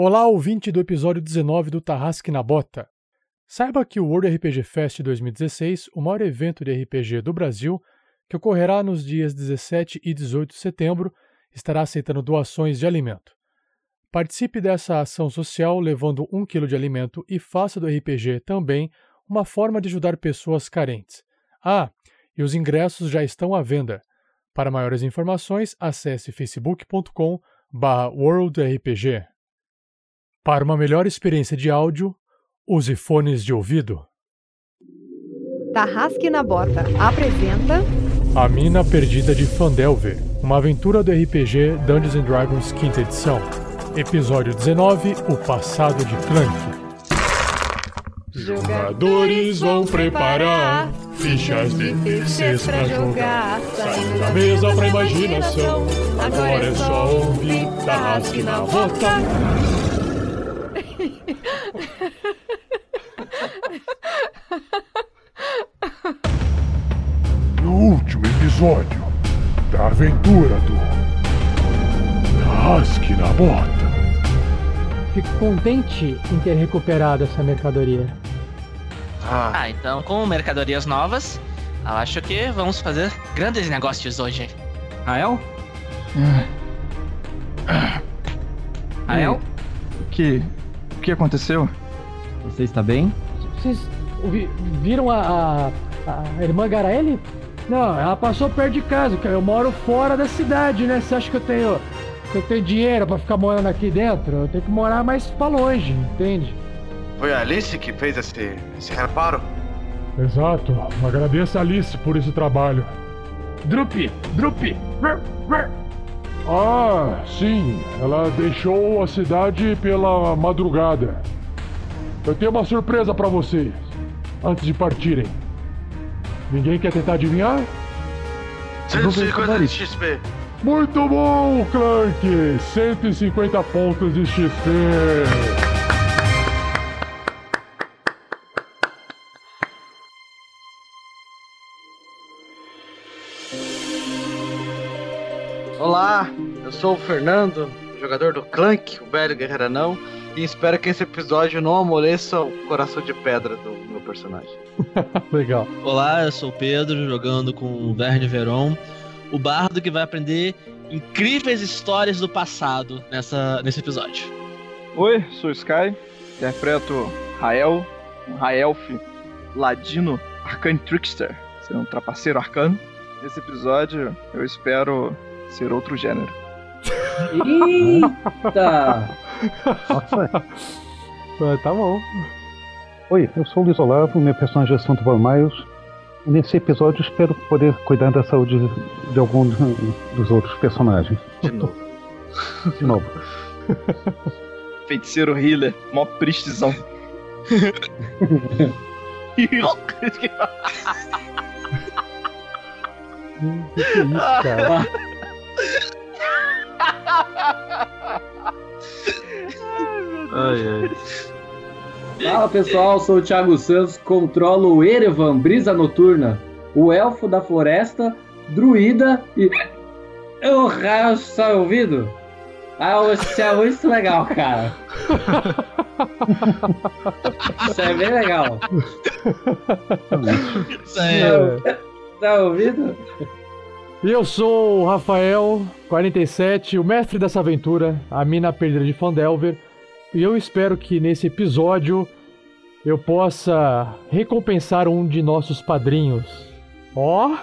Olá, ouvinte do episódio 19 do Tarrasque na Bota. Saiba que o World RPG Fest 2016, o maior evento de RPG do Brasil, que ocorrerá nos dias 17 e 18 de setembro, estará aceitando doações de alimento. Participe dessa ação social levando um quilo de alimento e faça do RPG também uma forma de ajudar pessoas carentes. Ah, e os ingressos já estão à venda. Para maiores informações, acesse facebook.com worldrpg. Para uma melhor experiência de áudio, use fones de ouvido. Tarrasque na Bota apresenta A Mina Perdida de Fandelver, uma aventura do RPG Dungeons and Dragons quinta edição. Episódio 19, O Passado de Clank. Jogadores vão preparar fichas de terceiros pra jogar. Saindo da mesa pra imaginação. Agora é só ouvir Tarrasque na Bota. No último episódio da aventura do Rasque na Bota. Fico contente em ter recuperado essa mercadoria. Ah, então com mercadorias novas, eu acho que vamos fazer grandes negócios hoje. Rael? Rael? O que. O que aconteceu? Você está bem? Vocês viram a, a, a irmã Garaele? Não, ela passou perto de casa, cara. Eu moro fora da cidade, né? Você acha que eu tenho, que eu tenho dinheiro pra ficar morando aqui dentro? Eu tenho que morar mais pra longe, entende? Foi a Alice que fez esse, esse reparo? Exato. Agradeço a Alice por esse trabalho. Drup, Drup. Ah, sim. Ela deixou a cidade pela madrugada. Eu tenho uma surpresa pra vocês. Antes de partirem. Ninguém quer tentar adivinhar? 150 de XP. Muito bom, Clank! 150 pontos de XP. Eu sou o Fernando, jogador do Clank, o velho guerreiranão, e espero que esse episódio não amoleça o coração de pedra do meu personagem. Legal. Olá, eu sou o Pedro, jogando com o Verne Veron, o bardo que vai aprender incríveis histórias do passado nessa, nesse episódio. Oi, sou o Sky, interpreto Rael, um Raelf ladino, Arcane Trickster, ser um trapaceiro arcano. Nesse episódio, eu espero ser outro gênero. Eita! Ah, tá bom. Oi, eu sou o Luiz Olavo, meu personagem é Santo Miles. E nesse episódio espero poder cuidar da saúde de algum dos outros personagens. De novo. De novo. Feiticeiro healer, mó pristizão. Que que é isso, cara? Ai, ai. Fala pessoal, sou o Thiago Santos, controlo o Erevan, Brisa Noturna, o Elfo da Floresta, Druida e. O raio está ouvido? Ah, isso é muito legal, cara. Isso é bem legal. Isso aí. Tá ouvindo? E eu sou o Rafael, 47, o mestre dessa aventura, a mina perdida de Fandelver. E eu espero que nesse episódio eu possa recompensar um de nossos padrinhos. Ó!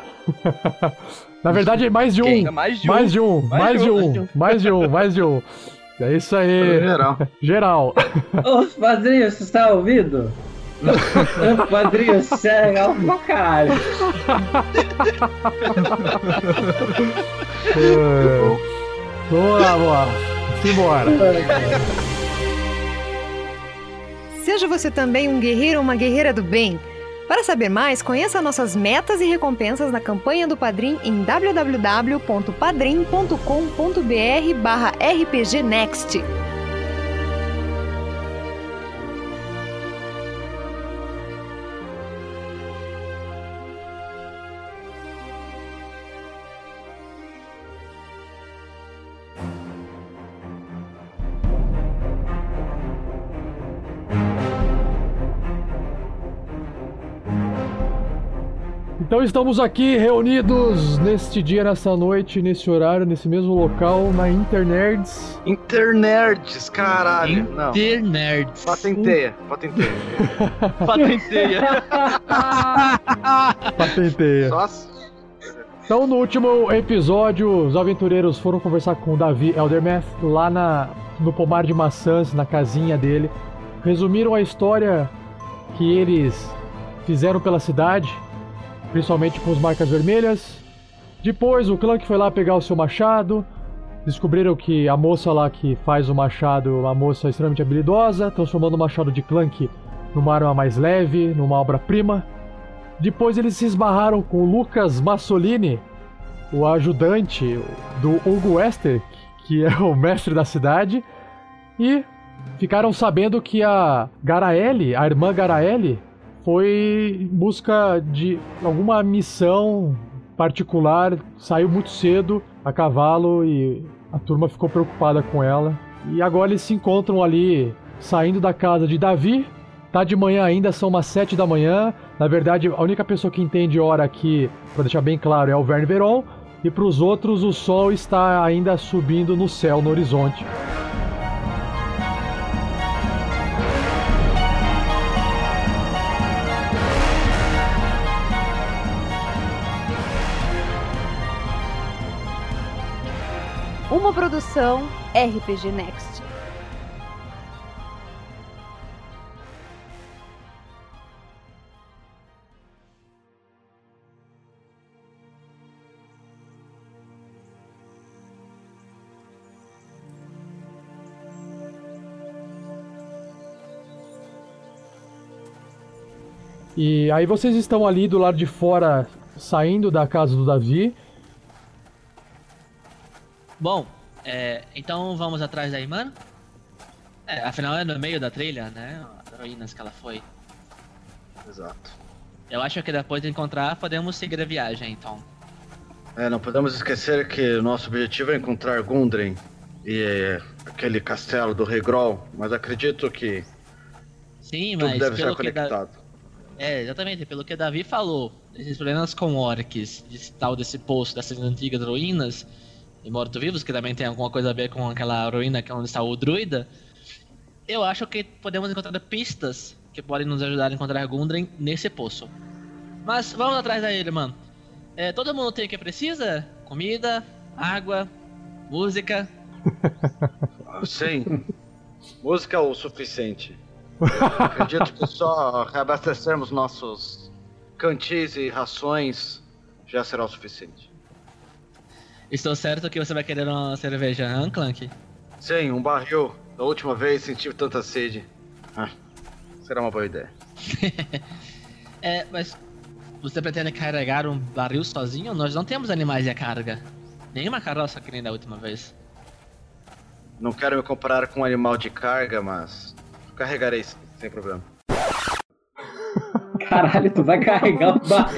Na verdade, é mais de um. Quem? É mais de mais um. de um, Mais de um, um, mais de um, mais de um. É isso aí. Geral. Geral. Ô, padrinho, você está ouvindo? Padrinho, você é legal pra caralho. Vamos lá, vamos lá. Simbora. Seja você também um guerreiro ou uma guerreira do bem. Para saber mais, conheça nossas metas e recompensas na campanha do Padrim em www.padrim.com.br barra rpgnext. Então estamos aqui reunidos neste dia, nessa noite, nesse horário, nesse mesmo local, na Internerds. Internerds, caralho. Não. Internerds. Patenteia, patenteia. Patenteia. Patenteia. Nossa. Então, no último episódio, os aventureiros foram conversar com o Davi Eldermath lá na, no pomar de maçãs, na casinha dele. Resumiram a história que eles fizeram pela cidade, principalmente com as marcas vermelhas. Depois, o Clank foi lá pegar o seu machado. Descobriram que a moça lá que faz o machado uma moça extremamente habilidosa, transformando o machado de Clank numa arma mais leve, numa obra-prima. Depois eles se esbarraram com Lucas Massolini, o ajudante do Hugo Wester, que é o mestre da cidade, e ficaram sabendo que a Garaele, a irmã Garaele, foi em busca de alguma missão particular, saiu muito cedo a cavalo e a turma ficou preocupada com ela. E agora eles se encontram ali saindo da casa de Davi. Tá de manhã ainda, são umas sete da manhã. Na verdade, a única pessoa que entende hora aqui, para deixar bem claro, é o Verne Veron. E para os outros, o sol está ainda subindo no céu, no horizonte. Produção RPG Next. E aí vocês estão ali do lado de fora, saindo da casa do Davi. Bom, é, então vamos atrás da irmã? É, afinal é no meio da trilha, né? As ruínas que ela foi. Exato. Eu acho que depois de encontrar, podemos seguir a viagem, então. É, não podemos esquecer que o nosso objetivo é encontrar Gundren e é, aquele castelo do Rei Grol, mas acredito que Sim, tudo mas deve pelo estar que da... conectado. É, exatamente, pelo que Davi falou, esses problemas com orcs, desse tal desse poço, dessas antigas ruínas e mortos-vivos, que também tem alguma coisa a ver com aquela ruína que é onde está o druida, eu acho que podemos encontrar pistas que podem nos ajudar a encontrar Gundren nesse poço. Mas vamos atrás da irmã. É, todo mundo tem o que precisa? Comida, água, música. Sim. Música o suficiente. Acredito que só reabastecermos nossos cantis e rações já será o suficiente. Estou certo que você vai querer uma cerveja, hein, Clank? Sim, um barril. Da última vez senti tanta sede. Ah, será uma boa ideia. é, mas você pretende carregar um barril sozinho? Nós não temos animais de carga. Nenhuma carroça que nem da última vez. Não quero me comparar com um animal de carga, mas carregarei sem problema. Caralho, tu vai carregar o barril.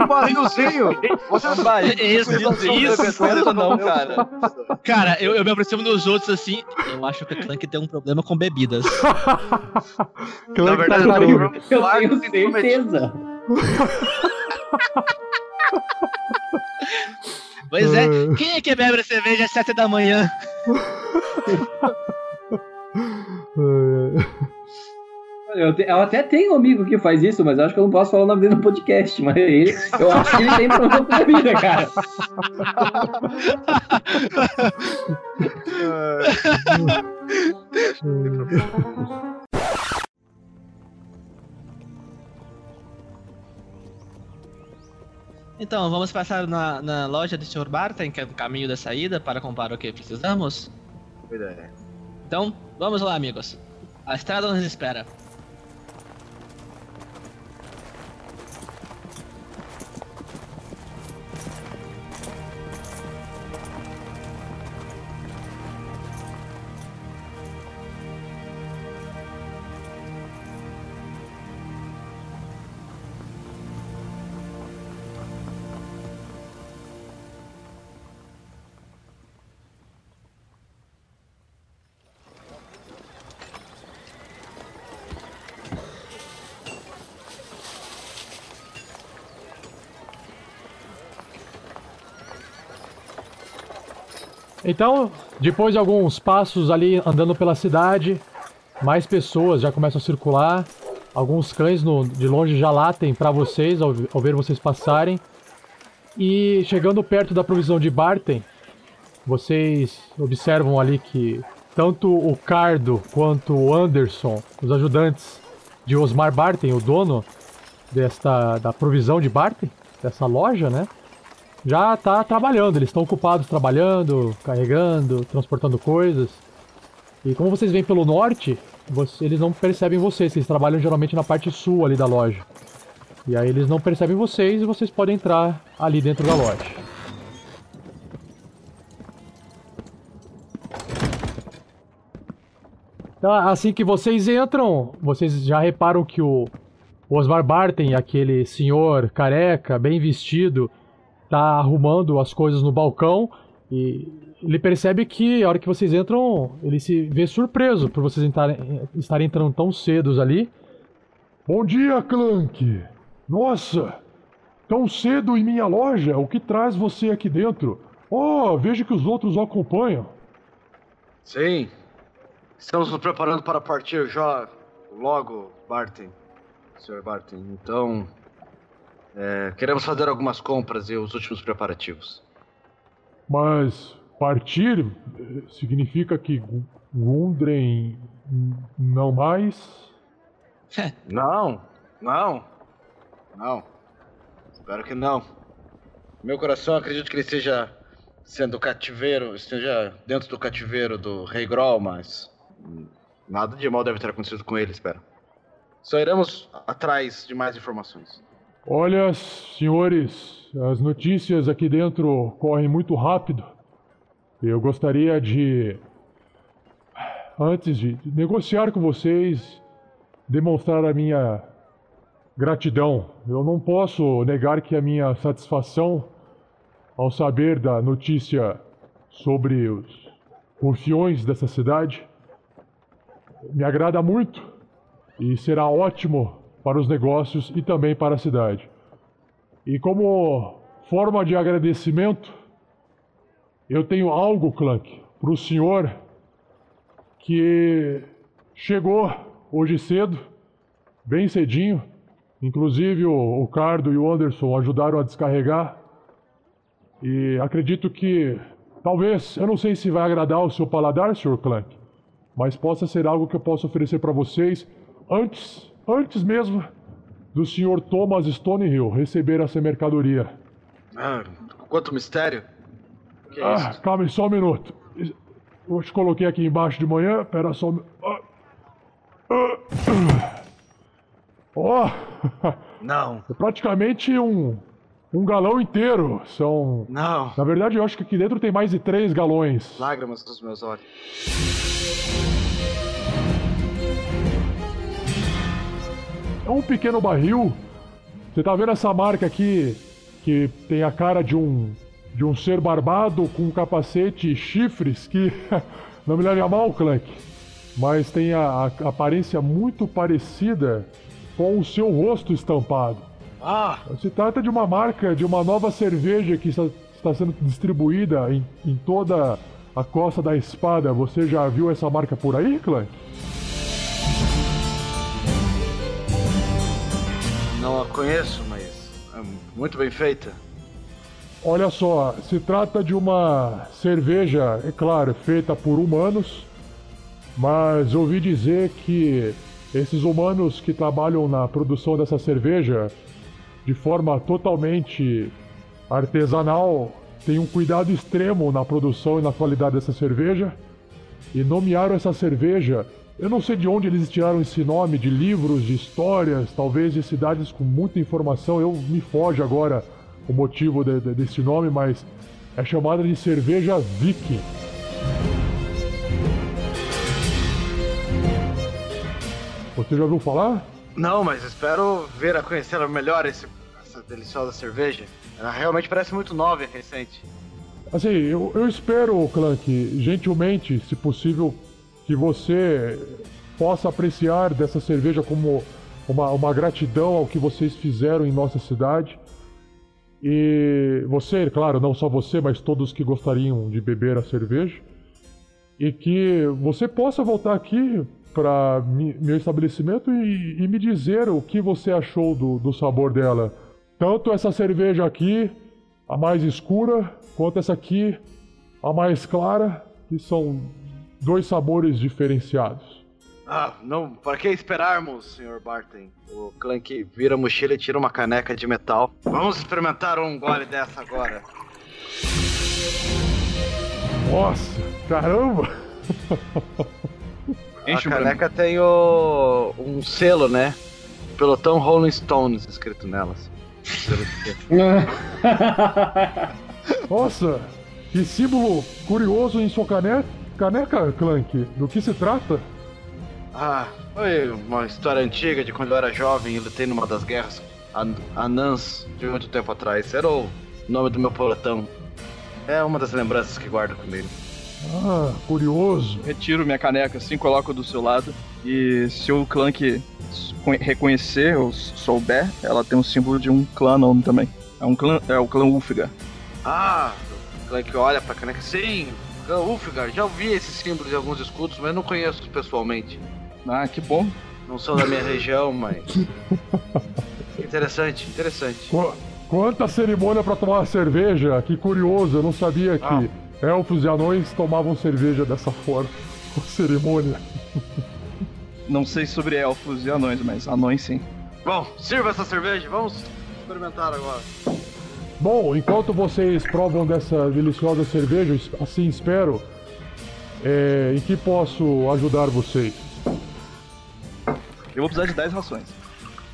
Um barrilzinho! Você não vai. Isso, isso, isso, isso não, cara. Cara, eu, eu me aproximo dos outros assim. Eu acho que o Clank tem um problema com bebidas. Na verdade, tá eu Eu tenho certeza. Pois é, quem é que bebe cerveja às 7 da manhã? Eu, te- eu até tenho um amigo que faz isso, mas eu acho que eu não posso falar o nome dele no podcast. Mas ele, eu acho que ele tem problema com a vida, cara. Então, vamos passar na, na loja de Sr. Barton, que é o caminho da saída, para comprar o que precisamos. Boa ideia. Então, vamos lá, amigos. A estrada nos espera. Então, depois de alguns passos ali andando pela cidade, mais pessoas já começam a circular. Alguns cães no, de longe já latem para vocês ao, ao, ver vocês passarem. E chegando perto da provisão de Barton, vocês observam ali que tanto o Cardo quanto o Anderson, os ajudantes de Osmar Barton, o dono desta da provisão de Barton, dessa loja, né? Já está trabalhando, eles estão ocupados trabalhando, carregando, transportando coisas. E como vocês vêm pelo norte, você, eles não percebem vocês, eles trabalham geralmente na parte sul ali da loja. E aí eles não percebem vocês e vocês podem entrar ali dentro da loja. Então, assim que vocês entram, vocês já reparam que o Osmar Barton, aquele senhor careca, bem vestido, tá arrumando as coisas no balcão e ele percebe que a hora que vocês entram, ele se vê surpreso por vocês entrarem, estarem entrando tão cedos ali. Bom dia, Clank! Nossa! Tão cedo em minha loja? O que traz você aqui dentro? Oh, vejo que os outros o acompanham. Sim. Estamos nos preparando para partir já logo, Barton. Sr. Barton. Então, é, queremos fazer algumas compras e os últimos preparativos. Mas partir significa que Gundren não mais? não, não, não. Espero que não. Meu coração acredito que ele esteja sendo cativeiro, esteja dentro do cativeiro do Rei Groll, mas nada de mal deve ter acontecido com ele, espero. Só iremos atrás de mais informações. Olha, senhores, as notícias aqui dentro correm muito rápido. Eu gostaria de, antes de negociar com vocês, demonstrar a minha gratidão. Eu não posso negar que a minha satisfação ao saber da notícia sobre os rufiões dessa cidade me agrada muito e será ótimo para os negócios e também para a cidade. E como forma de agradecimento, eu tenho algo, Clank, para o senhor que chegou hoje cedo, bem cedinho. Inclusive o, Cardo e o Anderson ajudaram a descarregar. E acredito que talvez, eu não sei se vai agradar o seu paladar, Sr. Clank, mas possa ser algo que eu possa oferecer para vocês antes antes mesmo do senhor Thomas Stonehill receber essa mercadoria. Ah, quanto mistério. Que é ah, isso? calma só um minuto. Eu te coloquei aqui embaixo de manhã, pera só um... Ah. Ah. Oh. Não. É praticamente um, um galão inteiro. São. Não. Na verdade, eu acho que aqui dentro tem mais de três galões. Lágrimas nos meus olhos. É um pequeno barril. Você tá vendo essa marca aqui que tem a cara de um de um ser barbado com um capacete e chifres que não me leve a mal, Clank, mas tem a, a, aparência muito parecida com o seu rosto estampado. Ah! Se trata de uma marca de uma nova cerveja que está, está sendo distribuída em, em toda a costa da espada. Você já viu essa marca por aí, Clank? Não a conheço, mas é muito bem feita. Olha só, se trata de uma cerveja, é claro, feita por humanos, mas ouvi dizer que esses humanos que trabalham na produção dessa cerveja de forma totalmente artesanal têm um cuidado extremo na produção e na qualidade dessa cerveja e nomearam essa cerveja eu não sei de onde eles tiraram esse nome, de livros, de histórias, talvez de cidades com muita informação. Eu me foge agora o motivo de, de, desse nome, mas é chamada de cerveja Viking. Você já ouviu falar? Não, mas espero ver a conhecer melhor esse, essa deliciosa cerveja. Ela realmente parece muito nova e recente. Assim, eu, eu espero, Clank, gentilmente, se possível, que você possa apreciar dessa cerveja como uma, uma gratidão ao que vocês fizeram em nossa cidade. E você, claro, não só você, mas todos que gostariam de beber a cerveja. E que você possa voltar aqui para meu estabelecimento e, e, me dizer o que você achou do, do sabor dela. Tanto essa cerveja aqui, a mais escura, quanto essa aqui, a mais clara, que são dois sabores diferenciados. Ah, não, para que esperarmos, Sr. Barton? O Clank vira a mochila e tira uma caneca de metal. Vamos experimentar um gole dessa agora. Nossa, caramba! a caneca tem o, um selo, né? Pelotão Rolling Stones escrito nelas. Nossa, que símbolo curioso em sua caneca, caneca, Clank. Do que se trata? Ah, foi uma história antiga de quando eu era jovem e lutei numa das guerras anãs de muito tempo atrás. Era o nome do meu pelotão. É uma das lembranças que guardo comigo. Ah, curioso. Retiro minha caneca assim, coloco do seu lado. E se o Clank reconhecer ou souber, ela tem um símbolo de um clã nome também. É um clã, é o clã Ulfigar. Ah, o Clank olha pra caneca. Sim, clã Ulfigar. Já ouvi esses símbolos em alguns escudos, mas não conheço pessoalmente. Ah, que bom. Não sou da minha região, mas. interessante, interessante. Qu quanta cerimônia para tomar cerveja? Que curioso, eu não sabia que ah. elfos e anões tomavam cerveja dessa forma. Com cerimônia. Não sei sobre elfos e anões, mas anões sim. Bom, sirva essa cerveja, vamos experimentar agora. Bom, enquanto vocês provam dessa deliciosa cerveja, assim espero, é, em que posso ajudar vocês? Eu vou precisar de 10 rações.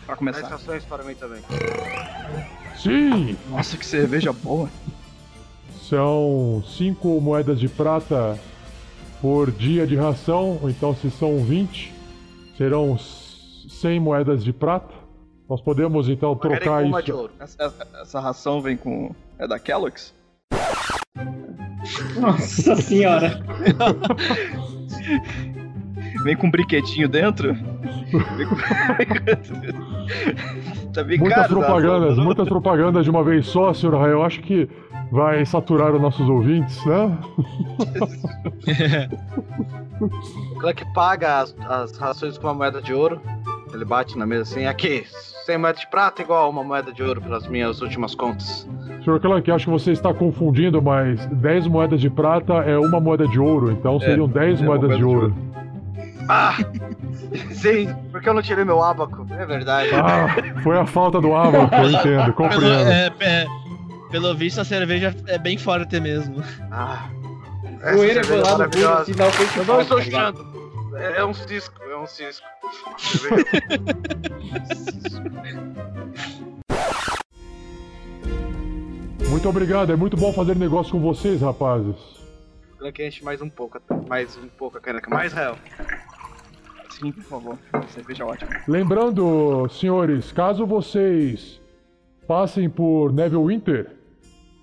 Pra começar. 10 rações para mim também. Sim! Nossa, que cerveja boa. São 5 moedas de prata por dia de ração, então se são 20, serão 100 moedas de prata. Nós podemos então trocar isso. De ouro. Essa, essa, essa ração vem com. É da Kellogg's? Nossa senhora! vem com um brinquedinho dentro? tá bem muitas caro, propagandas, tá? muitas propagandas de uma vez só, senhor Rael. Eu acho que vai saturar os nossos ouvintes, né? o Clank paga as, as rações com uma moeda de ouro. Ele bate na mesa assim, aqui, 100 moedas de prata igual uma moeda de ouro pelas minhas últimas contas. Senhor Clank, acho que você está confundindo, mas 10 moedas de prata é uma moeda de ouro, então seriam é, 10 é moedas de ouro. De ouro. Ah! Sim, porque eu não tirei meu abaco, é verdade. Ah, foi a falta do abaco, eu entendo, compreendo. Pelo, é, é, pelo visto, a cerveja é bem forte mesmo. Ah. O ele é bolado puro, assim, dá o Eu não estou chorando. É, é um cisco, é um cisco. muito obrigado, é muito bom fazer negócio com vocês, rapazes. Clank enche mais um pouco, mais um pouco a caneca, mais real. Sim, por favor. Cerveja ótima. Lembrando, senhores, caso vocês passem por Neverwinter,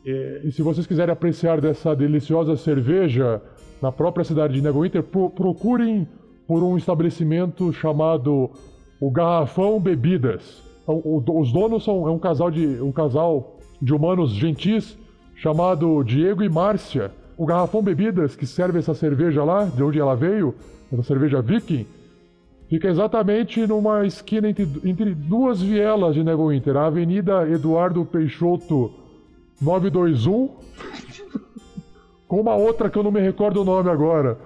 e, e se vocês quiserem apreciar dessa deliciosa cerveja na própria cidade de Neverwinter, pro, procurem por um estabelecimento chamado o Garrafão Bebidas. O, o, os donos são é um casal de um casal de humanos gentis chamado Diego e Márcia. O Garrafão Bebidas que serve essa cerveja lá, de onde ela veio, essa cerveja Viking, Fica exatamente numa esquina entre, entre duas vielas de Neverwinter, a Avenida Eduardo Peixoto 921, com uma outra que eu não me recordo o nome agora.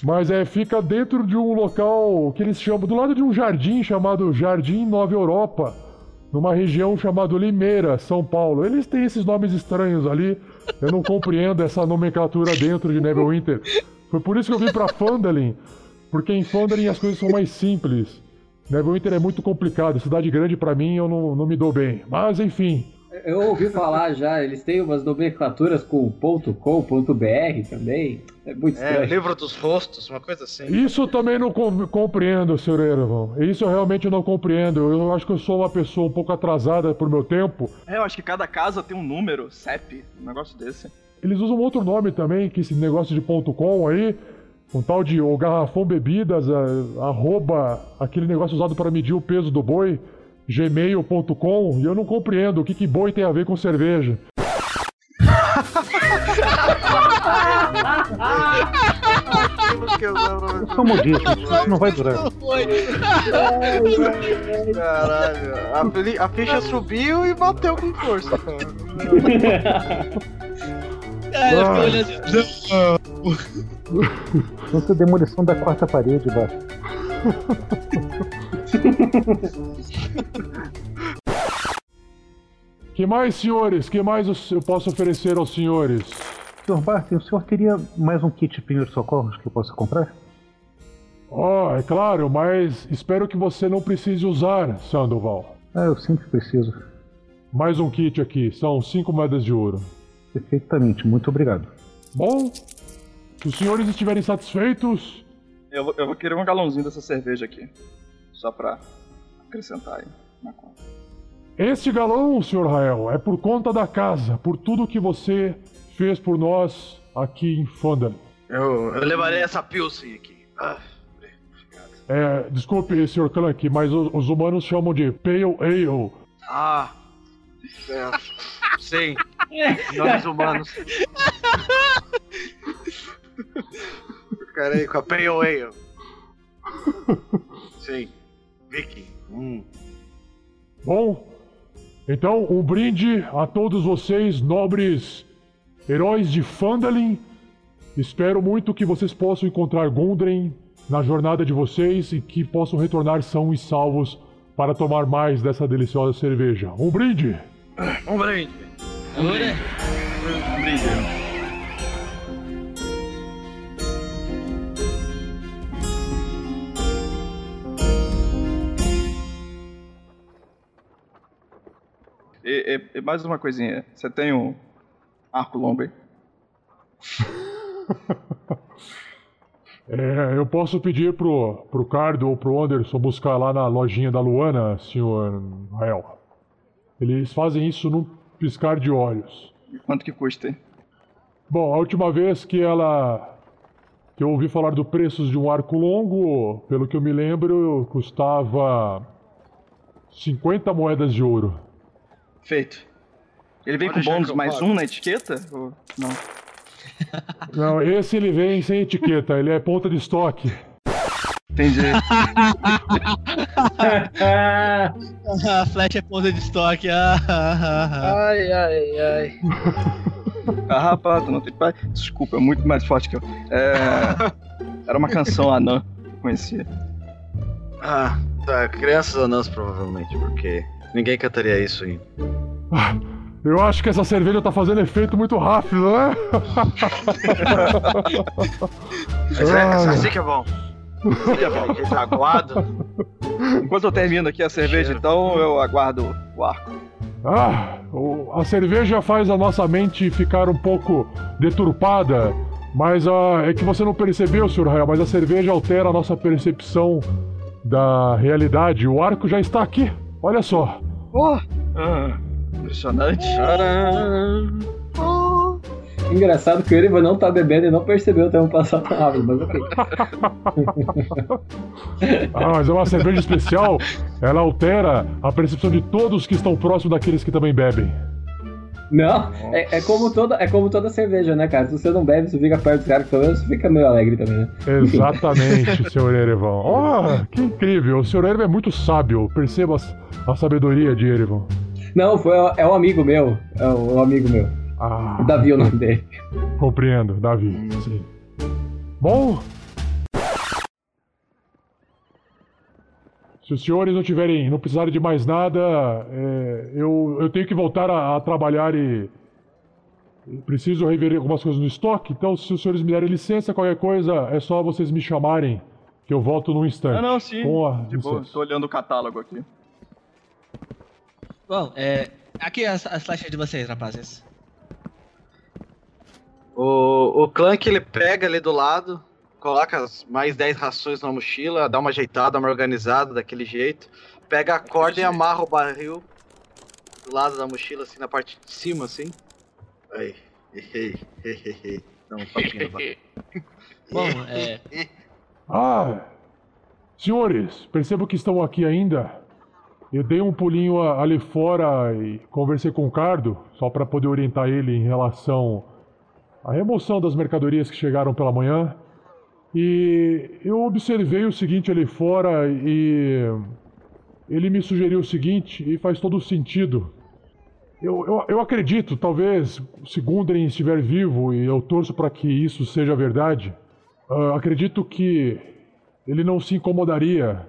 Mas é, fica dentro de um local que eles chamam, do lado de um jardim chamado Jardim Nova Europa, numa região chamada Limeira, São Paulo. Eles têm esses nomes estranhos ali, eu não compreendo essa nomenclatura dentro de Neverwinter. Foi por isso que eu vim para Fandalin porque em Fondering as coisas são mais simples. Neverwinter é muito complicado. Cidade grande para mim eu não, não me dou bem. Mas enfim. Eu ouvi falar já, eles têm umas nomenclaturas com .com.br também. É muito é, estranho. É, livro dos rostos, uma coisa assim. Isso eu também não com compreendo, Sr. Erevan. Isso eu realmente não compreendo. Eu acho que eu sou uma pessoa um pouco atrasada por meu tempo. É, eu acho que cada casa tem um número, CEP, um negócio desse. Eles usam outro nome também, que esse negócio de .com aí. Um tal de o garrafão bebidas, a, arroba, aquele negócio usado para medir o peso do boi. gmail.com e eu não compreendo o que, que boi tem a ver com cerveja. Modista, isso não vai durar. Caralho, a, ficha subiu e bateu com força, cara. Cara, eu fiquei olhando. Isso é demolição da quarta parede, baixo. Que mais, senhores? Que mais eu posso oferecer aos senhores? Sr. Barton, o senhor teria mais um kit de primeiros socorros que eu possa comprar? Oh, é claro, mas espero que você não precise usar, Sandoval. Ah, eu sempre preciso. Mais um kit aqui, são cinco moedas de ouro. Perfeitamente, muito obrigado. Bom, se os senhores estiverem satisfeitos, Eu, eu vou querer um galãozinho dessa cerveja aqui. Só pra acrescentar aí na conta. este galão, Sr. Rael, é por conta da casa, por tudo que você fez por nós aqui em Fandal. Eu, eu levarei essa Pilsen aqui. Ah, É, desculpe, Sr. Clank, mas os, os humanos chamam de Pale Ale. ah é, sim. Nomes humanos. Cara aí, com a Pale Ale. Sim. Viking. Hum. Bom, então um brinde a todos vocês, nobres heróis de Fandalin. Espero muito que vocês possam encontrar Gundren na jornada de vocês e que possam retornar são e salvos para tomar mais dessa deliciosa cerveja. Um brinde! Um brinde. Um brinde. E, e- e mais uma coisinha. Você tem um arco longo aí? É, eu posso pedir pro, pro Cardo ou pro Anderson buscar lá na lojinha da Luana, senhor Rael. Eles fazem isso num piscar de olhos. E quanto que custa, hein? Bom, a última vez que ela. que eu ouvi falar do preços de um arco longo, pelo que eu me lembro, custava. 50 moedas de ouro. Feito. Ele vem Pode com bônus mais um na etiqueta? Ou não? Não, esse ele vem sem etiqueta, ele é ponta de estoque. Entendi. A flecha é ponta de estoque. Ah, ah, ah, ah. Ai, ai, ai. Carrapato, não tem pai. Desculpa, é muito mais forte que eu. É... Era uma canção anã que eu conhecia. Ah, tá. Crianças anãs, provavelmente, porque ninguém cantaria isso em. Eu acho que essa cerveja tá fazendo efeito muito rápido, né? Mas é, assim que é bom. Assim que é bom, que aguado. Enquanto eu termino aqui a cerveja, então eu aguardo o arco. Ah, a cerveja faz a nossa mente ficar um pouco deturpada, mas ah, é que você não percebeu, Sr. Rael, mas a cerveja altera a nossa percepção da realidade. O arco já está aqui, olha só. Oh, ah, impressionante. Engraçado que o Erivan não tá bebendo e não percebeu o tempo passar tão rápido, mas ok. Ah, mas é uma cerveja especial, ela altera a percepção de todos que estão próximos daqueles que também bebem. Não, é, é como toda, é como toda cerveja, né, cara? Se você não bebe, você fica perto dos caras que estão bebendo, você fica meio alegre também, né? Exatamente, Sr. Erevan. Oh, que incrível, o Sr. Erevan é muito sábio, perceba a sabedoria de Erevan. Não, foi, é um amigo meu. É um amigo meu. Ah, O Davi é o nome dele. Compreendo, Davi. Sim. Bom. Se os senhores não tiverem, não precisarem de mais nada, é, eu, eu tenho que voltar a, a trabalhar e, e preciso rever algumas coisas no estoque. Então, se os senhores me derem licença, qualquer coisa, é só vocês me chamarem que eu volto num instante. Ah, não, sim. Com a De boa, tô olhando o catálogo aqui. Bom, é. Aqui as, as flechas de vocês, rapazes. O, o Clank ele pega ali do lado, coloca as mais 10 rações na mochila, dá uma ajeitada, uma organizada daquele jeito, pega a corda e amarra o barril do lado da mochila, assim, na parte de cima, assim. Aí. Dá um papinho no. Bom, é. Ah, senhores, percebo que estão aqui ainda. Eu dei um pulinho ali fora e conversei com o Cardo, só para poder orientar ele em relação à remoção das mercadorias que chegaram pela manhã. E eu observei o seguinte ali fora e ele me sugeriu o seguinte, e faz todo sentido. Eu, eu, eu acredito, talvez, se Gundren estiver vivo, e eu torço para que isso seja verdade, ah, acredito que ele não se incomodaria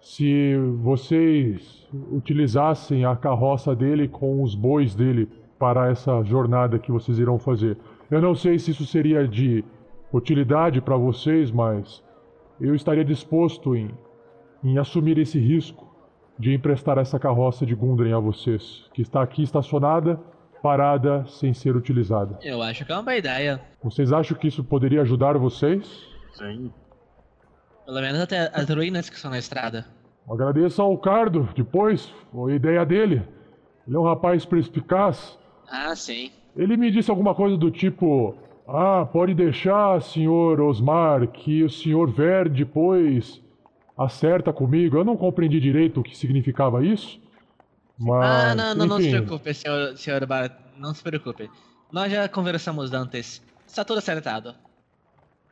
se vocês utilizassem a carroça dele com os bois dele para essa jornada que vocês irão fazer. Eu não sei se isso seria de utilidade para vocês, mas eu estaria disposto em, em assumir esse risco de emprestar essa carroça de Gundren a vocês, que está aqui estacionada, parada, sem ser utilizada. Eu acho que é uma boa ideia. Vocês acham que isso poderia ajudar vocês? Sim. Pelo menos até as ruínas que são na estrada. Agradeço ao Cardo, depois, foi a ideia dele. Ele é um rapaz perspicaz. Ah, sim. Ele me disse alguma coisa do tipo: Ah, pode deixar, senhor Osmar, que o senhor Ver depois acerta comigo. Eu não compreendi direito o que significava isso. Mas, ah, não, não, não se preocupe, senhor, senhor Bar... Não se preocupe. Nós já conversamos antes. Está tudo acertado.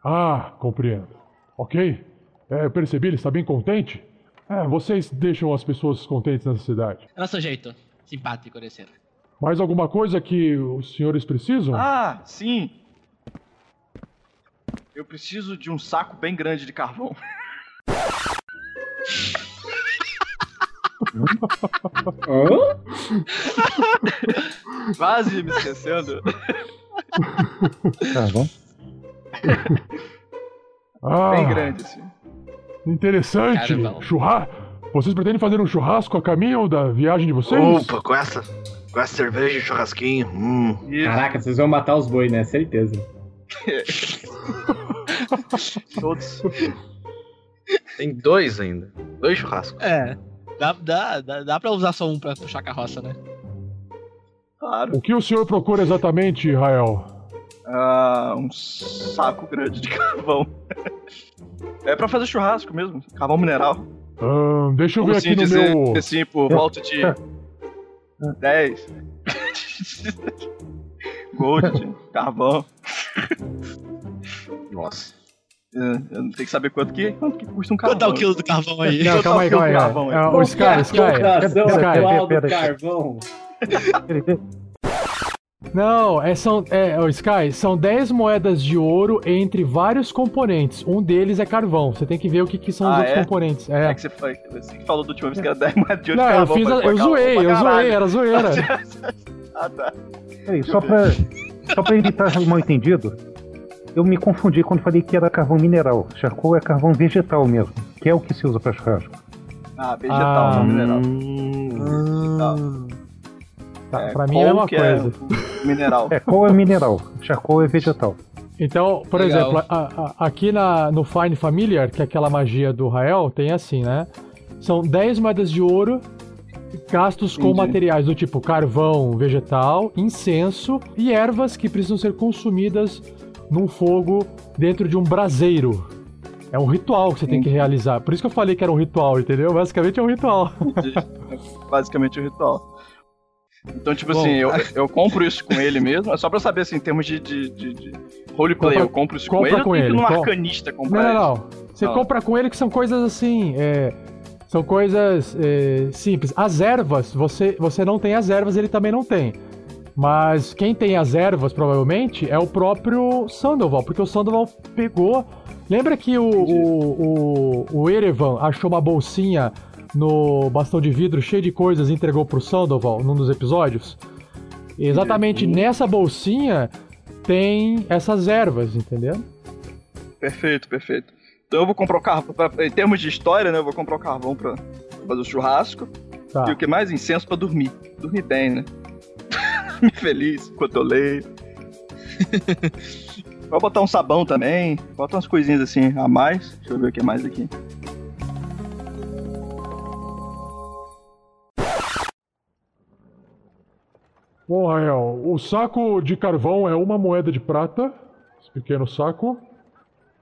Ah, compreendo. Ok. É, eu percebi, ele está bem contente. É, vocês deixam as pessoas contentes nessa cidade. É nosso jeito. Simpático de ser. Mais alguma coisa que os senhores precisam? Ah, sim. Eu preciso de um saco bem grande de carvão. Quase me esquecendo. Tá bom. Ah, Bem grande, assim. Interessante. Carvão. Churra... Vocês pretendem fazer um churrasco a caminho da viagem de vocês? Opa, com essa, com essa cerveja e churrasquinho. Hum. Caraca, vocês vão matar os boi, né? Certeza. Todos. Tem dois ainda. Dois churrascos. É. Dá, dá, dá, dá pra usar só um pra puxar a carroça, né? Claro. O que o senhor procura exatamente, Rael? Ah, um saco grande de carvão. É pra fazer churrasco mesmo. Carvão mineral. Deixa eu Como ver assim aqui no dizer, meu. assim, por volta de 10. Gold, carvão. Nossa. É, eu não tenho que saber quanto que, quanto que custa um carvão. Quanto é o quilo do carvão aí? Não, calma aí, calma aí. Carvão aí. É, o Sky, Sky. Coração Sky. do aí. carvão. Não, é, são, é, ô, Sky, são 10 moedas de ouro entre vários componentes. Um deles é carvão. Você tem que ver o que, que são os Ah, outros é? componentes. É É. que você, foi, você que falou da última vez que era 10 moedas de ouro Não, de eu carvão. fiz. A, eu carvão zoei, eu zoei, era zoeira. ah, tá. Peraí, só pra, só pra evitar mal entendido, eu me confundi quando falei que era carvão mineral. Charcoal é carvão vegetal mesmo, que é o que se usa pra churrasco. Ah, vegetal, Ah, não mineral. Hum. Tá, É, pra mim é a mesma coal que é coisa. mineral. É, coal é mineral, charcoal é vegetal. Então, por Legal. exemplo, a- a- aqui na, no Fine Familiar, que é aquela magia do Rael, tem assim, né? São 10 moedas de ouro gastos com Entendi. materiais do tipo carvão vegetal, incenso e ervas que precisam ser consumidas num fogo dentro de um braseiro. É um ritual que você tem que realizar. Por isso que eu falei que era um ritual, entendeu? Basicamente é um ritual. Basicamente o ritual. Então, tipo Bom. assim, eu, eu compro isso com ele mesmo, é só pra saber, assim, em termos de, de, de, de roleplay, Compra- eu compro isso com ele, eu com ir ele, num arcanista comprar Não, não, isso. não. Você Não. compra com ele que são coisas assim. é, são coisas é, simples. As ervas, você, você não tem as ervas, ele também não tem. Mas quem tem as ervas, provavelmente, é o próprio Sandoval, porque o Sandoval pegou. Lembra que o, o, o, o Erevan achou uma bolsinha no bastão de vidro cheio de coisas e entregou pro Sandoval num dos episódios? Exatamente nessa bolsinha tem essas ervas, entendeu? Perfeito, perfeito. Então eu vou comprar o carvão, pra- em termos de história, né, eu vou comprar o carvão pra fazer o churrasco, Tá. e o que mais? Incenso pra dormir. Dormir bem, né? Feliz enquanto eu leio. Vou botar um sabão também, bota umas coisinhas assim a mais. Deixa eu ver o que mais aqui. Bom, Rael, o saco de carvão é uma moeda de prata, esse pequeno saco.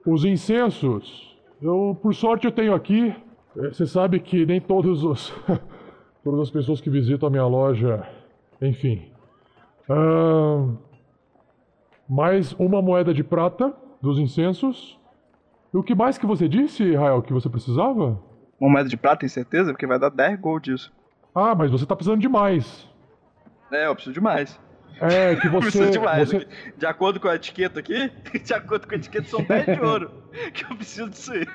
Os incensos, eu, por sorte, eu tenho aqui. É, Você sabe que nem todos os. todas as pessoas que visitam a minha loja. Enfim. Ahn, mais uma moeda de prata dos incensos. E o que mais que você disse, Rael, que você precisava? Uma moeda de prata, tem certeza? Porque vai dar 10 gold disso. Ah, mas você tá precisando de mais. É, eu preciso de mais. É, que Eu você. preciso de mais. você... De acordo com a etiqueta aqui, de acordo com a etiqueta, são 10 de ouro. que eu preciso disso aí.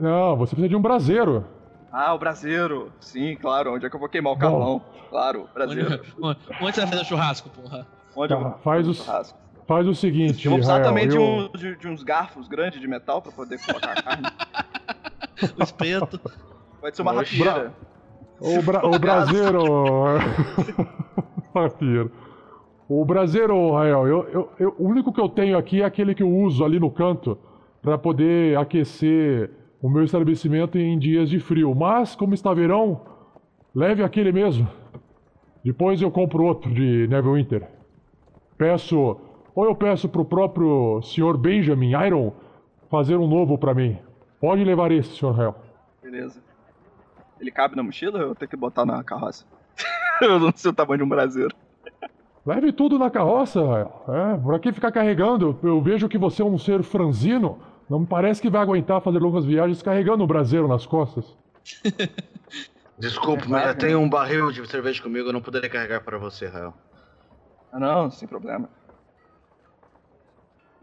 Não, você precisa de um braseiro. Ah, o braseiro. Sim, claro. Onde é que eu vou queimar o carvão? Claro, braseiro. Onde onde você vai fazer o churrasco, porra? Onde eu Tá, vou faz, fazer o, churrasco? faz o seguinte, Eu vou precisar Rael, também de, eu- um, de, de uns garfos grandes de metal pra poder colocar a carne. O espeto. Pode ser uma rapieira. O, bra o braseiro. O braseiro, Rael, eu, eu, eu- o único que eu tenho aqui é aquele que eu uso ali no canto para poder aquecer o meu estabelecimento em dias de frio. Mas, como está verão, leve aquele mesmo. Depois eu compro outro de Neverwinter. Peço. Ou eu peço pro próprio Sr. Benjamin Iron fazer um novo para mim. Pode levar esse, Sr. Rael. Beleza. Ele cabe na mochila ou eu tenho que botar na carroça? eu não sei o tamanho de um braseiro. Leve tudo na carroça, Rael. É, por aqui ficar carregando. Eu, eu vejo que você é um ser franzino. Não me parece que vai aguentar fazer longas viagens carregando um braseiro nas costas. Desculpe, mas eu tenho um barril de cerveja comigo, eu não poderia carregar para você, Rael. Ah, não, sem problema.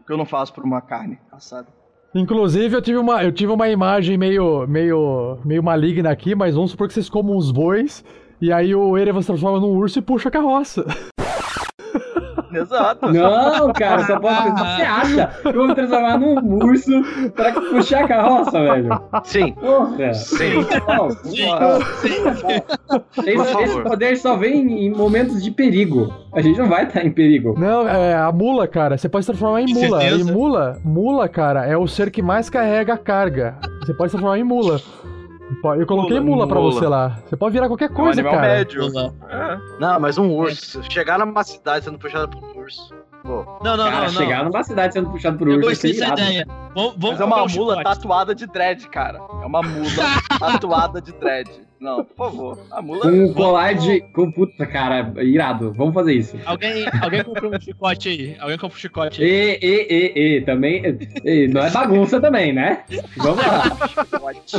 O que eu não faço por uma carne assada? Inclusive, eu tive uma, eu tive uma imagem meio, meio, meio maligna aqui, mas vamos supor que vocês comam uns bois, e aí o Erevan se transforma num urso e puxa a carroça. Exato. Não, cara, só pode. Você acha que eu vou me transformar num urso pra puxar a carroça, velho? Sim. Porra. Sim. Não, Por Esse, esse poder só vem em momentos de perigo. A gente não vai estar em perigo. Não, é a mula, cara. Você pode se transformar em mula. E mula, mula, cara, é o ser que mais carrega a carga. Você pode se transformar em mula. Eu coloquei Mula, mula, pra mula. você lá. Você pode virar qualquer É um coisa, animal cara. médio. Não, É. Não, mas um urso. Chegar numa cidade sendo puxado por um urso. Pô, não, não. Cara, não, chegar não. numa cidade sendo puxado por Eu urso. gostei ia ser dessa ideia. Vamos, vamos Mas é uma um mula chicote. tatuada de dread, cara. É uma mula tatuada de dread. Não, por favor. A mula. Com um colar de. Com puta, cara, irado. Vamos fazer isso. Alguém, alguém comprou um chicote aí. Alguém comprou um chicote aí. E, e, e, e, também. e, não é bagunça também, né? Vamos lá.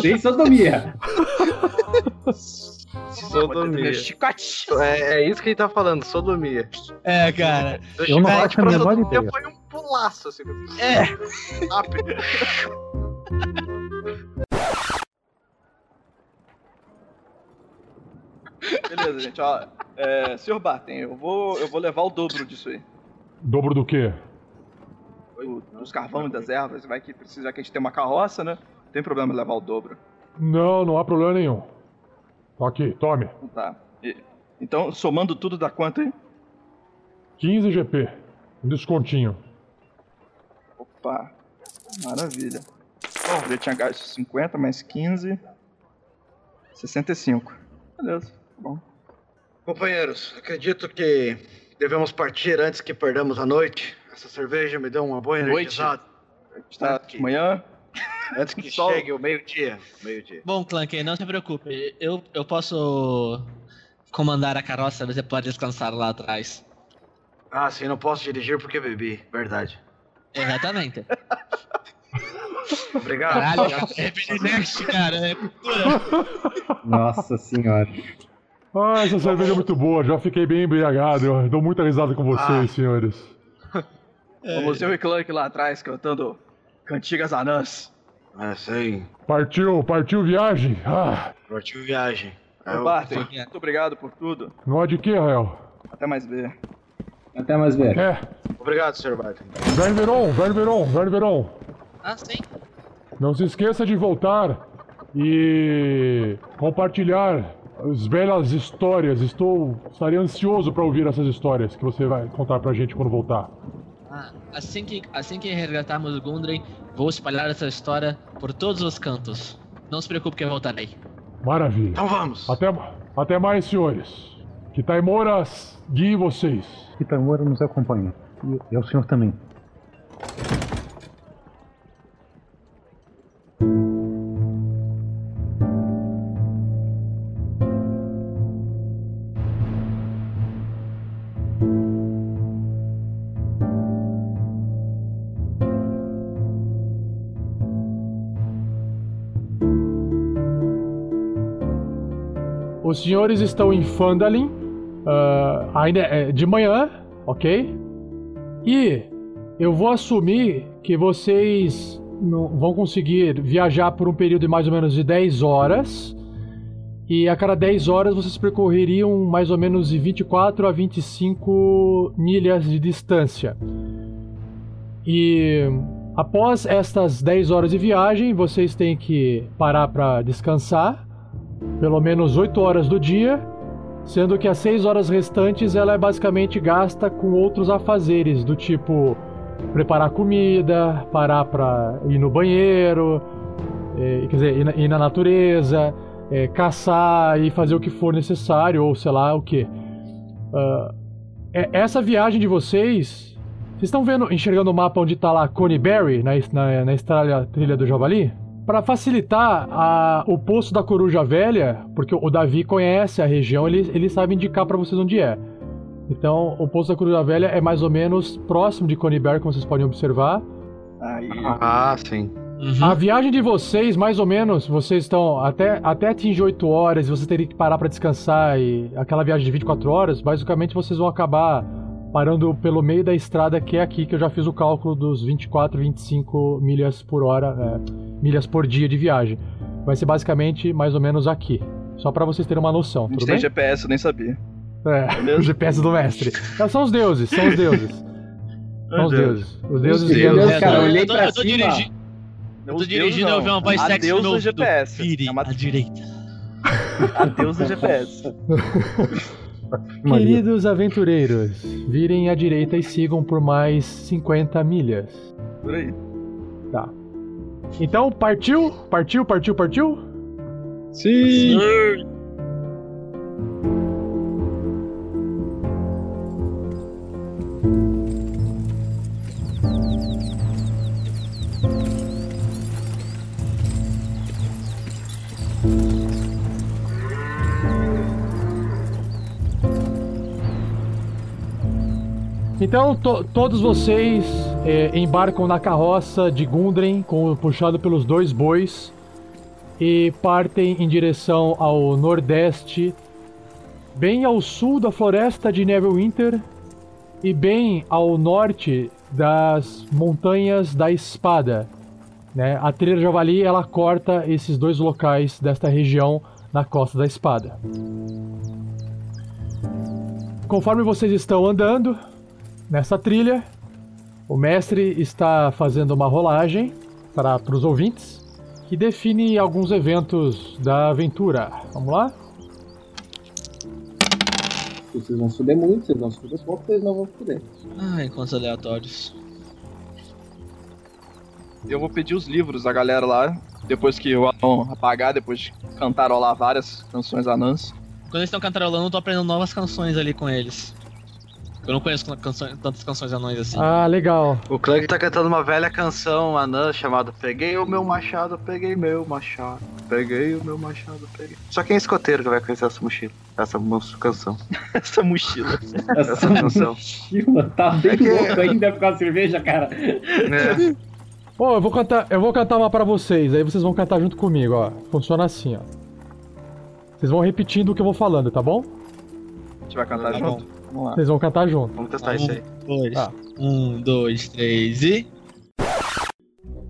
Tem sodomia. sodomia. Chicote. É, é isso que ele tá falando, sodomia. É, cara. Eu não Chicote acho a pra menor sodomia ideia. Foi um pulaço, assim. É. Rápido. Beleza, gente, ó. É, Sr. Barton, eu vou, eu vou levar o dobro disso aí. Dobro do quê? Do- dos carvão e das ervas. Vai que precisa, que a gente tem uma carroça, né? Não tem problema levar o dobro. Não, não há problema nenhum. Aqui, tome. Então tá. E- então, somando tudo, dá quanto aí? 15 GP. Um descontinho. Opa, maravilha. Bom, eu tinha gasto 50 mais 15. 65. Beleza, tá bom. Companheiros, acredito que devemos partir antes que perdamos a noite. Essa cerveja me deu uma boa Noite? energizada. Está Antes que, de manhã? Antes que Sol. chegue o meio-dia. Meio-dia. Bom, Clank, não se preocupe. Eu, eu posso comandar a carroça, você pode descansar lá atrás. Ah, sim, não posso dirigir porque bebi. Verdade. Exatamente. Obrigado. Caralho, é cara. É cultura. Nossa senhora. Ah, essa cerveja é muito boa. Já fiquei bem embriagado. Eu dou muita risada com vocês, Ah. senhores. Vamos eu e Clank lá atrás cantando Cantigas Anãs. Ah, sei. Partiu, partiu viagem. Ah, Partiu viagem. Ô, Eu- Barton, muito obrigado por tudo. não há de quê, Rael? Até mais ver. Até mais ver. É, Obrigado, Sr. Barton. Velho Veron, Velho Veron, Velho Veron. Ah, sim. Não se esqueça de voltar e compartilhar as belas histórias. Estou estarei ansioso para ouvir essas histórias que você vai contar pra gente quando voltar. Ah, assim que, assim que resgatarmos o Gundren, vou espalhar essa história por todos os cantos. Não se preocupe que eu voltarei. Maravilha. Então vamos. Até, até mais, senhores. Que Taimora guie vocês. Itamura nos acompanha. E, e o senhor também. Os senhores estão em Fandalin, ah, ainda é de manhã, ok? E eu vou assumir que vocês vão conseguir viajar por um período de mais ou menos de 10 horas. E a cada 10 horas vocês percorreriam mais ou menos de 24 a 25 milhas de distância. E após estas 10 horas de viagem, vocês têm que parar para descansar, pelo menos 8 horas do dia, sendo que as 6 horas restantes ela é basicamente gasta com outros afazeres, do tipo preparar comida, parar para ir no banheiro, é, quer dizer, ir na, ir na natureza, é, caçar e fazer o que for necessário, ou sei lá o que. Uh, essa viagem de vocês. Vocês estão vendo, enxergando o mapa onde está lá Coneyberry, na, na, na estrada trilha do Javali? Para facilitar a, o poço da Coruja Velha, porque o Davi conhece a região, ele, ele sabe indicar para vocês onde é. Então, o Poço da Coruja Velha é mais ou menos próximo de Coniber, como vocês podem observar. Aí. Ah, sim. Uhum. A viagem de vocês, mais ou menos, vocês estão até, até atingir 8 horas e vocês teriam que parar para descansar e aquela viagem de 24 horas, basicamente vocês vão acabar parando pelo meio da estrada que é aqui, que eu já fiz o cálculo dos 24, 25 milhas por hora, é, milhas por dia de viagem. Vai ser basicamente mais ou menos aqui. Só para vocês terem uma noção, tudo tem bem? GPS, eu nem sabia. É, o GPS do mestre. Não, são os deuses, são os deuses. São os deuses. Os deuses os- cara, eu olhei eu tô- pra eu tô cima. dirigindo- Eu tô dirigindo deuses e eu vi uma voz A sexy deusa no ouvido. GPS. Vire É uma- à direita. Adeus do GPS. Queridos aventureiros, virem à direita e sigam por mais 50 milhas. Por aí. Tá. Então, partiu? Partiu, partiu, partiu? Sim. Então, to- todos vocês é, embarcam na carroça de Gundren, com, puxado pelos dois bois, e partem em direção ao nordeste, bem ao sul da floresta de Neverwinter e bem ao norte das montanhas da Espada. Né? A trilha Javali ela corta esses dois locais desta região na costa da Espada. Conforme vocês estão andando, Nessa trilha, o mestre está fazendo uma rolagem para os ouvintes que define alguns eventos da aventura. Vamos lá? Vocês vão fuder muito, vocês vão fuder pouco, vocês não vão fuder. Ah, encontros aleatórios. Eu vou pedir os livros da galera lá, depois que o anão apagar, depois de cantarolar várias canções anãs. Quando eles estão cantarolando, eu tô aprendendo novas canções ali com eles. Eu não conheço canções- tantas canções anões assim. Ah, legal. O Clank tá cantando uma velha canção anã chamada Peguei o meu machado, peguei meu machado. Peguei o meu machado, peguei. Só quem é escoteiro que vai conhecer essa mochila. Essa canção. Essa mochila. Essa canção. Mochila tá bem É que- louco ainda com a cerveja, cara. É. Bom, eu vou cantar, eu vou cantar uma para vocês, aí vocês vão cantar junto comigo, ó. Funciona assim, ó. Vocês vão repetindo o que eu vou falando, tá bom? A gente vai cantar Tá junto? Vamos lá. Vocês vão cantar junto. Vamos testar isso aí. Dois. Tá. Um, dois, três e.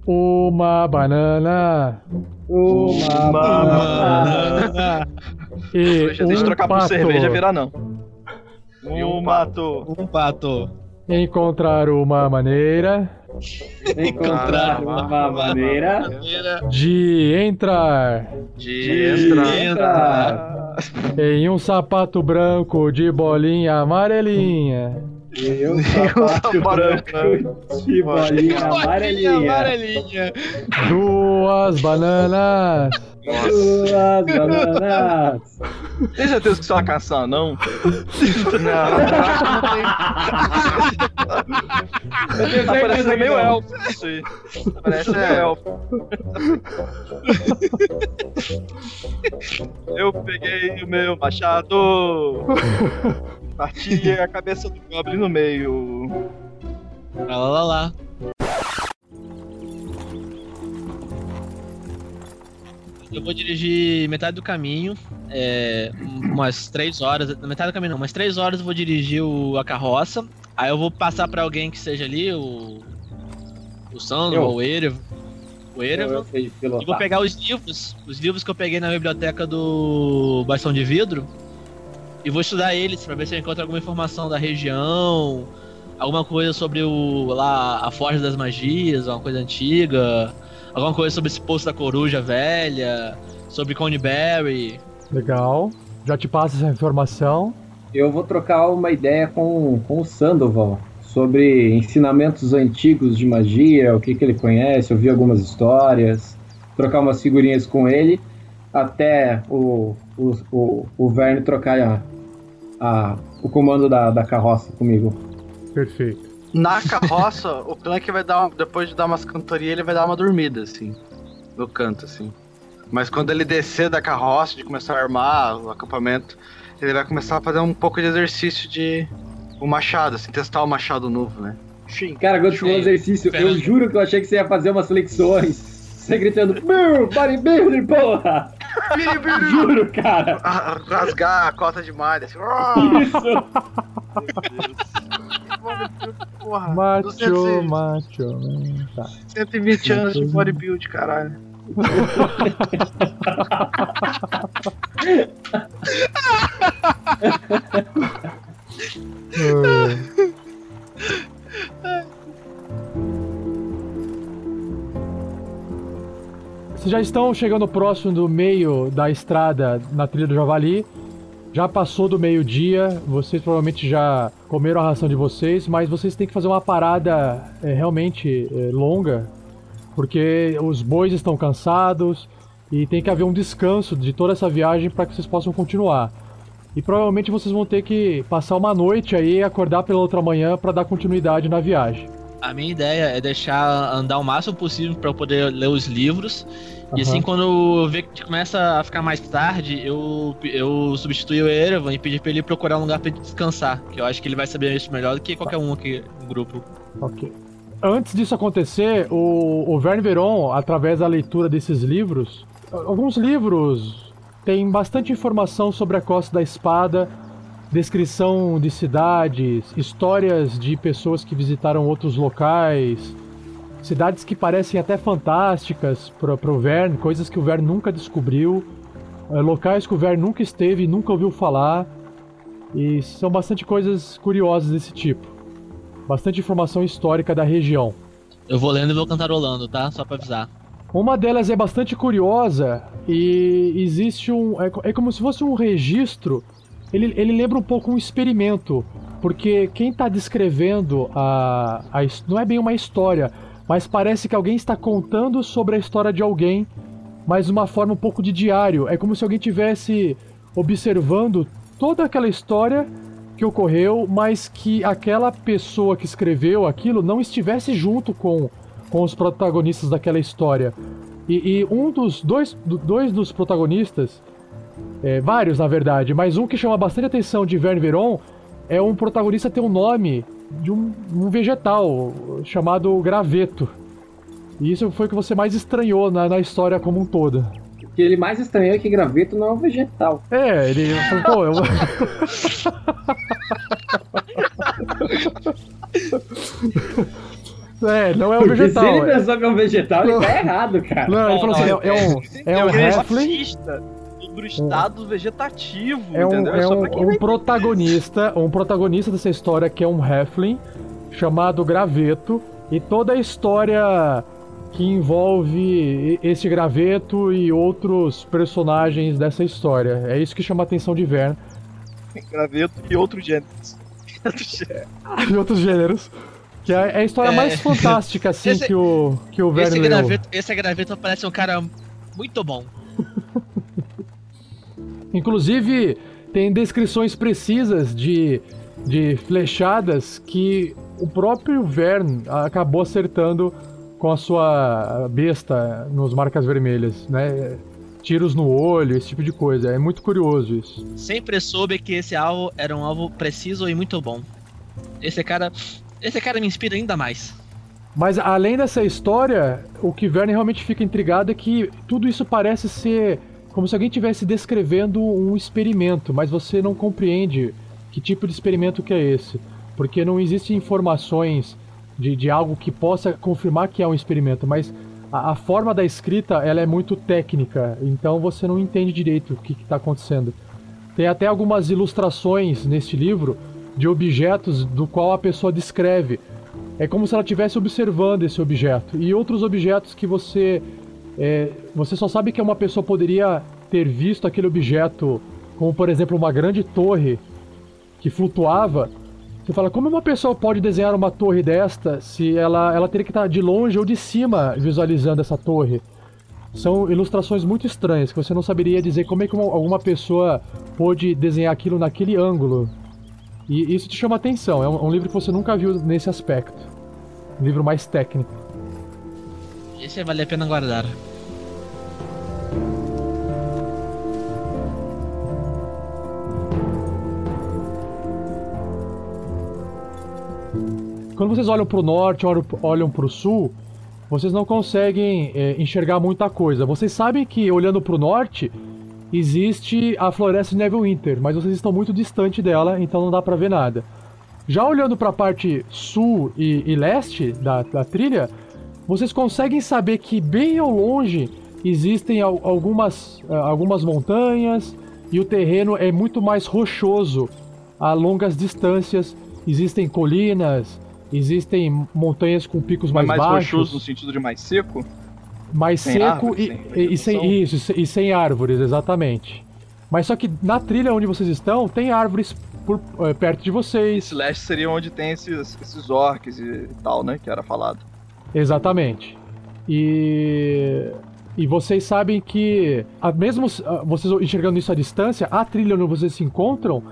Uma banana Uma banana. e Deixa um trocar por pato cerveja virar não. E um mato. Um pato. encontrar uma maneira Encontrar uma maneira de entrar De entrar. entrar em um sapato branco de bolinha amarelinha. em um sapato branco de bolinha amarelinha. amarelinha. Duas bananas Duas bananas. Tem certeza que é canção, não? Eu tenho Tá parecendo meio não. elfo isso aí. Parece meio elfo. Eu peguei o meu machado. Parti a cabeça do Goblin no meio. Lá, lá, lá, lá. Eu vou dirigir metade do caminho, é, umas três horas. Metade do caminho não, umas três horas eu vou dirigir o, a carroça. Aí eu vou passar pra alguém que seja ali, o. O Sandro, ou o Erevo. O Erevo. Sei E vou pegar os livros, os livros que eu peguei na biblioteca do Bastão de Vidro. E vou estudar eles pra ver se eu encontro alguma informação da região, alguma coisa sobre o lá a Forja das Magias, uma coisa antiga, alguma coisa sobre esse poço da coruja velha, sobre Coneyberry. Legal. Já te passo essa informação. Eu vou trocar uma ideia com, com o Sandoval sobre ensinamentos antigos de magia, o que, que ele conhece, ouvir algumas histórias, trocar umas figurinhas com ele, até o, o, o, o Verne trocar a, a, o comando da, da carroça comigo. Perfeito. Na carroça, o Clank vai dar, uma- depois de dar umas cantorias, ele vai dar uma dormida, assim, no canto, assim. Mas quando ele descer da carroça, de começar a armar o acampamento, ele vai começar a fazer um pouco de exercício de o machado, assim, testar o machado novo, né? Sim. Cara, quando chegou o exercício, eu juro que eu achei que você ia fazer umas flexões. Você gritando, meu, bodybuilder, porra! Juro, cara! Rasgar a cota de malha, assim. Isso! Porra, Macho, 200 macho. Tá. 120 anos de bodybuild, caralho. Vocês já estão chegando próximo do meio da estrada na trilha do Javali. Já passou do meio-dia, vocês provavelmente já comeram a ração de vocês, mas vocês têm que fazer uma parada é, realmente é, longa, porque os bois estão cansados e tem que haver um descanso de toda essa viagem para que vocês possam continuar. E provavelmente vocês vão ter que passar uma noite aí e acordar pela outra manhã para dar continuidade na viagem. A minha ideia é deixar andar o máximo possível pra eu poder ler os livros. E assim, quando eu ver que começa a ficar mais tarde, eu, eu substituo o Erevan e pedir pra ele procurar um lugar pra ele descansar. Que eu acho que ele vai saber isso melhor do que qualquer um aqui no grupo. Ok. Antes disso acontecer, o, o Verne Veron, através da leitura desses livros, alguns livros têm bastante informação sobre a Costa da Espada, descrição de cidades, histórias de pessoas que visitaram outros locais, cidades que parecem até fantásticas para o Verne, coisas que o Verne nunca descobriu, eh, locais que o Verne nunca esteve e nunca ouviu falar, e são bastante coisas curiosas desse tipo. Bastante informação histórica da região. Eu vou lendo e vou cantarolando, tá? Só pra avisar. Uma delas é bastante curiosa e existe um. É, é como se fosse um registro. Ele, ele lembra um pouco um experimento. Porque quem está descrevendo a, a. Não é bem uma história, mas parece que alguém está contando sobre a história de alguém, mas de uma forma um pouco de diário. É como se alguém tivesse observando toda aquela história que ocorreu, mas que aquela pessoa que escreveu aquilo não estivesse junto com, com os protagonistas daquela história. E, e um dos dois, do- dois dos protagonistas, é, vários na verdade, mas um que chama bastante atenção de Verne Veron é um protagonista tem um nome de um, um vegetal chamado graveto. E isso foi o que você mais estranhou na, na história como um todo. O que ele mais estranhou é que graveto não é um vegetal. É, ele falou, pô, eu. é, não é um vegetal. se ele é- pensou que é um vegetal, ele tá errado, cara. Não, ele falou assim, é, é um, é um halfling, Artista do estado vegetativo, é um, entendeu? é Só um, pra quem um vai protagonista, um protagonista dessa história que é um halfling chamado Graveto e toda a história que envolve esse Graveto e outros personagens dessa história. É isso que chama a atenção de Verne graveto e outros gêneros. Outros gêneros. e outros gêneros. Que é é a história É. mais fantástica assim Esse- que o que o Verne Esse leu. graveto, esse graveto parece um cara muito bom. Inclusive, tem descrições precisas de, de flechadas que o próprio Vern acabou acertando com a sua besta nos marcas vermelhas, né? Tiros no olho, esse tipo de coisa. É muito curioso isso. Sempre soube que esse alvo era um alvo preciso e muito bom. Esse cara. Esse cara me inspira ainda mais. Mas além dessa história, o que Verne realmente fica intrigado é que tudo isso parece ser como se alguém estivesse descrevendo um experimento, mas você não compreende que tipo de experimento que é esse, porque não existem informações de, de algo que possa confirmar que é um experimento, mas a, a forma da escrita ela é muito técnica, então você não entende direito o que está acontecendo. Tem até algumas ilustrações neste livro de objetos do qual a pessoa descreve. É como se ela estivesse observando esse objeto. E outros objetos que você. É, você só sabe que uma pessoa poderia ter visto aquele objeto, como por exemplo uma grande torre que flutuava. Você fala, como uma pessoa pode desenhar uma torre desta se ela, ela teria que estar de longe ou de cima visualizando essa torre? São ilustrações muito estranhas que você não saberia dizer como é que uma, alguma pessoa pôde desenhar aquilo naquele ângulo. E isso te chama atenção, é um, um livro que você nunca viu nesse aspecto. Um livro mais técnico. Esse vale a pena guardar. Quando vocês olham para o norte, olham para o sul, vocês não conseguem é, enxergar muita coisa. Vocês sabem que olhando para o norte existe a floresta de Neverwinter, mas vocês estão muito distante dela, então não dá para ver nada. Já olhando para a parte sul e, e leste da, da, trilha, vocês conseguem saber que bem ao longe existem algumas, eh, algumas montanhas e o terreno é muito mais rochoso a longas distâncias. Existem colinas, Existem montanhas com picos mais, mais baixos. Mais rochoso no sentido de mais seco? Mais sem seco árvores, e, sem e, sem isso e sem árvores, exatamente. Mas só que na trilha onde vocês estão tem árvores por, é, perto de vocês. Leste seria onde tem esses, esses orcs e tal, né? Que era falado. Exatamente. E e vocês sabem que, mesmo vocês enxergando isso à distância, a trilha onde vocês se encontram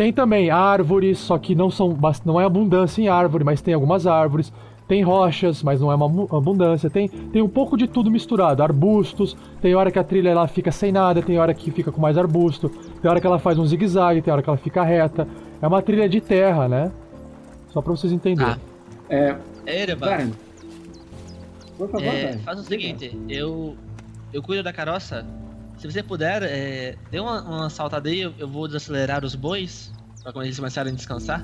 tem também árvores, só que não são não é abundância em árvore, mas tem algumas árvores. Tem rochas, mas não é uma abundância. Tem, tem um pouco de tudo misturado. Arbustos. Tem hora que a trilha ela fica sem nada, tem hora que fica com mais arbusto. Tem hora que ela faz um zigue-zague, tem hora que ela fica reta. É uma trilha de terra, né? Só pra vocês entenderem. Ah. É. Ereba. Por favor, é, faz o seguinte, eu eu cuido da carroça se você puder, é, dê uma, uma saltada aí, eu, vou desacelerar os bois, para quando eles começarem a descansar.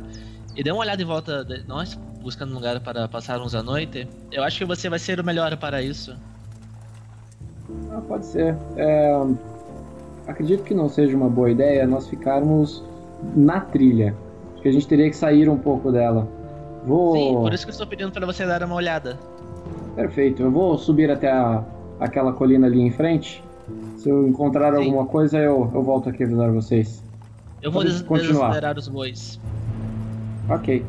E dê uma olhada em volta de nós, buscando um lugar para passarmos a noite. Eu acho que você vai ser o melhor para isso. Ah, pode ser. É, acredito que não seja uma boa ideia nós ficarmos na trilha. Acho que a gente teria que sair um pouco dela. Vou... Sim, por isso que eu estou pedindo para você dar uma olhada. Perfeito, eu vou subir até a, aquela colina ali em frente se eu encontrar Sim. alguma coisa, eu, eu volto aqui avisar vocês. Eu vou des continuar. desacelerar os bois. Ok.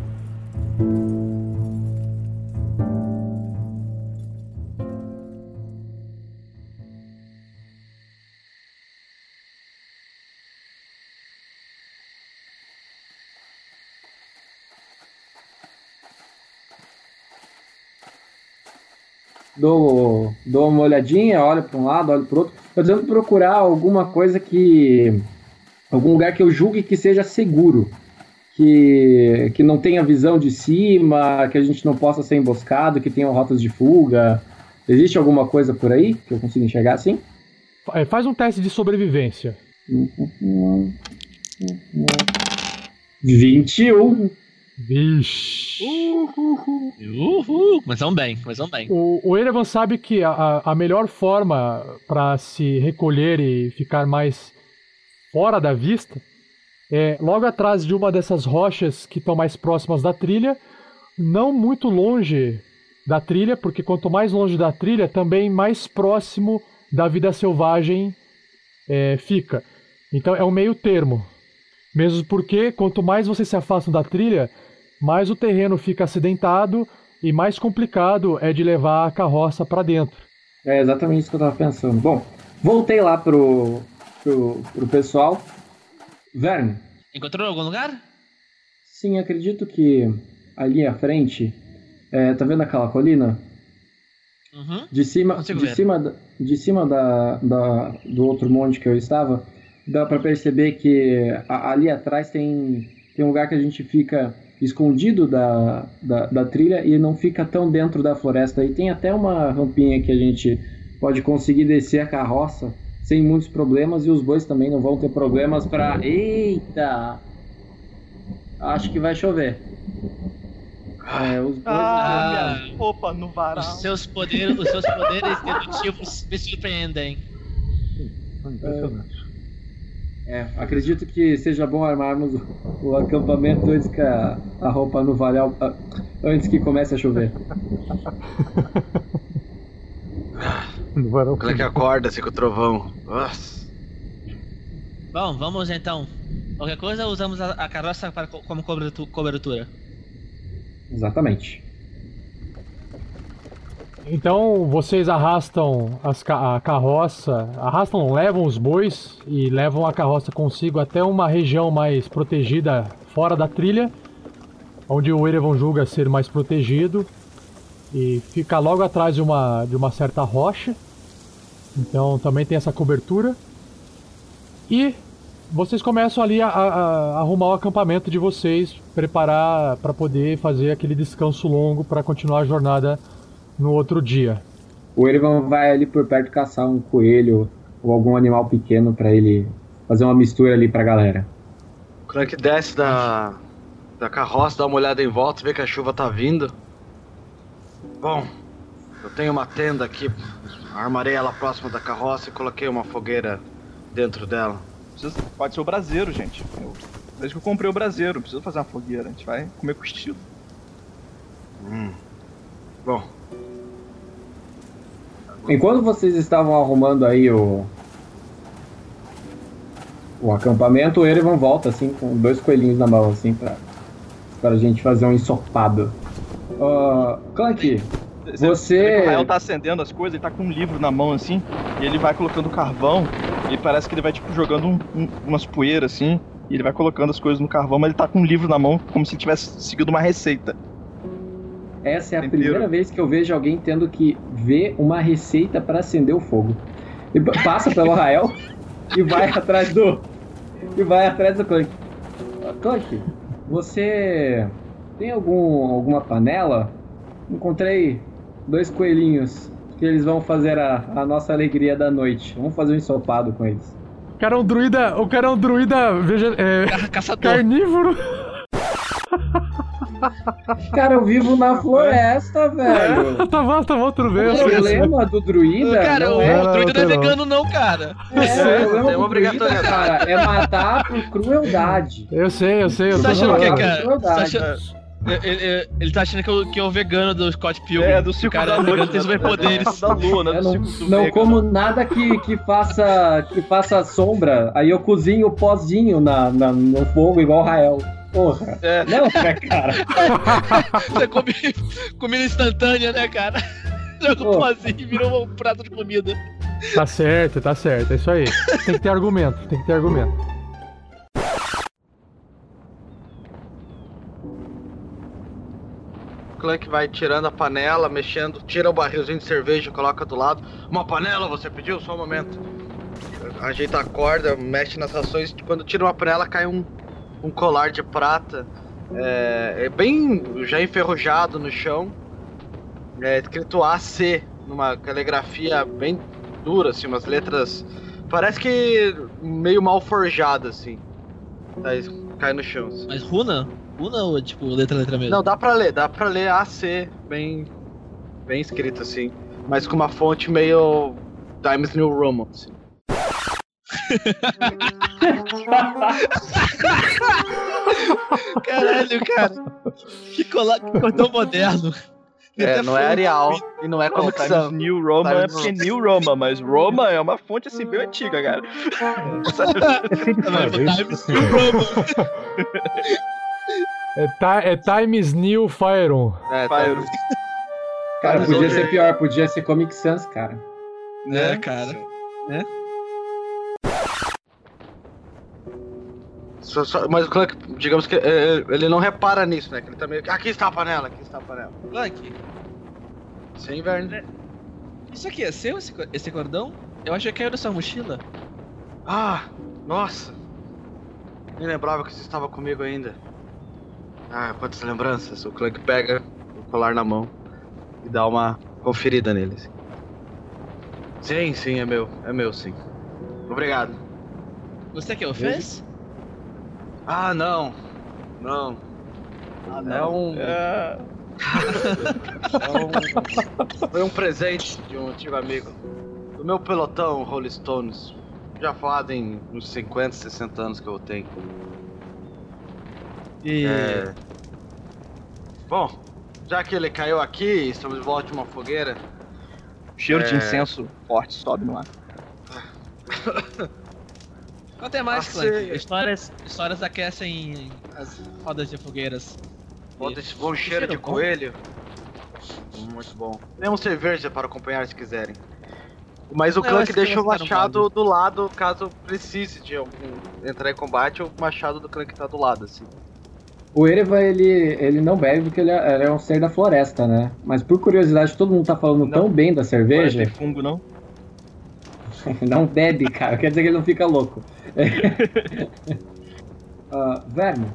dou, dou uma olhadinha, olho para um lado, olho para outro. Eu tento procurar alguma coisa que. algum lugar que eu julgue que seja seguro. Que, que não tenha visão de cima, que a gente não possa ser emboscado, que tenha rotas de fuga. Existe alguma coisa por aí que eu consiga enxergar assim? Faz um teste de sobrevivência. 21. Vixe. Uhul. Uhul. Começam bem, começam bem. O, o Erevan sabe que a, a melhor forma para se recolher e ficar mais fora da vista é logo atrás de uma dessas rochas que estão mais próximas da trilha, não muito longe da trilha, porque quanto mais longe da trilha, também mais próximo da vida selvagem é, fica. Então é um meio termo. Mesmo porque quanto mais você se afasta da trilha, mais o terreno fica acidentado e mais complicado é de levar a carroça para dentro. É exatamente isso que eu estava pensando. Bom, voltei lá pro, pro, pro pessoal. Verne. Encontrou algum lugar? Sim, acredito que ali à frente, é, tá vendo aquela colina? Uhum. De cima, de cima, de cima da, da, do outro monte que eu estava, dá para perceber que ali atrás tem, tem um lugar que a gente fica escondido da, da, da trilha e não fica tão dentro da floresta. E tem até uma rampinha que a gente pode conseguir descer a carroça sem muitos problemas e os bois também não vão ter problemas para. Eita! Acho que vai chover. É, os bois Ah, opa, no varal. Os seus poderes, os seus poderes dedutivos me surpreendem. Impressionante. É, acredito que seja bom armarmos o, o acampamento antes que a, a roupa no varal. antes que comece a chover. No varal. Como é que acorda assim com o trovão? Nossa. Bom, vamos então. Qualquer coisa, usamos a, a carroça para, co- como cobertu- cobertura. Exatamente. Então vocês arrastam as ca- a carroça, arrastam, levam os bois e levam a carroça consigo até uma região mais protegida fora da trilha, onde o Erevan julga ser mais protegido e fica logo atrás de uma, de uma certa rocha. Então também tem essa cobertura. E vocês começam ali a, a- a arrumar o acampamento de vocês, preparar para poder fazer aquele descanso longo para continuar a jornada no outro dia. O Erivan vai ali por perto caçar um coelho ou algum animal pequeno pra ele fazer uma mistura ali pra galera. O Clank desce da, da carroça, dá uma olhada em volta, vê que a chuva tá vindo. Bom, eu tenho uma tenda aqui, armarei ela próxima da carroça e coloquei uma fogueira dentro dela. Precisa- Pode ser o braseiro, gente. Eu, desde que eu comprei o braseiro, não precisa fazer uma fogueira. A gente vai comer com estilo. Hum. Bom, Enquanto vocês estavam arrumando aí o. O acampamento, o Erevan volta assim com dois coelhinhos na mão, assim, pra, pra gente fazer um ensopado. Ah, Clank, Você- que O Rael tá acendendo as coisas, ele tá com um livro na mão assim, e ele vai colocando carvão, e parece que ele vai tipo jogando um- um- umas poeiras assim, e ele vai colocando as coisas no carvão, mas ele tá com um livro na mão, como se ele tivesse seguido uma receita. Essa é a Tempero. primeira vez que eu vejo alguém tendo que ver uma receita pra acender o fogo. E pa- passa pelo Rael e vai atrás do. E vai atrás do Clank. Clank, você tem algum, alguma panela? Encontrei dois coelhinhos que eles vão fazer a, a nossa alegria da noite. Vamos fazer um ensopado com eles. O cara é um druida. O cara é um druida veja, é, Caçador. carnívoro. Cara, eu vivo na floresta, velho. tá bom, tá bom, tudo bem. eu O eu problema do druida Cara, não o é, não, druida não é vegano não, cara. é, o problema obrigatoriedade. cara, é matar por crueldade. Eu sei, eu sei, eu tá achando o que, cara? Tá achando... Ele, ele- ele tá achando que eu, que é o vegano do Scott Pilgrim. É, do Circo cara da vegano Noite, tem superpoderes. Da lua, né? Eu não, não como nada que, que faça que faça sombra. Aí eu cozinho o pozinho na, na- no fogo igual o Rael. Porra. É. Não, é, cara. Você come comida instantânea, né, cara? Joga um pozinho e virou um prato de comida. Tá certo, tá certo, é isso aí. Tem que ter argumento, tem que ter argumento. o Clank vai tirando a panela, mexendo, tira o barrilzinho de cerveja, coloca do lado. Uma panela, você pediu? Só um momento. Ajeita a corda, mexe nas rações. Quando tira uma panela, cai um, um colar de prata. É, é bem já enferrujado no chão. É escrito AC, numa caligrafia bem dura, assim, umas letras. Parece que meio mal forjada, assim. Tá, cai no chão. assim. Mas runa? Runa ou é tipo letra letra mesmo? Não, dá pra ler, dá pra ler AC, bem, bem escrito assim. Mas com uma fonte meio Times New Roman, assim. Caralho, cara. Que, colar, que cordão moderno. É, não é. Arial e não é Comic Times Sans. New Roma é Times porque New Roma, mas Roma é uma fonte assim bem antiga, cara. É é Times isso? New Roman. É, ti- é Times New Fireon. É, tá. Fire. Cara, podia ser pior, podia ser Comic Sans, cara. É, cara. Só- só- mas o Clank, digamos que é, ele não repara nisso, né? Que ele tá meio. Aqui está a panela, aqui está a panela. Clank, Sem inverno. isso aqui é seu, esse, esse cordão? Eu achei que era da sua mochila. Ah, nossa. Nem lembrava que você estava comigo ainda. Ah, quantas lembranças. O Clank pega o colar na mão e dá uma conferida nele. assim. Sim, sim, é meu. É meu, sim. Obrigado. Você que o fez? Ah, não. Não. É um. É, é um- Foi um presente de um antigo amigo. Do meu pelotão, Rolling Stones. Já fazem uns 50, 60 anos que eu tenho. E. É... Bom, já que ele caiu aqui, estamos de volta de uma fogueira. o cheiro de É. incenso forte sobe no ar. Conta mais, Clank. Histórias, histórias aquecem as rodas de fogueiras. Volta esse bom cheiro de cheiro bom. coelho. Muito bom. Temos cerveja para acompanhar se quiserem. Mas o Não, Clank deixa o machado do lado caso precise de algum entrar em combate, o machado do Clank tá do lado, assim. O Erevan, ele, ele não bebe porque ele é, ele é um ser da floresta, né? Mas por curiosidade, todo mundo tá falando tão bem da cerveja. Não tem fungo, não? não bebe, cara. Quer dizer que ele não fica louco. Ah, Verme,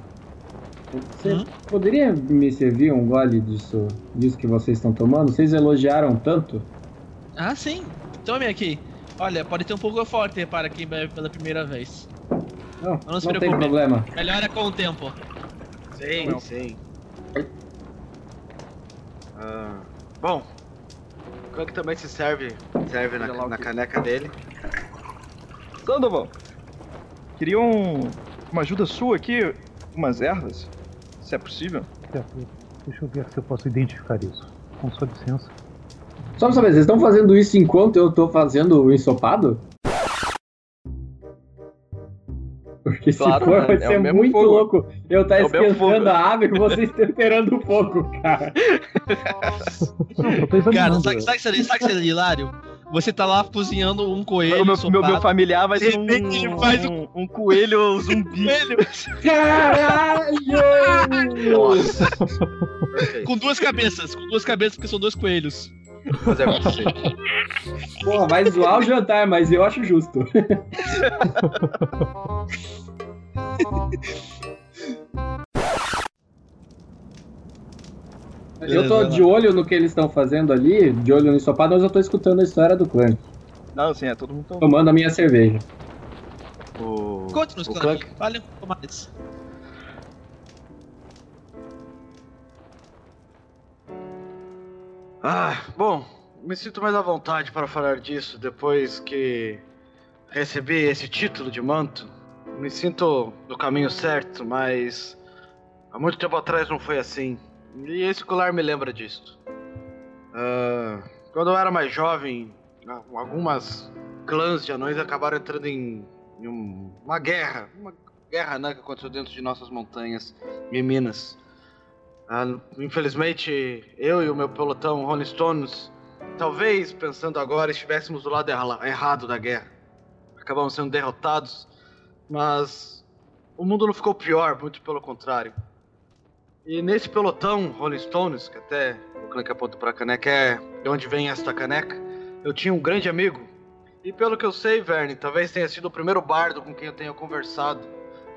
você Hum? poderia me servir um gole disso, disso que vocês estão tomando? Vocês elogiaram tanto? Ah, sim. Tome aqui. Olha, pode ter um pouco forte para quem bebe pela primeira vez. Não, Não se não tem problema. Melhora com o tempo. Sim, Não. sim. Ah, bom, o Clank também se serve, serve na, na caneca dele. Sandoval, queria um, uma ajuda sua aqui, umas ervas, se é possível. Deixa eu ver se eu posso identificar isso. Com sua licença. Só pra saber, vocês estão fazendo isso enquanto eu tô fazendo o ensopado? Porque se Claro, for, né? vai É ser o mesmo muito fogo. louco eu estar É o esquentando a água e vocês temperando o fogo, cara. Não, Cara, sabe, seria, sabe que seria hilário? Você tá lá cozinhando um coelho. o meu, meu, meu familiar vai ser um, repente ele faz um, um coelho zumbi. Coelho Caralho! Perfeito. com duas cabeças. Com duas cabeças, porque são dois coelhos. Mas é perfeito. Porra, vai zoar o jantar, mas eu acho justo. Eu tô de olho no que eles estão fazendo ali, de olho no ensopado, mas eu tô escutando a história do clã, Não, sim, é todo mundo. tomando a minha cerveja. O, Conte-nos, Clank. Clank, Fale Ah, bom, me sinto mais à vontade para falar disso depois que recebi esse título de manto. Me sinto no caminho certo, mas há muito tempo atrás não foi assim. E esse colar me lembra disso. Ah, quando eu era mais jovem, algumas clãs de anões acabaram entrando em, em um- uma guerra. Uma guerra né, que aconteceu dentro de nossas montanhas em Minas. Ah, infelizmente, eu e o meu pelotão Rolling Stones, talvez, pensando agora, estivéssemos do lado erra- errado da guerra. Acabamos sendo derrotados, mas o mundo não ficou pior, muito pelo contrário. E nesse pelotão Rolling Stones, que até o Clank aponta para a caneca, é de onde vem esta caneca, eu tinha um grande amigo. E pelo que eu sei, Verne, talvez tenha sido o primeiro bardo com quem eu tenha conversado,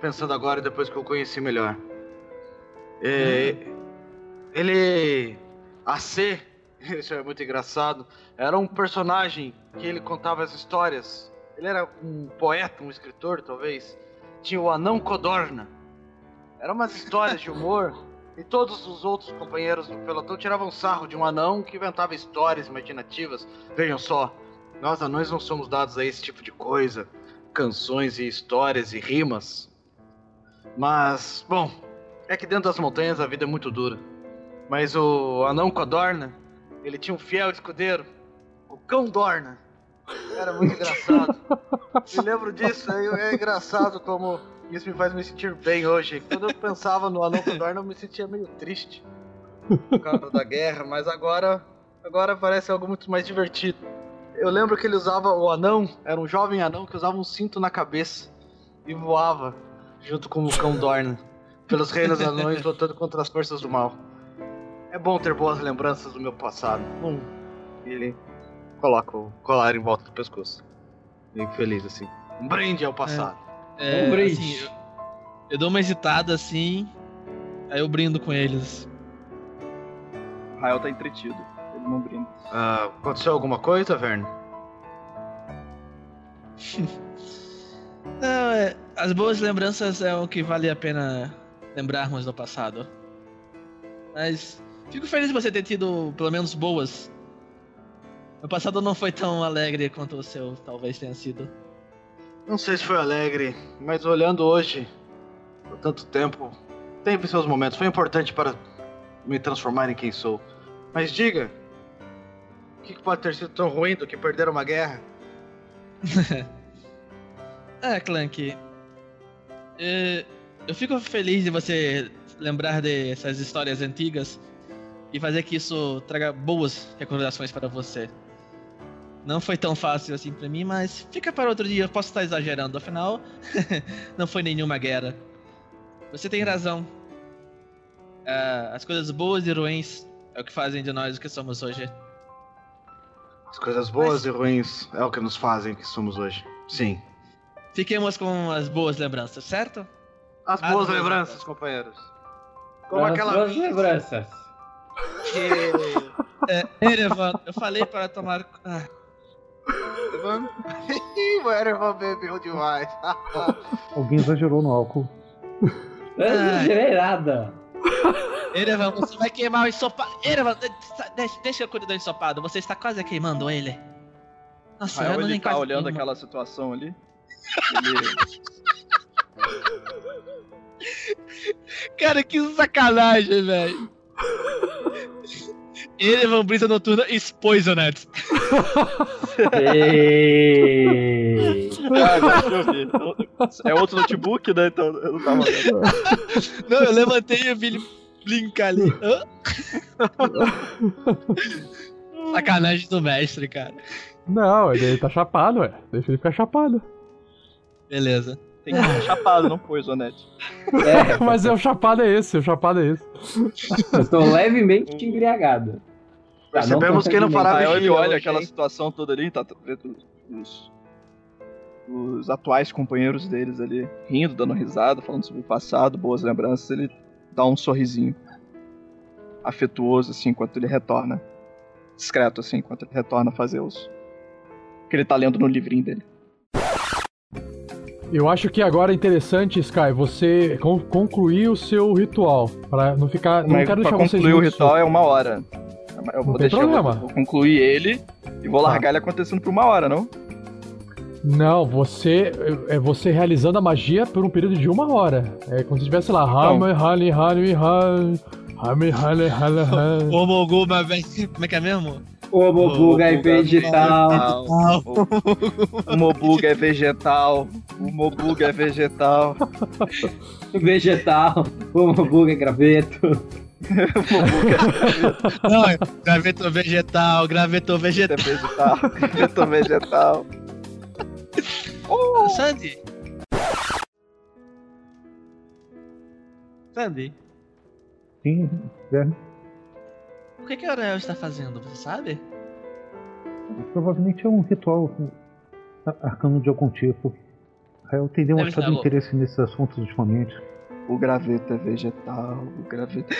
pensando agora depois que eu conheci melhor. É, ele. AC, isso é muito engraçado, era um personagem que ele contava as histórias. Ele era um poeta, um escritor, talvez. Tinha o Anão Codorna. Eram umas histórias de humor. E todos os outros companheiros do pelotão tiravam sarro de um anão que inventava histórias imaginativas. Vejam só, nós anões não somos dados a esse tipo de coisa. Canções e histórias e rimas. Mas, bom, é que dentro das montanhas a vida é muito dura. Mas o anão Codorna, ele tinha um fiel escudeiro, o Cão Dorna. Era muito engraçado. Me lembro disso, é, é engraçado como isso me faz me sentir bem hoje. Quando eu pensava no anão Codorna, eu me sentia meio triste por causa da guerra, mas agora, agora parece algo muito mais divertido. Eu lembro que ele usava o anão, era um jovem anão que usava um cinto na cabeça e voava junto com o Cão Dorna pelos reinos anões lutando contra as forças do mal. É bom ter boas lembranças do meu passado. Hum. E ele coloca o colar em volta do pescoço. Bem feliz assim. Um brinde ao passado. É, Um brinde. assim, eu, eu dou uma hesitada assim. Aí eu brindo com eles. Rael tá entretido. Ele não brinda. Ah, aconteceu alguma coisa, Verne? Não, é, as boas lembranças é o que vale a pena lembrarmos do passado. Mas fico feliz de você ter tido pelo menos boas. Meu passado não foi tão alegre quanto o seu talvez tenha sido. Não sei se foi alegre, mas olhando hoje, por tanto tempo, teve seus momentos. Foi importante para me transformar em quem sou. Mas diga, o que pode ter sido tão ruim do que perder uma guerra? É, Clank. é, eu fico feliz de você lembrar dessas histórias antigas e fazer que isso traga boas recordações para você. Não foi tão fácil assim pra mim, mas fica para outro dia. Eu posso estar exagerando, afinal, não foi nenhuma guerra. Você tem razão. Ah, as coisas boas e ruins é o que fazem de nós o que somos hoje. As coisas boas e ruins é o que nos fazem o que somos hoje. Sim. Fiquemos com as boas lembranças, certo? As Ah, boas não, lembranças, companheiros. Como As aquela boas lembranças. Que... É, Erevan, eu falei para tomar. Ah, Evan... Ih, o Erevan bebeu demais. Alguém exagerou no álcool. Eu não exagerei nada. Erevan, você vai queimar o ensopado. Erevan, deixa, deixa eu cuidar do ensopado. Você está quase queimando ele. Nossa, eu Rael não ele nem tá olhando queimo. aquela situação ali. Ele... Cara, que sacanagem, velho. Brisa noturna, is poisoned. Ah. É outro notebook, né? Então eu não tava vendo. Não, eu levantei e vi ele blincar ali. Hã? Sacanagem do mestre, cara. Não, ele tá chapado, ué. Deixa ele ficar chapado. Beleza. Tem que ser chapado, não poisonete. É, Mas é o chapado é esse, o chapado é esse. eu estou levemente embriagado. Tá, não Percebemos que não fará levemente. Rael ele olha hoje, aquela situação toda ali, tá vendo os, os atuais companheiros deles ali rindo, dando risada, falando sobre o passado, boas lembranças. Ele dá um sorrisinho afetuoso, assim, enquanto ele retorna. Discreto, assim, enquanto ele retorna a fazer os. O que ele tá lendo no livrinho dele. Eu acho que agora é interessante, Sky, você con- concluir o seu ritual. Pra não ficar. Não Mas quero pra deixar vocês concluir o ritual é uma hora. Eu vou Não tem deixar eu vou- problema. concluir ele e vou Tá. largar ele acontecendo por uma hora, não? Não, você é você realizando a magia por um período de uma hora. É como se estivesse lá. Hame, hale, hale, hale, hame, hale, hale, hale. O velho. Como é que é mesmo? O Mobuga é vegetal. O Mobuga é vegetal. O Mobuga é vegetal. Vegetal. O Mobuga é graveto. Não, é graveto vegetal, graveto vegetal. vegetal. Tô vegetal. Sandy? Sandy, Sim, é, o que, que a Aurel está fazendo, você sabe? provavelmente é um ritual arcano de algum tipo. Eu tenho demonstrado interesse nesses assuntos ultimamente. O graveto é vegetal. O graveto.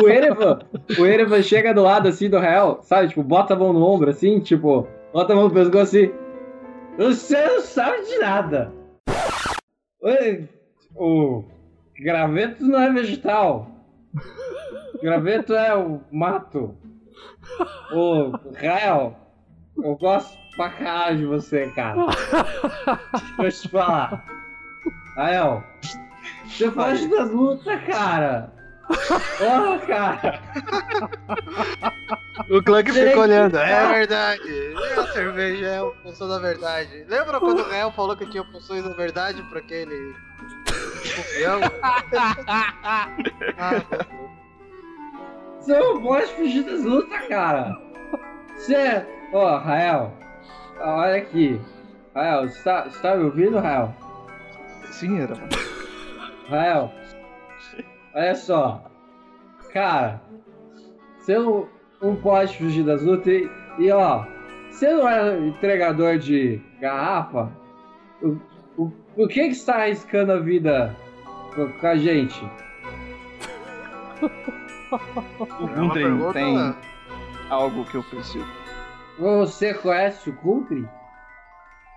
O Erevan, o Erevan chega do lado assim do réu, sabe? Tipo, bota a mão no ombro assim, tipo, bota a mão no pescoço assim. Você não sabe de nada. Oi, O graveto não é vegetal. Graveto é o mato. O réu, eu gosto pra caralho de você, cara. Deixa eu te falar. Rael, você foge das lutas, cara. Porra, cara. O Clank Gente, fica olhando. É verdade. E a cerveja é a função da verdade. Lembra quando o Rael falou que tinha funções da verdade pra aquele escorpião? Ah, Você não pode fugir das lutas, cara. Você. Ó, Rael. Olha aqui. Rael, você tá, você tá me ouvindo, Rael? Sim, era. Rael. Olha só. Cara. Você não, não pode fugir das lutas e, e, ó. Você não é entregador de garrafa? O, o, por que que você tá arriscando a vida com, com a gente? O Gundren tem algo que eu preciso. Você conhece o Gundren?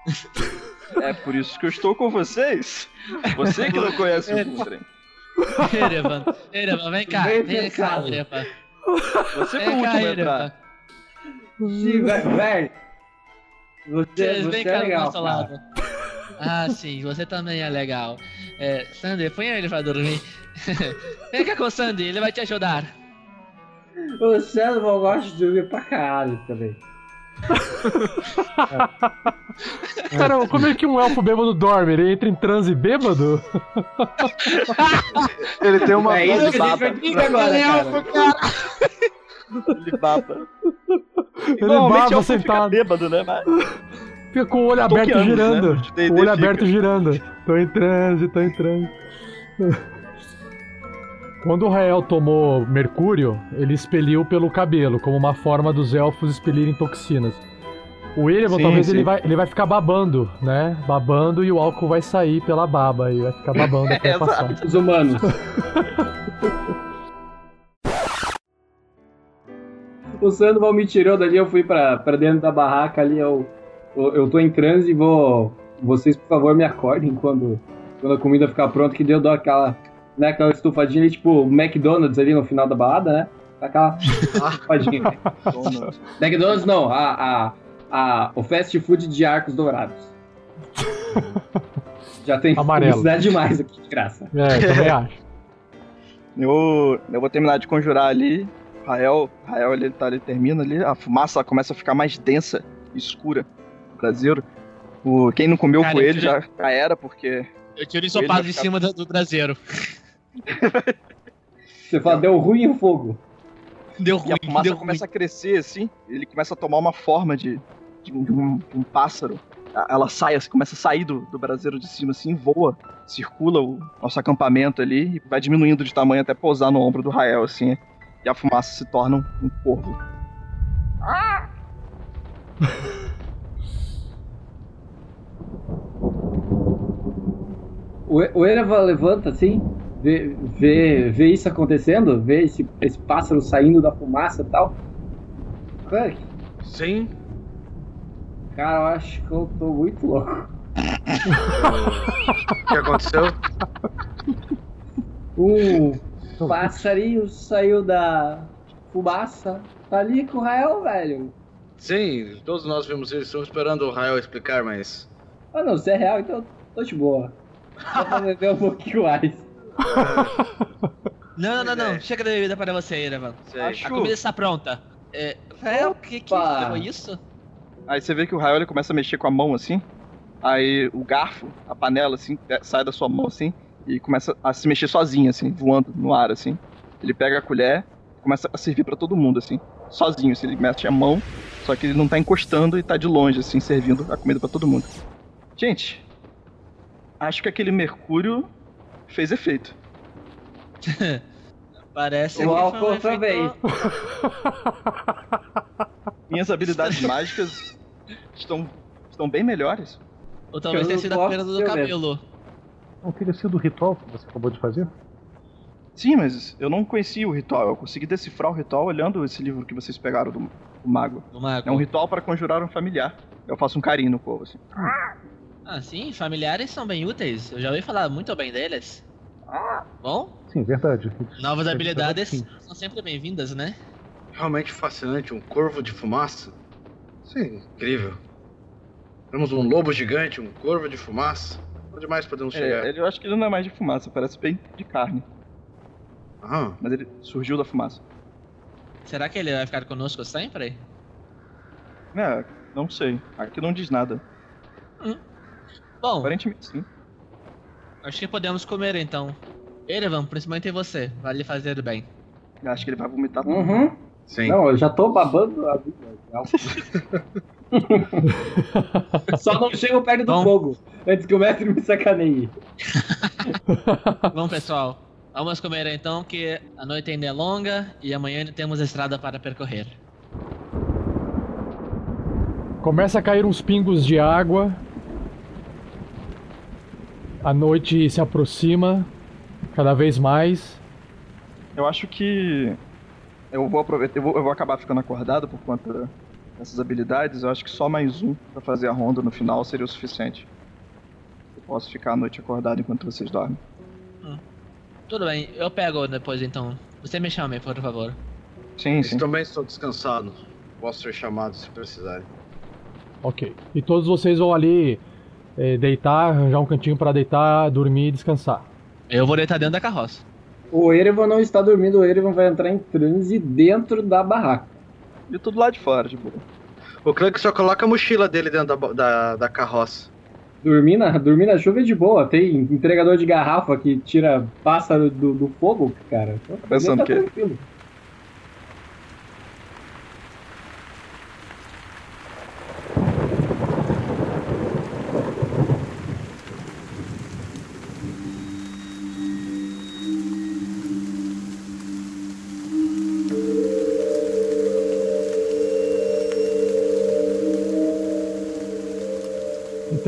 É por isso que eu estou com vocês. Você que não conhece o Gundren. Erevan, Erevan, vem cá, Bem vem cá. Erevan. Você Vem cá, Erevan. Sim, velho. velho. Você, Vocês você vem é cá do legal, nosso cara. lado. Ah, sim, você também é legal. É, Sandy, põe ele pra dormir. vem cá com o Sandy, ele vai te ajudar. O Sandoval gosta de dormir pra caralho também. Cara, como é que um elfo bêbado dorme? Ele entra em transe bêbado? Ele tem uma É isso ele que baba. vai dizer agora, cara. Ele baba. Ele baba elfo fica sentado. bêbado, né? Mas... Fica com o olho aberto anos, girando. né? O olho fica. aberto girando. Tô em transe, tô em transe. Quando o Rael tomou mercúrio, ele expeliu pelo cabelo, como uma forma dos elfos expelirem toxinas. O Sim, talvez sim. ele vai, ele vai ficar babando, né? Babando e o álcool vai sair pela baba e vai ficar babando até Exato. passar. Os humanos. o Sandoval me tirou dali, eu fui pra, pra dentro da barraca ali, eu, eu, tô em transe e vou. Vocês, por favor, me acordem quando, quando a comida ficar pronta, que deu dó aquela, né, aquela estufadinha ali, tipo McDonald's ali no final da balada, né? Aquela estufadinha. McDonald's não, a, a, a, o fast food de Arcos Dourados. Já tem Amarelo. publicidade demais aqui, de graça. É, eu também acho. Eu, eu vou terminar de conjurar ali. Rael, Rael ele, tá, ele termina ali. A fumaça começa a ficar mais densa, escura. Braseiro. O, quem não comeu Cara, coelho eu já, já era, porque. Eu tiro ensopado em cima do, do traseiro. Você fala, deu ruim o fogo. Deu E a ruim, fumaça deu começa a crescer assim. Ele começa a tomar uma forma de, de, um, de um- de um pássaro. Ela sai, assim, começa a sair do, do braseiro de cima, assim, voa, circula o nosso acampamento ali e vai diminuindo de tamanho até pousar no ombro do Rael, assim. E a fumaça se torna um, um corvo. O, o Erevan levanta assim, vê, vê, vê isso acontecendo, vê esse, esse pássaro saindo da fumaça e tal. Cara, Sim. cara, eu acho que eu tô muito louco. O que aconteceu? Um passarinho saiu da fumaça, tá ali com o Rael, velho. Sim, todos nós vimos isso. Estamos esperando o Rael explicar, mas. Ah não, se é real, então eu tô de boa. Só pra beber um pouquinho mais. Não, não, não, não. Chega de bebida para você, Erevan. Sei. A comida está pronta. É, Rael, o que, que foi isso? Aí você vê que o Rael ele começa a mexer com a mão assim. Aí o garfo, a panela, assim, é, sai da sua mão assim. E começa a se mexer sozinho, assim, voando no ar, assim. Ele pega a colher começa a servir pra todo mundo, assim. Sozinho, assim. Ele mete a mão, só que ele não tá encostando e tá de longe, assim, servindo a comida pra todo mundo. Gente, acho que aquele mercúrio fez efeito. Parece O que álcool um também. efeito- Minhas habilidades mágicas estão, estão bem melhores. Ou talvez tenha sido a perda do cabelo. Não teria sido o ritual que você acabou de fazer? Sim, mas eu não conhecia o ritual. Eu consegui decifrar o ritual olhando esse livro que vocês pegaram do, do mago. Do mago. É um ritual para conjurar um familiar. Eu faço um carinho no povo, assim. Ah, sim, familiares são bem úteis. Eu já ouvi falar muito bem deles. Bom, Sim, verdade. novas É, habilidades sim. são sempre bem-vindas, né? Realmente fascinante. Um corvo de fumaça. Isso é incrível. Temos um lobo gigante, um corvo de fumaça. Onde mais podemos chegar? É, ele, eu acho que ele não é mais de fumaça, parece bem de carne. Ah, Mas ele surgiu da fumaça. Será que ele vai ficar conosco sempre? É, não sei. Aqui não diz nada. Bom, Aparentemente sim. acho que podemos comer então. Erevan, principalmente você, vai lhe fazer bem. Eu acho que ele vai vomitar tudo. Uhum. sim. Não, eu já tô babando a vida. Só não chego perto do Bom. fogo antes que o mestre me sacaneie. Bom, pessoal, vamos comer então, que a noite ainda é longa e amanhã ainda temos estrada para percorrer. Começa a cair uns pingos de água. A noite se aproxima. cada vez mais. Eu acho que eu vou aproveitar, eu vou, eu vou acabar ficando acordado por conta dessas habilidades. Eu acho que só mais um pra fazer a ronda no final seria o suficiente. Eu posso ficar a noite acordado enquanto vocês dormem. Tudo bem, eu pego depois então. Você me chame, por favor. Sim, Eu também estou descansado. Posso ser chamado se precisarem. Ok. E todos vocês vão ali deitar, arranjar um cantinho pra deitar, dormir e descansar. Eu vou deitar dentro da carroça. O Erevan não está dormindo, o Erevan vai entrar em transe dentro da barraca. E tudo lá de fora, de boa. O Clank só coloca a mochila dele dentro da, da, da carroça. Dormir na, dormir na chuva é de boa. Tem entregador de garrafa que tira pássaro do, do fogo, cara. Então, Pensando tá que- tranquilo.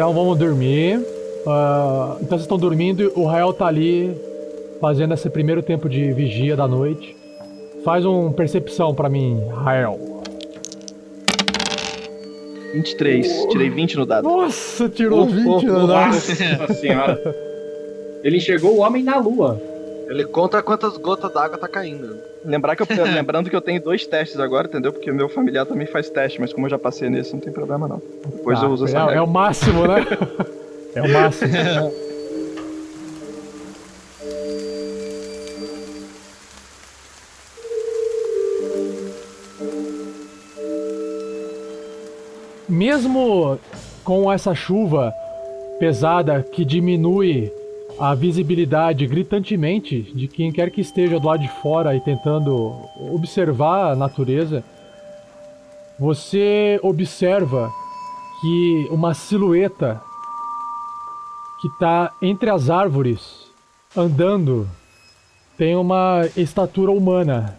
Então vamos dormir. Ah, então vocês estão dormindo e o Rael tá ali fazendo esse primeiro tempo de vigia da noite. Faz um percepção pra mim, Rael. 23, tirei 20 no dado. Nossa, tirou Oh, 20 oh, no dado. Nossa senhora. Ele enxergou o homem na lua. Ele conta quantas gotas d'água tá caindo. Lembrar que eu, lembrando que eu tenho dois testes agora, entendeu? Porque o meu familiar também faz teste, mas como eu já passei nesse, não tem problema não. Depois Tá, eu uso essa é, regra. é o máximo, né? é o máximo. Mesmo com essa chuva pesada que diminui a visibilidade gritantemente de quem quer que esteja do lado de fora e tentando observar a natureza, você observa que uma silhueta que está entre as árvores, andando, tem uma estatura humana.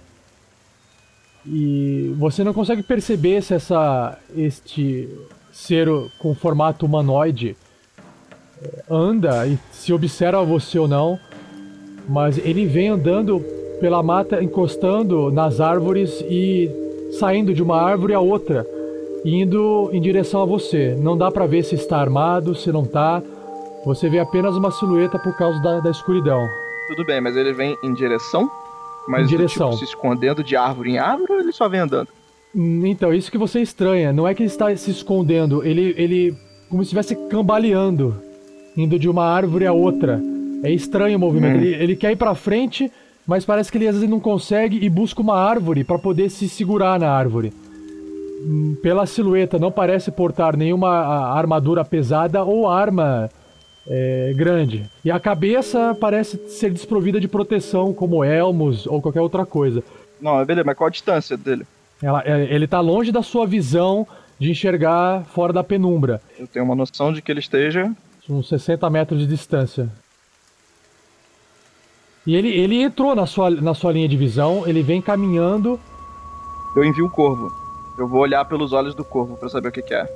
E você não consegue perceber se essa este ser com formato humanoide anda e se observa você ou não, mas ele vem andando pela mata, encostando nas árvores e saindo de uma árvore a outra, indo em direção a você. Não dá pra ver se está armado, se não tá. Você vê apenas uma silhueta por causa da, da escuridão. Tudo bem, mas ele vem em direção? Mas Em do direção. tipo, se escondendo de árvore em árvore ou ele só vem andando? Hum, Então, isso que você estranha. Não é que ele está se escondendo, ele, ele como se estivesse cambaleando, indo de uma árvore a outra. É estranho o movimento. Hum. Ele, ele quer ir pra frente, mas parece que ele às vezes não consegue e busca uma árvore para poder se segurar na árvore. Hum, Pela silhueta, não parece portar nenhuma armadura pesada ou arma é, grande. E a cabeça parece ser desprovida de proteção, como elmos ou qualquer outra coisa. Não, beleza, mas qual a distância dele? Ela- é, ele tá longe da sua visão de enxergar fora da penumbra. Eu tenho uma noção de que ele esteja. Uns 60 metros de distância. E ele, ele entrou na sua, na sua linha de visão, ele vem caminhando. Eu envio o corvo. Eu vou olhar pelos olhos do corvo pra saber o que, que é.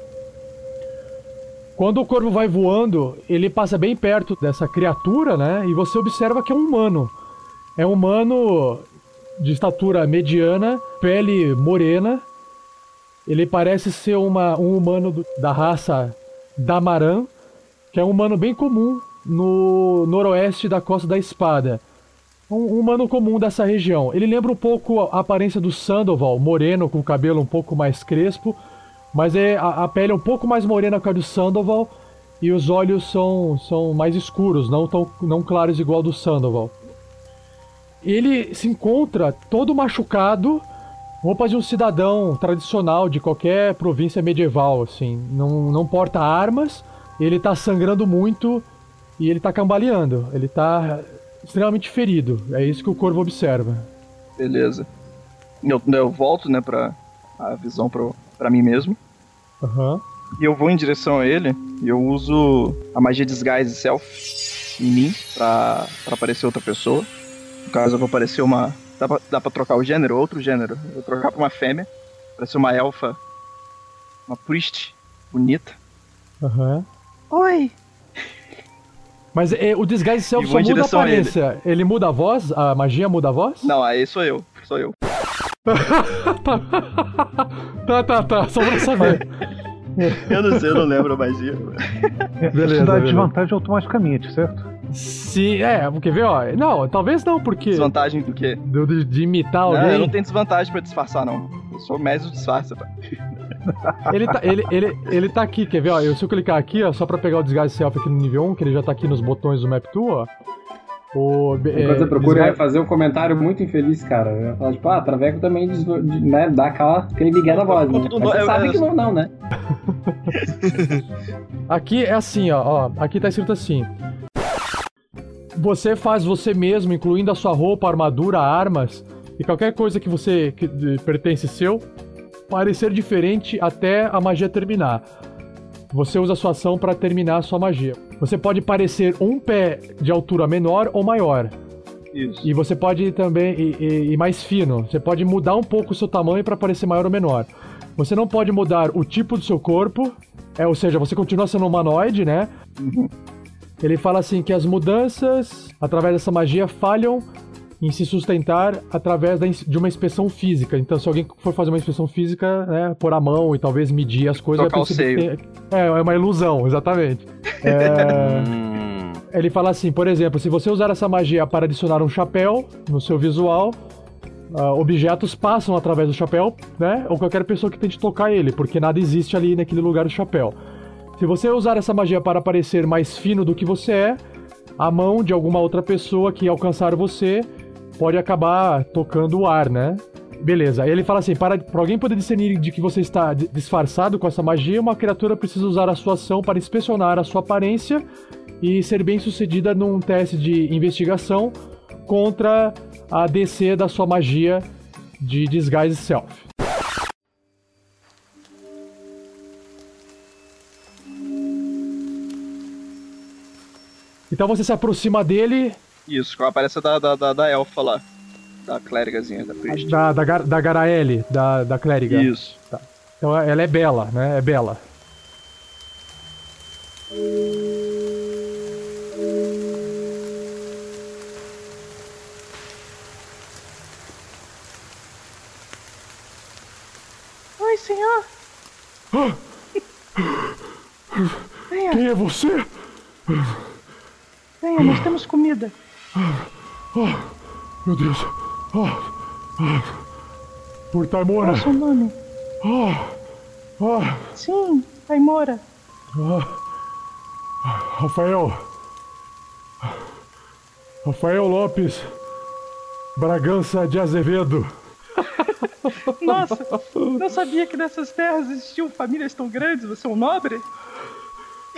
Quando o corvo vai voando, ele passa bem perto dessa criatura, né? E você observa que é um humano. É um humano de estatura mediana, pele morena. Ele parece ser uma, um humano do- da raça Damaran, que é um humano bem comum no noroeste da Costa da Espada. Um, um humano comum dessa região. Ele lembra um pouco a aparência do Sandoval, moreno, com o cabelo um pouco mais crespo, mas é, a, a pele é um pouco mais morena que a do Sandoval e os olhos são, são mais escuros, não tão não claros igual do Sandoval. Ele se encontra todo machucado, roupa de um cidadão tradicional de qualquer província medieval, assim. Não, não porta armas, ele tá sangrando muito e ele tá cambaleando. Ele tá extremamente ferido. É isso que o corvo observa. Beleza. Eu, eu volto, né, pra a visão pro, pra mim mesmo. Aham. E eu vou em direção a ele e eu uso a magia Disguise Self em mim pra, pra aparecer outra pessoa. No caso, eu vou aparecer uma. Dá pra, dá pra trocar o gênero, outro gênero. Eu vou trocar pra uma fêmea, pra ser uma elfa. Uma priest bonita. Aham. Oi! Mas é, o Disguise Self só muda a direção a ele. aparência. Ele. muda a voz? A magia muda a voz? Não, aí sou eu. Sou eu. Tá, tá, tá. Só pra saber. Eu não sei, eu não lembro a magia. Beleza, Isso dá beleza. desvantagem automaticamente, certo? Sim, é, quer ver, ó. Não, talvez não, porque. Desvantagem do quê? Do- de, de imitar Não, alguém. eu não tenho desvantagem pra disfarçar, não. Eu sou o mestre do disfarce, pá. Ele tá, ele, ele, ele tá aqui, quer ver, ó? Eu, se eu clicar aqui, ó, só pra pegar o Disguise Self aqui no nível 1, que ele já tá aqui nos botões do Map Tool, ó. O, Enquanto eu procuro, eu ia fazer um comentário muito infeliz, cara. Eu ia falar, tipo, ah, Traveco também diz- de- né, dá aquela, migué na voz, né? Mas você sabe que não, não, né? Aqui é assim, ó, ó. Aqui tá escrito assim. Você faz você mesmo, incluindo a sua roupa, armadura, armas e qualquer coisa que você que de- pertence seu, parecer diferente até a magia terminar. Você usa sua ação para terminar a sua magia. Você pode parecer um pé de altura menor ou maior. Isso. E você pode também e, e- e mais fino. Você pode mudar um pouco o seu tamanho para parecer maior ou menor. Você não pode mudar o tipo do seu corpo, é, ou seja, você continua sendo humanoide, né? Ele fala assim que as mudanças através dessa magia falham em se sustentar através de uma inspeção física. Então, se alguém for fazer uma inspeção física, né, pôr a mão e talvez medir as coisas, Tocar o seio. é, é uma ilusão, exatamente. É, Hum, ele fala assim, por exemplo, se você usar essa magia para adicionar um chapéu no seu visual, ah, objetos passam através do chapéu, né? Ou qualquer pessoa que tente tocar ele, porque nada existe ali naquele lugar do chapéu. Se você usar essa magia para parecer mais fino do que você é, a mão de alguma outra pessoa que alcançar você pode acabar tocando o ar, né? Beleza, ele fala assim: para, para alguém poder discernir de que você está di- disfarçado com essa magia, uma criatura precisa usar a sua ação para inspecionar a sua aparência e ser bem sucedida num teste de investigação contra a DC da sua magia de Disguise Self. Então você se aproxima dele, Isso, com a aparência da, da, da, da elfa lá. Da clérigazinha, da priest. da, da, Gar- da Garaele, da, da clériga. Isso. Tá. Então ela é bela, né? É bela. Oi, senhor. Venha, Quem é você? venha, nós temos comida. Oh, meu Deus. Oh, oh. Por Taimora. Qual o seu nome? Oh, oh, Sim, Taimora. Rafael. Rafael Lopes. Bragança de Azevedo. Nossa, não sabia que nessas terras existiam famílias tão grandes. Você é um nobre?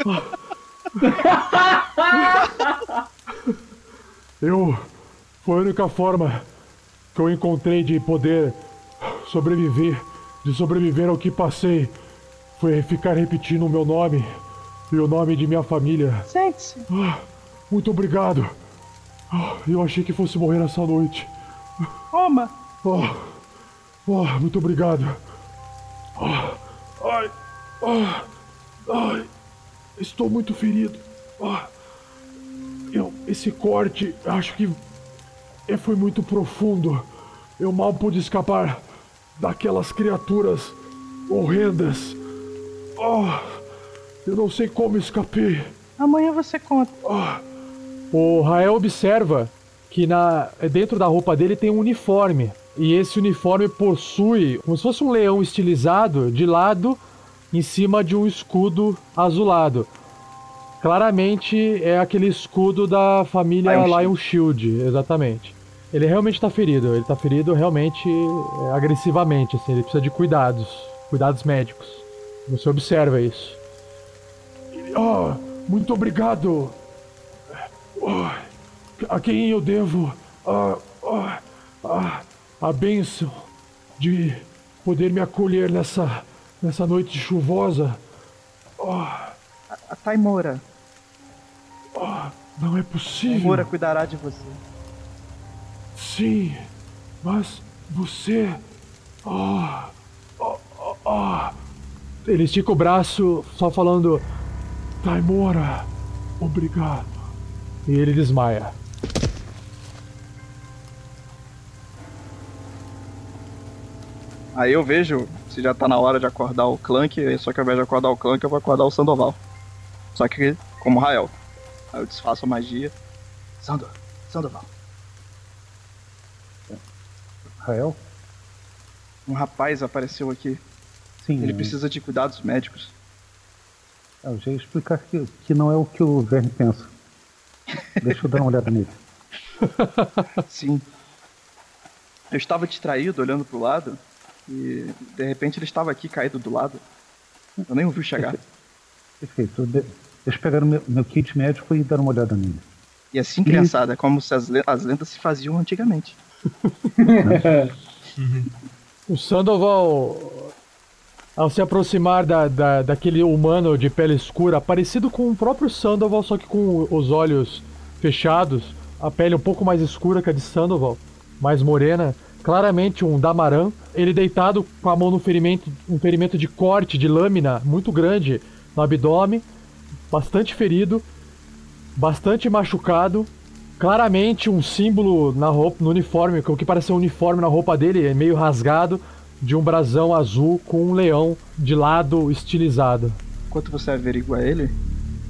Eu. Foi a única forma que eu encontrei de poder sobreviver, de sobreviver ao que passei. Foi ficar repetindo o meu nome e o nome de minha família. Sente-se. Ah, muito obrigado. Ah, Eu achei que fosse morrer essa noite. Toma. Oh, oh, muito obrigado. Oh, ai, ah, ai, estou muito ferido. Ah, eu, esse corte, acho que é, foi muito profundo. Eu mal pude escapar daquelas criaturas horrendas. Oh, eu não sei como escapei. Amanhã você conta. O Rael observa que na dentro da roupa dele tem um uniforme. E esse uniforme possui como se fosse um leão estilizado de lado em cima de um escudo azulado. Claramente é aquele escudo da família Lion Lion, Shield, exatamente. Ele realmente tá ferido, ele tá ferido realmente é, agressivamente, assim, ele precisa de cuidados, cuidados médicos. Você observa isso. Ah, muito obrigado. Ah, a quem eu devo ah, ah, a bênção de poder me acolher nessa, nessa noite chuvosa. Ah, A Taimora. ah, não é possível. Taimora cuidará de você. Sim, mas você. Ah, ah, ah. Ele estica o braço só falando Taimora, obrigado. e ele desmaia. Aí eu vejo se já tá na hora de acordar o Clank, só que ao invés de acordar o Clank, eu vou acordar o Sandoval. Só que como Rael. Aí eu desfaço a magia. Sando, Sandoval. Rael? Um rapaz apareceu aqui. Sim. Ele precisa de cuidados médicos. Eu já ia explicar que, que não é o que o Verne pensa. Deixa eu dar uma olhada nele. Sim. Eu estava distraído, olhando pro lado, e de repente ele estava aqui caído do lado. Eu nem ouvi chegar. Perfeito. De- Deixa eu pegar o meu, meu kit médico e dar uma olhada nele. E assim, criançada, é como se as, as lendas se faziam antigamente. O Sandoval, ao se aproximar da, da, daquele humano de pele escura, parecido com o próprio Sandoval, só que com os olhos fechados, a pele um pouco mais escura que a de Sandoval, mais morena, claramente um Damaran, ele deitado com a mão no ferimento, um ferimento de corte, de lâmina muito grande no abdômen, bastante ferido, bastante machucado, claramente um símbolo na roupa, no uniforme, o que parece um uniforme na roupa dele, é meio rasgado, de um brasão azul com um leão de lado estilizado. Enquanto você averigua ele,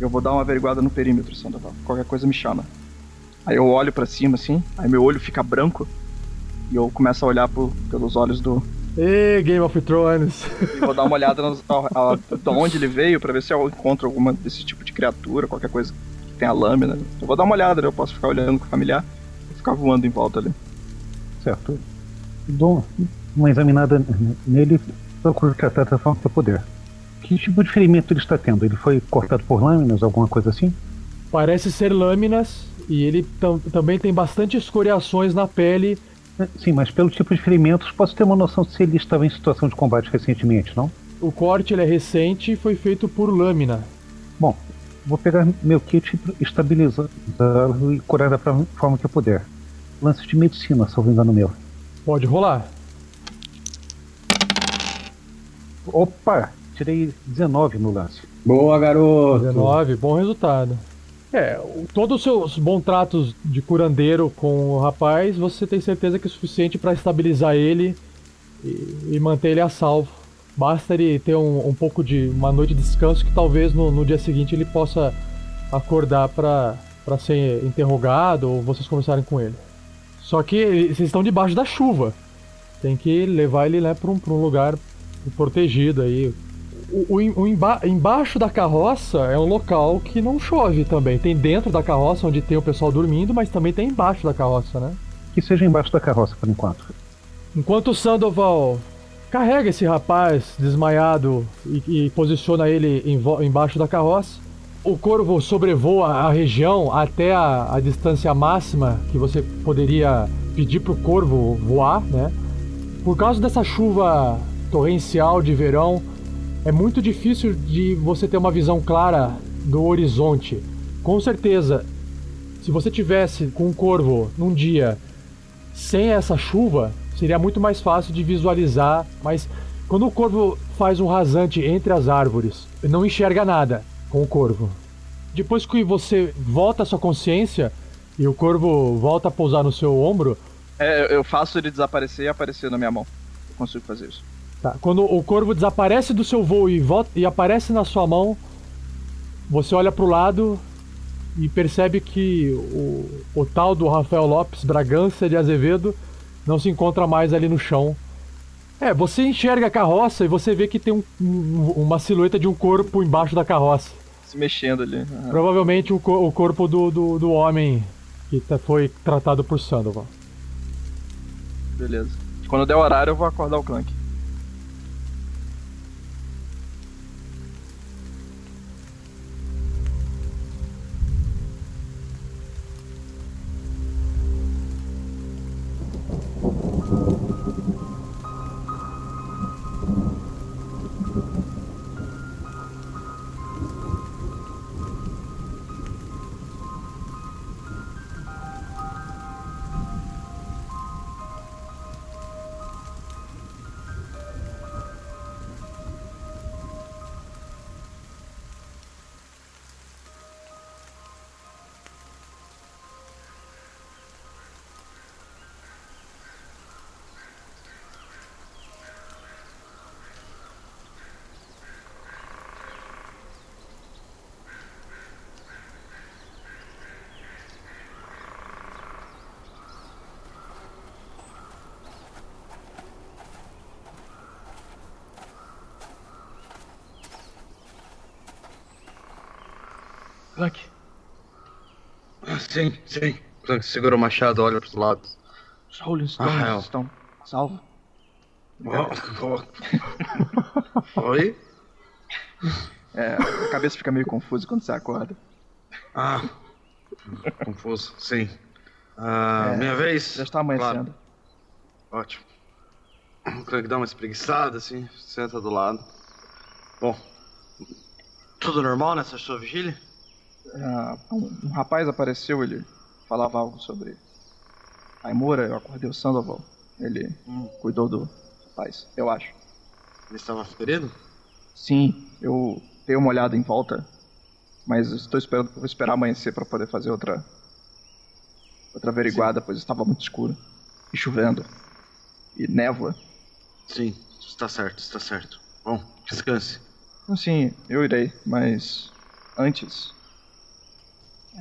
eu vou dar uma averiguada no perímetro, Sandoval. Qualquer coisa me chama. Aí eu olho pra cima assim, aí meu olho fica branco e eu começo a olhar pelos olhos do. Ê, Game of Thrones! E vou dar uma olhada nos, a, a, de onde ele veio pra ver se eu encontro alguma desse tipo de criatura, qualquer coisa que tenha lâmina. Eu vou dar uma olhada, né? eu posso ficar olhando com o familiar e ficar voando em volta ali. Certo. Dou uma examinada nele e procuro tratar da forma que eu puder. Que tipo de ferimento ele está tendo? Ele foi cortado por lâminas, alguma coisa assim? Parece ser lâminas e ele tam- também tem bastante escoriações na pele. Sim, mas pelo tipo de ferimentos, posso ter uma noção se ele estava em situação de combate recentemente, não? O corte ele é recente e foi feito por lâmina. Bom, vou pegar meu kit e estabilizá-lo e curar da forma que eu puder. Lance de medicina, se eu não engano meu. Pode rolar. Opa! Tirei 19 no lance. Boa, garoto! 19, bom resultado. É, todos os seus bons tratos de curandeiro com o rapaz, você tem certeza que é suficiente para estabilizar ele e, e manter ele a salvo. Basta ele ter um, um pouco de uma noite de descanso que talvez no, no dia seguinte ele possa acordar para ser interrogado ou vocês conversarem com ele. Só que vocês estão debaixo da chuva. Tem que levar ele né, para um, um lugar protegido aí. O, o em- o emba- embaixo da carroça é um local que não chove também. Tem dentro da carroça onde tem o pessoal dormindo, mas também tem embaixo da carroça, né? Que seja embaixo da carroça por enquanto. Enquanto o Sandoval carrega esse rapaz desmaiado e, e posiciona ele em embaixo da carroça, o corvo sobrevoa a região até a, a distância máxima que você poderia pedir pro corvo voar, né? Por causa dessa chuva torrencial de verão, é muito difícil de você ter uma visão clara do horizonte. Com certeza, se você tivesse com um corvo num dia sem essa chuva, seria muito mais fácil de visualizar, mas quando o corvo faz um rasante entre as árvores, não enxerga nada com o corvo. Depois que você volta à sua consciência e o corvo volta a pousar no seu ombro, É, eu faço ele desaparecer e aparecer na minha mão. Eu consigo fazer isso. Tá, Quando o corvo desaparece do seu voo e, volta, e aparece na sua mão, você olha pro lado e percebe que o, o tal do Rafael Lopes Bragança de Azevedo não se encontra mais ali no chão. É, você enxerga a carroça e você vê que tem um- um- uma silhueta de um corpo embaixo da carroça. Se mexendo ali. Aham. Provavelmente o, o corpo do, do, do homem que tá- foi tratado por Sandoval. Beleza. Quando der o horário, eu vou acordar o. Clank. Sim, sim. Segura o machado, olha pros lados. Os Rolling Stones Ah, é. estão salvos. Oi? É, a cabeça fica meio confusa quando você acorda. Ah, confuso, sim. Ah, É, minha vez? Já está amanhecendo. Claro. Ótimo. O Clank dá uma espreguiçada, assim, senta do lado. Bom, tudo normal nessa sua vigília? Ah, um, um rapaz apareceu, ele falava algo sobre Aimura, eu acordei o Sandoval. Ele cuidou do rapaz, eu acho. Ele estava ferido? Sim, eu dei uma olhada em volta, mas estou esperando, vou esperar amanhecer para poder fazer outra outra averiguada, pois estava muito escuro e chovendo e névoa. Sim, está certo, está certo. Bom, descanse. Sim, eu irei, mas antes.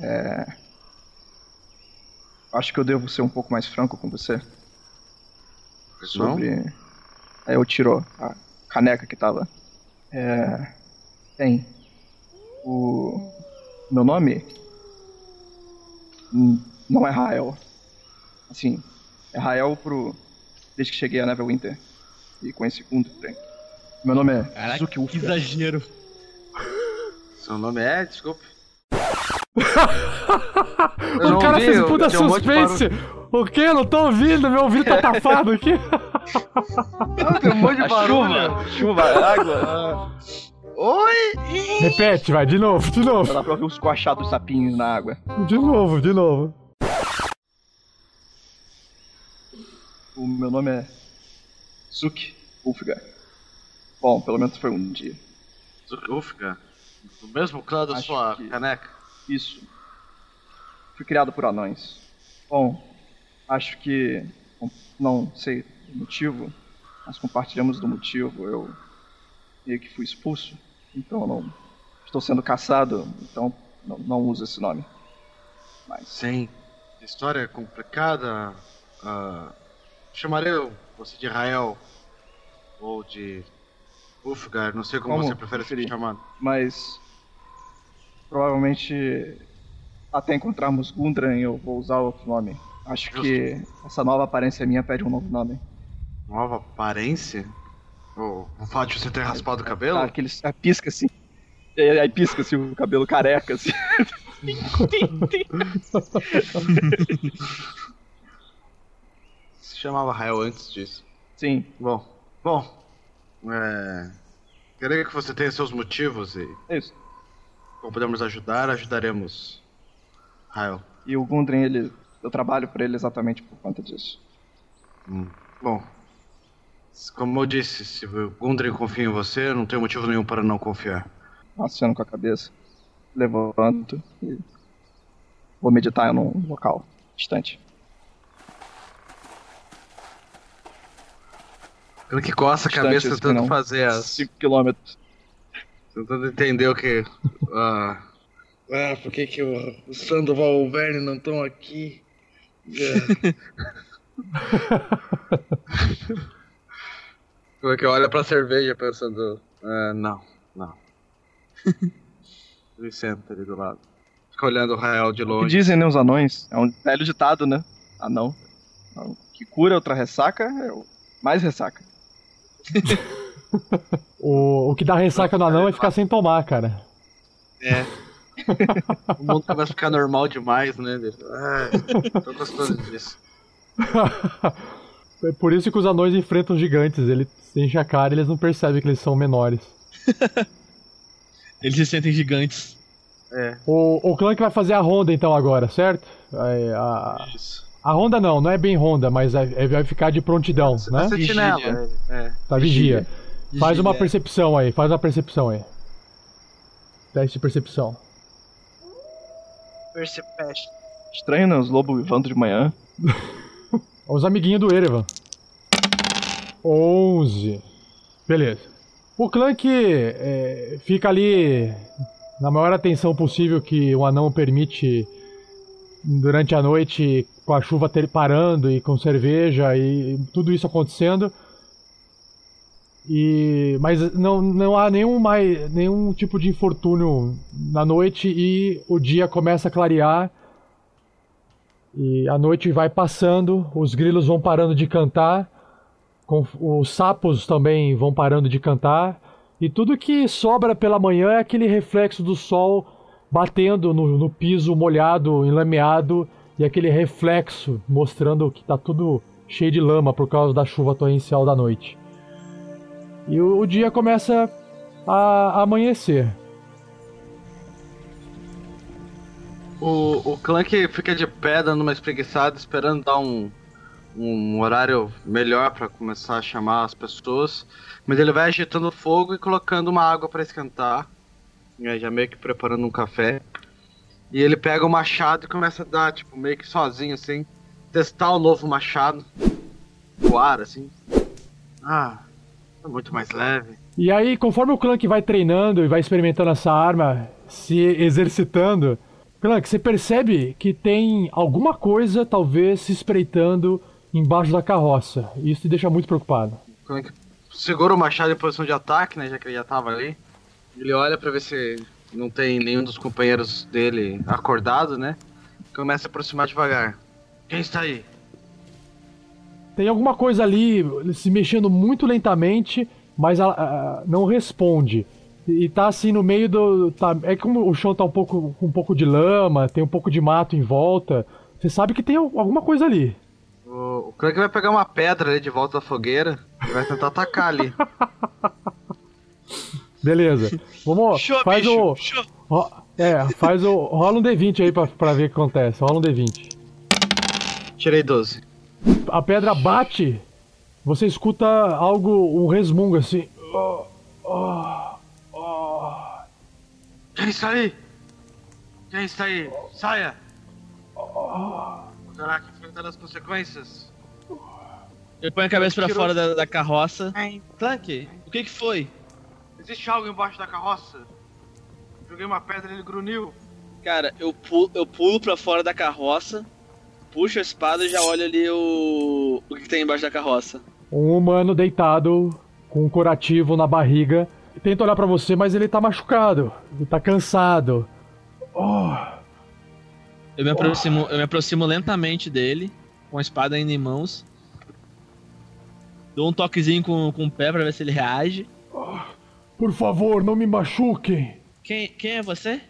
É. Acho que eu devo ser um pouco mais franco com você. Sobre. Aí eu tiro a caneca que tava. É. Tem. O. Meu nome. hum, Não é Rael. Assim, é Rael pro. Desde que cheguei a Neverwinter. E conheci Gundren. Meu nome é Caraca, Suki que exagero. Seu nome é? Desculpe. O não cara ouvi, fez puta tinha um suspense. O que? Eu não tô ouvindo, meu ouvido tá tapado aqui. Tem um monte de barulho. chuva. Chuva, água. Oi! Repete, vai, de novo, de novo. Dá pra ver os coachados dos sapinhos na água. De novo, de novo. O meu nome é Suki Ulfgar. Bom, pelo menos foi um dia. Ufga, do mesmo clã da Acho sua que- caneca. Isso. Fui criado por anões. Bom, acho que. Não sei o motivo, mas compartilhamos do motivo. Eu meio que fui expulso, então não. Estou sendo caçado, então não, não uso esse nome. Mas. Sim. História complicada. ah, chamarei você de Rael. Ou de Ufgar, não sei como, Como você prefere ser chamado. Mas. Provavelmente. Até encontrarmos Gundren eu vou usar outro nome. Acho que essa nova aparência minha pede um novo nome. Nova aparência? Ou o fato de você ter raspado o cabelo? Ah, aquele a pisca assim. E aí, aí pisca assim o cabelo careca assim. Se chamava Rael antes disso. Sim. Bom, bom. É... Queria que você tenha seus motivos e. Isso. Como podemos ajudar, ajudaremos. Rael. E o Gundren, ele. Eu trabalho por ele exatamente por conta disso. Hum. Bom. Como eu disse, se o Gundren confia em você, não tenho motivo nenhum para não confiar. Aceno com a cabeça. Levanto e. Vou meditar num local distante. Pelo que coça a cabeça tentando não. fazer as. 5 quilômetros. Tentando entender o que. Ah, ah por que, que o, o Sandoval e o Verne não estão aqui? É. Como é que olha pra cerveja pensando. ah, não, não. Ele senta ali do lado. Fica olhando o Rael de O que longe. dizem, né, os anões? É um velho ditado, né? Anão. O que cura outra ressaca é o mais ressaca. O, o que dá ressaca no anão é ficar sem tomar, cara. É. o mundo começa a ficar normal demais, né? Ah, tô gostando disso. É por isso que os anões enfrentam gigantes. Eles enchem a cara e eles não percebem que eles são menores. Eles se sentem gigantes. É. O, o clã que vai fazer a ronda então agora, certo? É, a, a ronda não, não é bem ronda, mas é- é- vai ficar de prontidão, né? A sentinela. É. Tá, vigia. Faz uma percepção aí, faz uma percepção aí. Teste de percepção. Percepest. Estranho, né? Os lobos vivando de manhã. Os amiguinhos do Erevan. 11. Beleza. O clã que é, fica ali na maior atenção possível que o anão permite durante a noite, com a chuva ter parando e com cerveja e tudo isso acontecendo. E, mas não, não há nenhum, mais, nenhum tipo de infortúnio na noite e o dia começa a clarear. E a noite vai passando, os grilos vão parando de cantar, com, os sapos também vão parando de cantar, e tudo que sobra pela manhã é aquele reflexo do sol batendo no, no piso molhado, enlameado, e aquele reflexo mostrando que está tudo cheio de lama por causa da chuva torrencial da noite. E o, o dia começa a, amanhecer. O, o Clank fica de pé dando uma espreguiçada, esperando dar um, um horário melhor para começar a chamar as pessoas. Mas ele vai agitando fogo e colocando uma água para esquentar. Aí já meio que preparando um café. E ele pega o machado e começa a dar, tipo, meio que sozinho assim. Testar o novo machado. Voar, assim. Ah, muito mais leve. E aí, conforme o Clank vai treinando e vai experimentando essa arma, se exercitando, Clank, você percebe que tem alguma coisa, talvez, se espreitando embaixo da carroça. E isso te deixa muito preocupado. Clank segura o machado em posição de ataque, né? Já que ele já tava ali. Ele olha para ver se não tem nenhum dos companheiros dele acordado, né? Começa a aproximar devagar. Quem está aí? Tem alguma coisa ali se mexendo muito lentamente, mas ela, não responde. E tá assim no meio do. Tá, é como o chão tá um pouco com um pouco de lama, tem um pouco de mato em volta. Você sabe que tem alguma coisa ali. O, o Clank vai pegar uma pedra ali de volta da fogueira e vai tentar atacar ali. Beleza. Vamos. Show, faz bicho, o. show. ro- É, faz o. Rola um D20 aí pra, pra ver o que acontece. Rola um D20. Tirei 12. A pedra bate, você escuta algo, um resmungo assim. Quem está aí? Quem está aí? Saia! Terá que enfrentar as consequências. Eu ponho a cabeça pra Tirou- fora da, da carroça. Clank, o que que foi? Existe algo embaixo da carroça? Joguei uma pedra e ele grunhiu. Cara, eu pulo, eu pulo pra fora da carroça, puxo a espada e já olho ali o. o que, tem embaixo da carroça. Um humano deitado, com um curativo na barriga. Tenta olhar pra você, mas ele tá machucado. Ele tá cansado. Oh, Eu me aproximo, eu me aproximo lentamente dele, com a espada ainda em mãos. Dou um toquezinho com, com o pé pra ver se ele reage. Por favor, não me machuquem. Quem, quem é você?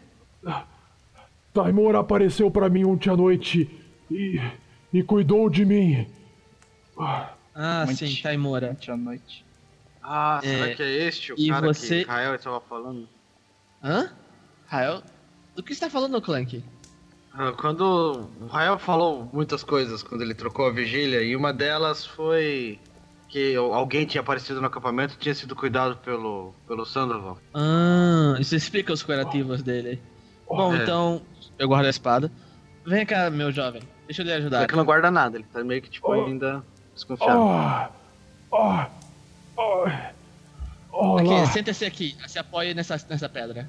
Taimor apareceu pra mim ontem à noite e, e cuidou de mim. Ah, sim, Taimora. à noite. Ah, será É, que é este o e cara você- que Rael estava falando? Hã? Rael? Do que você tá falando, Clank? Ah, Quando o Rael falou muitas coisas quando ele trocou a vigília, e uma delas foi que alguém tinha aparecido no acampamento e tinha sido cuidado pelo, pelo Sandoval. Ah, isso explica os curativos dele. Bom, É. então, eu guardo a espada. Vem cá, meu jovem. Deixa eu lhe ajudar. Só que não guarda nada, ele tá meio que tipo ainda desconfiado. Ah, ah, ah, olá. Aqui, senta-se aqui. Se apoie nessa, nessa pedra.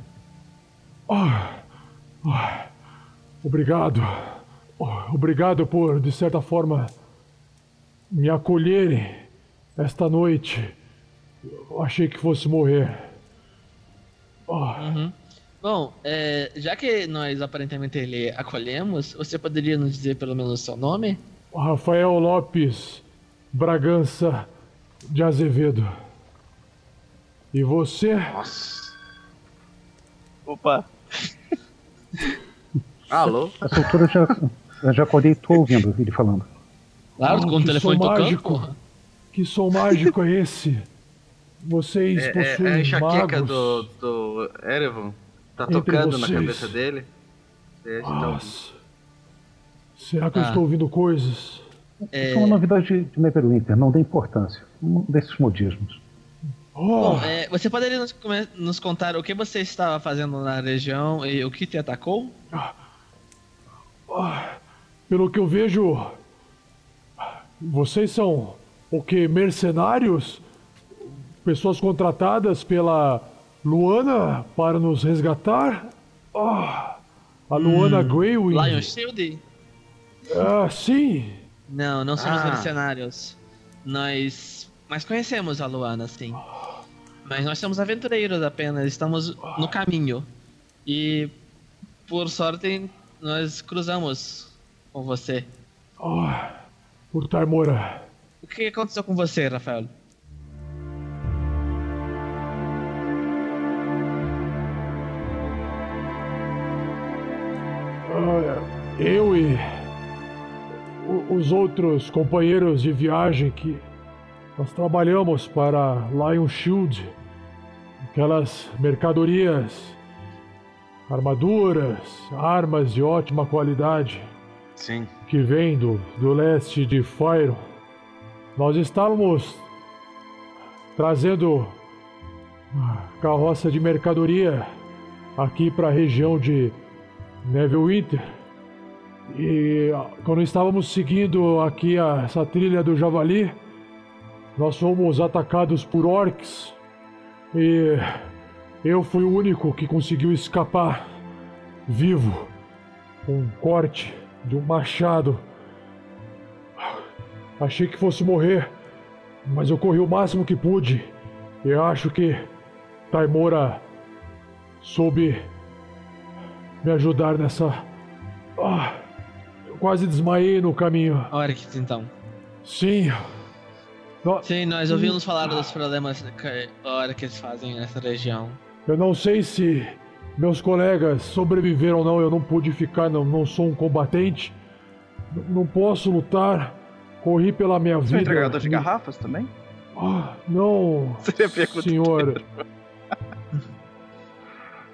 Ah, ah, obrigado. Oh, Obrigado por, de certa forma, me acolherem esta noite. Eu achei que fosse morrer. Ah, Uhum. Bom, é, já que nós aparentemente lhe acolhemos, você poderia nos dizer pelo menos o seu nome? Rafael Lopes Bragança de Azevedo. E você? Nossa. Opa. Alô? Altura eu já, eu já acordei e tô ouvindo ele falando. Claro, Ah, com o que telefone som tocando, mágico. porra. Que som mágico é esse? Vocês É, é, possuem é a enxaqueca magos? do, do Erevan. Tá Entre tocando na vocês. cabeça dele. E tá ouvindo. Nossa. Será que eu Ah. estou ouvindo coisas? É, Isso é uma novidade de Neverwinter, não dá importância. Um desses modismos. Oh, Bom, é, você poderia nos, nos contar o que você estava fazendo na região e o que te atacou? pelo que eu vejo, vocês são o que? Mercenários? Pessoas contratadas pela Luana para nos resgatar? Ah, a Luana Greywind? Lion Shield? Ah, sim. Não, não somos Ah. mercenários. Nós Mas conhecemos a Luana, sim. Mas nós somos aventureiros apenas, estamos no caminho. E por sorte nós cruzamos com você. Oh, por Taimora. O que aconteceu com você, Rafael? Eu e os outros companheiros de viagem que nós trabalhamos para Lion Shield, aquelas mercadorias, armaduras, armas de ótima qualidade. Sim. Que vem do, do leste de Fyron. Nós estávamos trazendo carroça de mercadoria aqui para a região de Neverwinter. E quando estávamos seguindo aqui a, essa trilha do Javali, nós fomos atacados por orcs. E eu fui o único que conseguiu escapar vivo. Um corte de um machado. Achei que fosse morrer, mas eu corri o máximo que pude. E acho que Taimora soube me ajudar nessa. Ah, quase desmaiei no caminho. Orcs, então. Sim. No... Sim, nós ouvimos falar dos problemas que Orcs fazem nessa região. Eu não sei se meus colegas sobreviveram ou não, eu não pude ficar, não, não sou um combatente. Não posso lutar. Corri pela minha Você vida. é entregador de garrafas também? Ah, não. Senhor.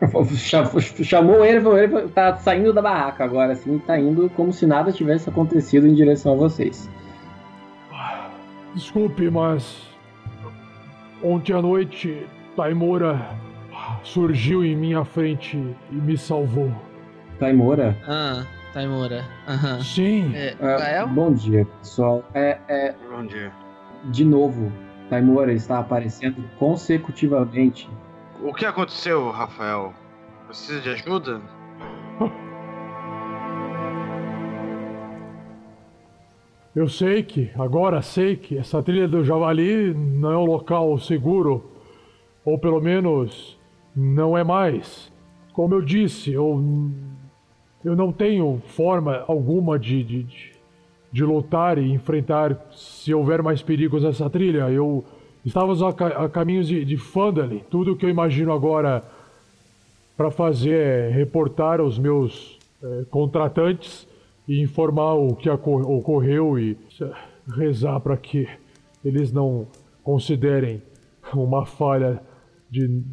Chamou ele, ele tá saindo da barraca agora, assim, tá indo como se nada tivesse acontecido em direção a vocês. Desculpe, mas ontem à noite Taimora surgiu em minha frente e me salvou. Taimora? Ah, Taimora. Aham. Sim. É, É, bom dia, pessoal. É, é, Bom dia. de novo, Taimora está aparecendo consecutivamente. O que aconteceu, Rafael? Precisa de ajuda? Eu sei que, agora sei que essa trilha do Javali não é um local seguro. Ou pelo menos não é mais. Como eu disse, eu, eu não tenho forma alguma de, de, de, de lutar e enfrentar se houver mais perigos nessa trilha. Eu estávamos a, a caminhos de, de Fandali. Tudo que eu imagino agora para fazer é reportar aos meus eh, contratantes e informar o que ocorreu e eh, rezar para que eles não considerem uma falha de,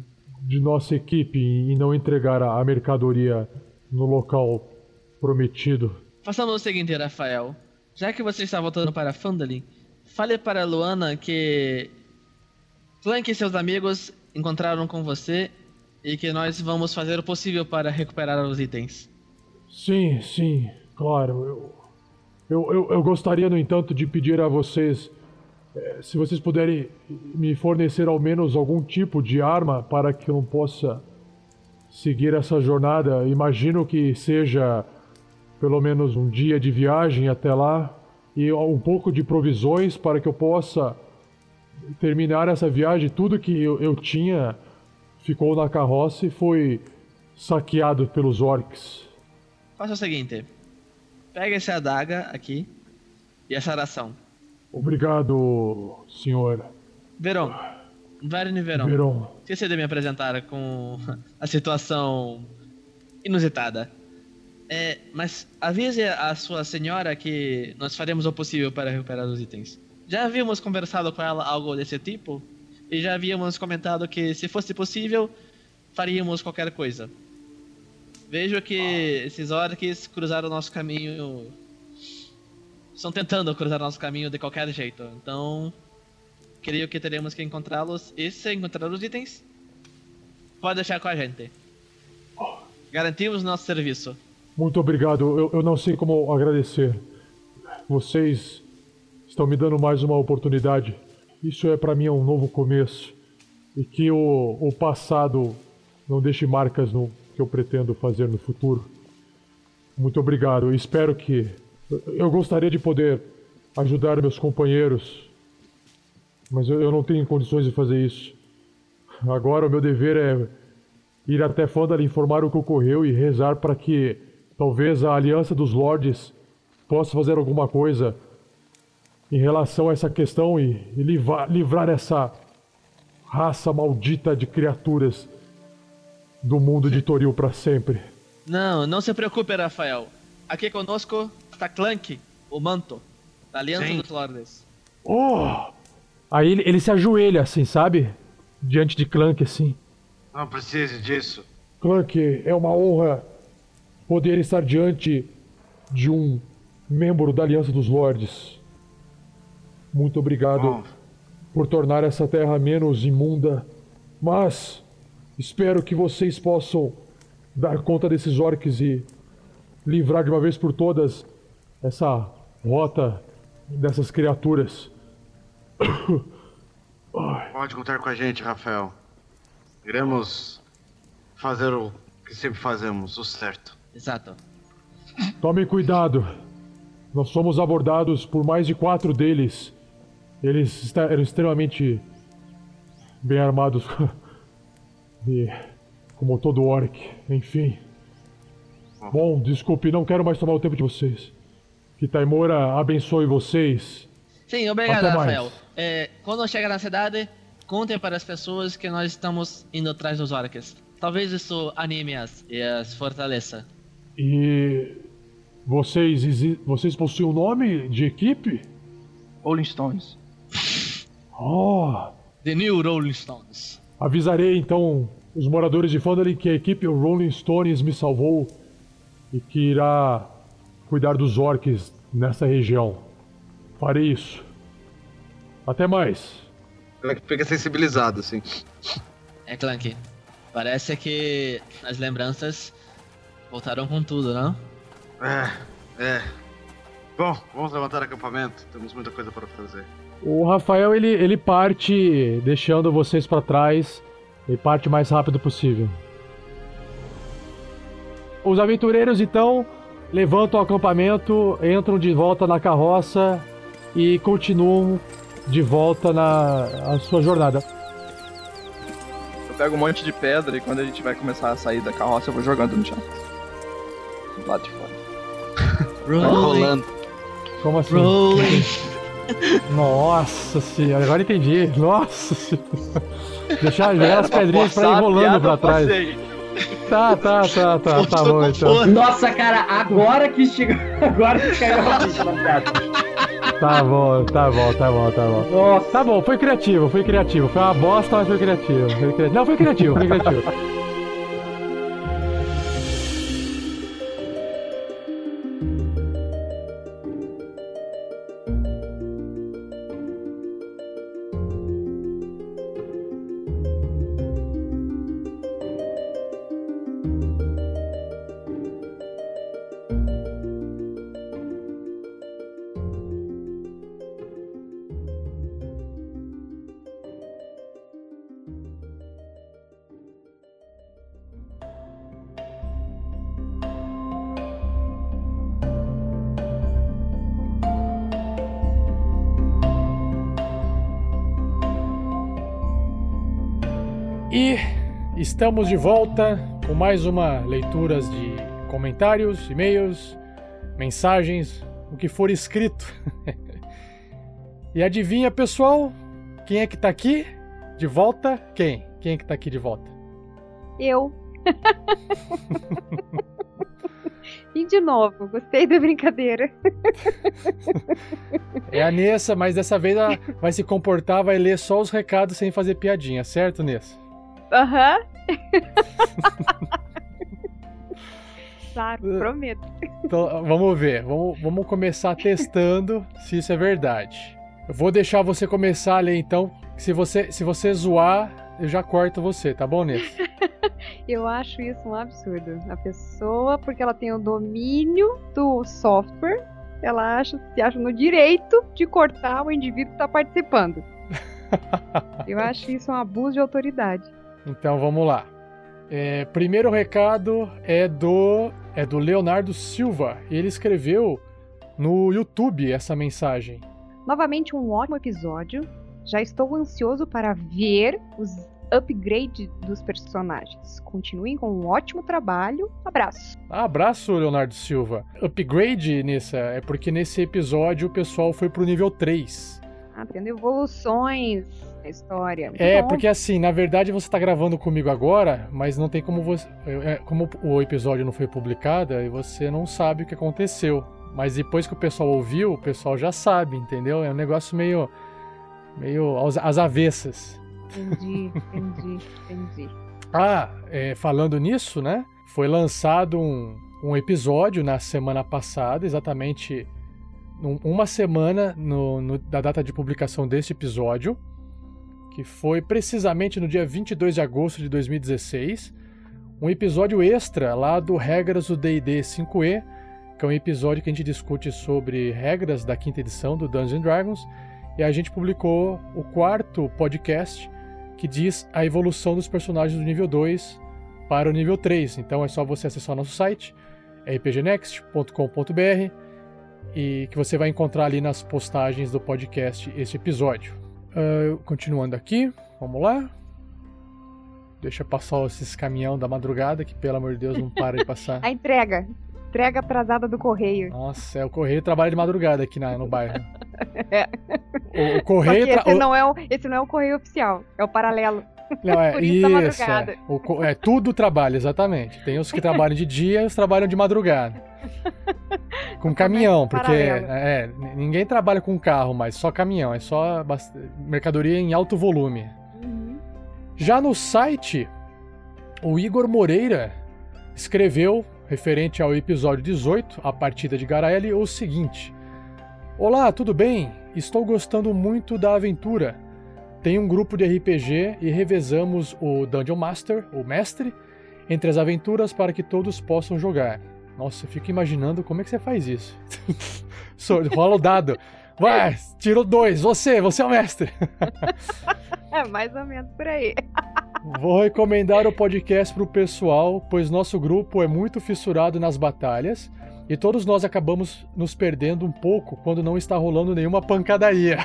de nossa equipe em não entregar a, a mercadoria no local prometido. Façamos o seguinte, Rafael. Já que você está voltando para Fandalin, fale para Luana que Clank e seus amigos encontraram com você e que nós vamos fazer o possível para recuperar os itens. Sim, sim, claro. Eu, eu, eu, eu gostaria, no entanto, de pedir a vocês eh, se vocês puderem me fornecer ao menos algum tipo de arma para que eu possa seguir essa jornada. Imagino que seja pelo menos um dia de viagem até lá e um pouco de provisões para que eu possa terminar essa viagem. Tudo que eu, eu tinha ficou na carroça e foi saqueado pelos orcs. Faça o seguinte: pega essa adaga aqui e essa ração. Obrigado, senhor. Verão. Verne Verão. Verão. Esqueci de me apresentar com a situação inusitada. É, mas avise a sua senhora que nós faremos o possível para recuperar os itens. Já havíamos conversado com ela algo desse tipo e já havíamos comentado que se fosse possível faríamos qualquer coisa. Vejo que esses orcs cruzaram o nosso caminho. Estão tentando cruzar o nosso caminho de qualquer jeito. Então, creio que teremos que encontrá-los. E se encontrar os itens, pode deixar com a gente. Garantimos nosso serviço. Muito obrigado. Eu, eu não sei como agradecer. Vocês estão me dando mais uma oportunidade. Isso é para mim um novo começo. E que o, o passado não deixe marcas no que eu pretendo fazer no futuro. Muito obrigado. Eu espero que. Eu gostaria de poder ajudar meus companheiros Mas eu, eu não tenho condições de fazer isso. Agora o meu dever é ir até Fandal informar o que ocorreu e rezar para que talvez a Aliança dos Lords possa fazer alguma coisa em relação a essa questão e, e livrar, livrar essa raça maldita de criaturas do mundo de Toril para sempre. Não, não se preocupe, Rafael. Aqui conosco está Clank, o manto, da Aliança Sim. dos Lordes. Oh! Aí ele, ele se ajoelha assim, sabe? Diante de Clank assim. Não precise disso. Clank, é uma honra poder estar diante de um membro da Aliança dos Lordes. Muito obrigado Bom, por tornar essa terra menos imunda, mas espero que vocês possam dar conta desses orcs e livrar de uma vez por todas essa rota dessas criaturas. pode contar com a gente, Rafael. Iremos fazer o que sempre fazemos, o certo. Exato. Tomem cuidado. Nós fomos abordados por mais de quatro deles. Eles eram extremamente bem armados. e como todo orc, enfim. Bom, desculpe, não quero mais tomar o tempo de vocês. Que Taimora abençoe vocês. Sim, obrigado, Até mais. Rafael. É, quando chegar na cidade, contem para as pessoas que nós estamos indo atrás dos orcs. Talvez isso anime-as e as fortaleça. E vocês, vocês possuem um nome de equipe? Rolling Stones. Oh, The New Rolling Stones. Avisarei então os moradores de Fandalin que a equipe Rolling Stones me salvou e que irá cuidar dos orcs nessa região. Farei isso. Até mais. Ela que fica sensibilizado, assim. É, Clank. Parece que as lembranças voltaram com tudo, não? É, é. Bom, vamos levantar acampamento. Temos muita coisa para fazer. O Rafael ele, ele parte deixando vocês para trás e parte o mais rápido possível. Os aventureiros então levantam o acampamento, entram de volta na carroça e continuam de volta na a sua jornada. Eu pego um monte de pedra e quando a gente vai começar a sair da carroça, eu vou jogando no chão. Do lado de fora. Rolando. Como assim? Rolling. Nossa senhora, agora entendi. Nossa senhora. Deixar as Pra pedrinhas pra ir rolando pra trás. Tá, tá, tá, tá, tá bom então. Nossa, cara, agora que chegou. Agora que caiu a ficha na piada. Tá bom, tá bom, tá bom, tá bom. Nossa. Tá bom, foi criativo, foi criativo. Foi uma bosta, mas foi criativo. Foi criativo. Não, foi criativo, foi criativo. Estamos de volta com mais uma leituras de comentários, e-mails, mensagens, o que for escrito. e adivinha, pessoal, quem é que tá aqui de volta? Quem? Quem é que tá aqui de volta? Eu. e de novo, gostei da brincadeira. É a Nessa, mas dessa vez ela vai se comportar, vai ler só os recados sem fazer piadinha, certo, Nessa? Aham. claro, prometo. Então, vamos ver, vamos, vamos começar testando se isso é verdade. Eu vou deixar você começar a ler então. Se você, se você zoar, eu já corto você, tá bom, Nessa? Eu acho isso um absurdo. A pessoa, porque ela tem o domínio do software, ela acha, se acha no direito de cortar o indivíduo que está participando. Eu acho isso um abuso de autoridade. Então vamos lá. É, primeiro recado é do é do Leonardo Silva. Ele escreveu no YouTube essa mensagem. Novamente um ótimo episódio. Já estou ansioso para ver os upgrade dos personagens. Continuem com um ótimo trabalho. Abraço. Abraço, Leonardo Silva. Upgrade, Nissa, é porque nesse episódio o pessoal foi pro nível 3. Ah, tendo evoluções história. Muito É, bom. porque assim, na verdade você tá gravando comigo agora, mas não tem como você. é, Como o episódio não foi publicado, aí você não sabe o que aconteceu. Mas depois que o pessoal ouviu, o pessoal já sabe, entendeu? É um negócio meio. meio aos- às avessas. Entendi, entendi, entendi. Ah, é, falando nisso, né? Foi lançado um, um episódio na semana passada, exatamente uma semana no- no- da data de publicação deste episódio, que foi precisamente no dia 22 de agosto de 2016. Um episódio extra lá do Regras do DD 5E, que é um episódio que a gente discute sobre regras da quinta edição do Dungeons Dragons. E a gente publicou o quarto podcast que diz a evolução dos personagens do nível 2 para o nível 3. Então é só você acessar nosso site, rpgnext.com.br, e que você vai encontrar ali nas postagens do podcast este episódio. Ah, continuando aqui, vamos lá. Deixa passar esses caminhão da madrugada, que pelo amor de Deus não para de passar. A entrega. Entrega atrasada do correio. Nossa, é o correio trabalha de madrugada aqui na, no bairro. É. O, o correio. tra- esse, o- não é o, esse não é o correio oficial, é o paralelo. Não, é, Por isso, isso, é. O é tudo trabalho, exatamente. Tem os que trabalham de dia e os que trabalham de madrugada. Com caminhão, porque é, n- ninguém trabalha com carro, mas só caminhão, é só mercadoria em alto volume. Já no site, o Igor Moreira escreveu, referente ao episódio 18, a partida de Garaele, o seguinte: Olá, tudo bem? Estou gostando muito da aventura. Tem um grupo de RPG e revezamos o Dungeon Master, o mestre, entre as aventuras para que todos possam jogar. Nossa, eu fico imaginando como é que você faz isso. Rola o dado. Vai, tirou dois. Você, você é o mestre. É mais ou menos por aí. Vou recomendar o podcast pro pessoal, pois nosso grupo é muito fissurado nas batalhas e todos nós acabamos nos perdendo um pouco quando não está rolando nenhuma pancadaria.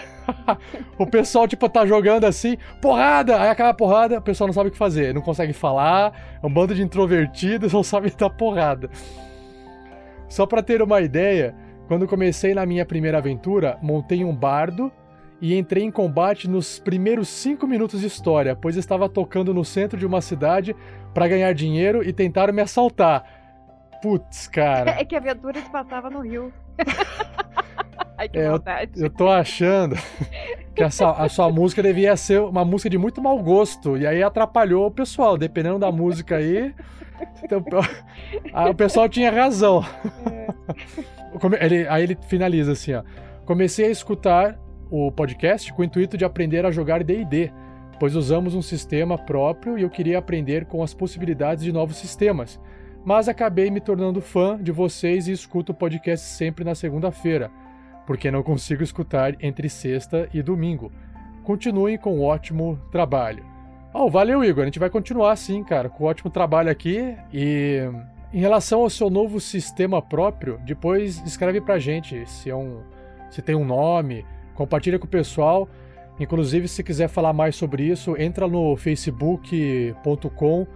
o pessoal, tipo, tá jogando assim, porrada! Aí acaba a porrada, o pessoal não sabe o que fazer, não consegue falar, é um bando de introvertidos, não sabe dar porrada. Só pra ter uma ideia, quando comecei na minha primeira aventura, montei um bardo e entrei em combate nos primeiros cinco minutos de história, pois estava tocando no centro de uma cidade para ganhar dinheiro e tentaram me assaltar. Putz, cara. É que a aventura se passava no Rio. Ai, que É, eu, maldade. eu tô achando que essa, a sua música devia ser uma música de muito mau gosto. E aí atrapalhou o pessoal, dependendo da música aí. então, ah, o pessoal tinha razão. Come- ele- aí ele finaliza assim, ó. Comecei a escutar o podcast com o intuito de aprender a jogar D&D, pois usamos um sistema próprio e eu queria aprender com as possibilidades de novos sistemas. Mas acabei me tornando fã de vocês e escuto o podcast sempre na segunda-feira, porque não consigo escutar entre sexta e domingo. Continuem com um ótimo trabalho. Oh, valeu, Igor. A gente vai continuar assim, cara, com um ótimo trabalho aqui. E em relação ao seu novo sistema próprio, depois escreve pra gente se é um, se tem um nome, compartilha com o pessoal. Inclusive, se quiser falar mais sobre isso, entra no facebook.com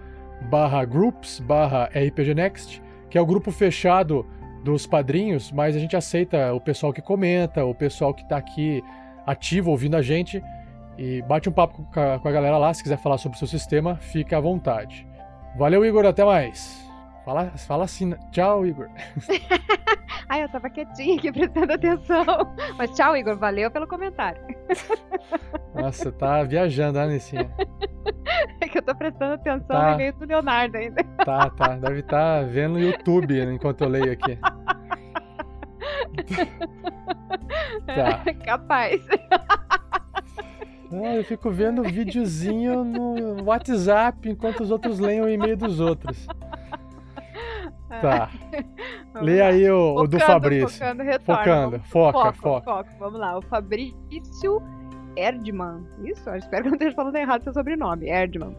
barra groups barra rpgnext, que é o grupo fechado dos padrinhos, mas a gente aceita o pessoal que comenta, o pessoal que tá aqui ativo ouvindo a gente e bate um papo com a, com a galera lá, se quiser falar sobre o seu sistema, fica à vontade. Valeu, Igor, até mais. Fala, fala assim, tchau, Igor. Ai, eu tava quietinha aqui prestando atenção. Mas tchau, Igor. Valeu pelo comentário. Nossa, tá viajando, né? É que eu tô prestando atenção Tá. no e-mail do Leonardo ainda. Tá, tá. Deve estar vendo no YouTube enquanto eu leio aqui. Tá. Capaz. Ah, eu fico vendo videozinho no WhatsApp enquanto os outros leem o e-mail dos outros. Tá. Vamos Lê lá. aí o, o do Focando, Fabrício. Focando, retorna. Focando, Vamos- foca, foco, foca. foco. Vamos lá, o Fabrício Erdmann. Isso, eu espero que não esteja falando errado seu sobrenome. Erdmann.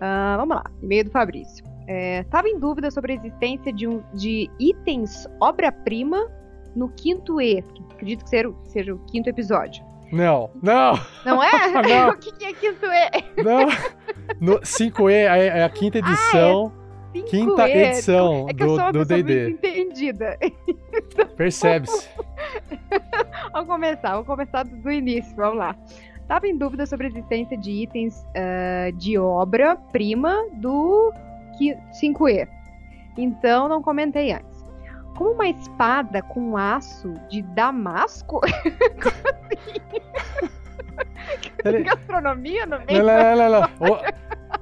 Ah, vamos lá, e-mail do Fabrício. É, tava em dúvida sobre a existência de, um, de itens obra-prima no quinto E, que acredito que seja, o- seja o quinto episódio. Não, não. Não é? Não. o que, que é que isso é? Não. No 5E é é a quinta edição. Quinta 5E. edição É que eu sou do do D&D. entendida. Percebe-se. Vamos começar, vamos começar do do início, vamos lá. Tava em dúvida sobre a existência de itens ah, de obra-prima do qui- 5E. Então não comentei antes. Como uma espada com aço de damasco? Ele- Gastronomia no Não, meio? não, não, não, não.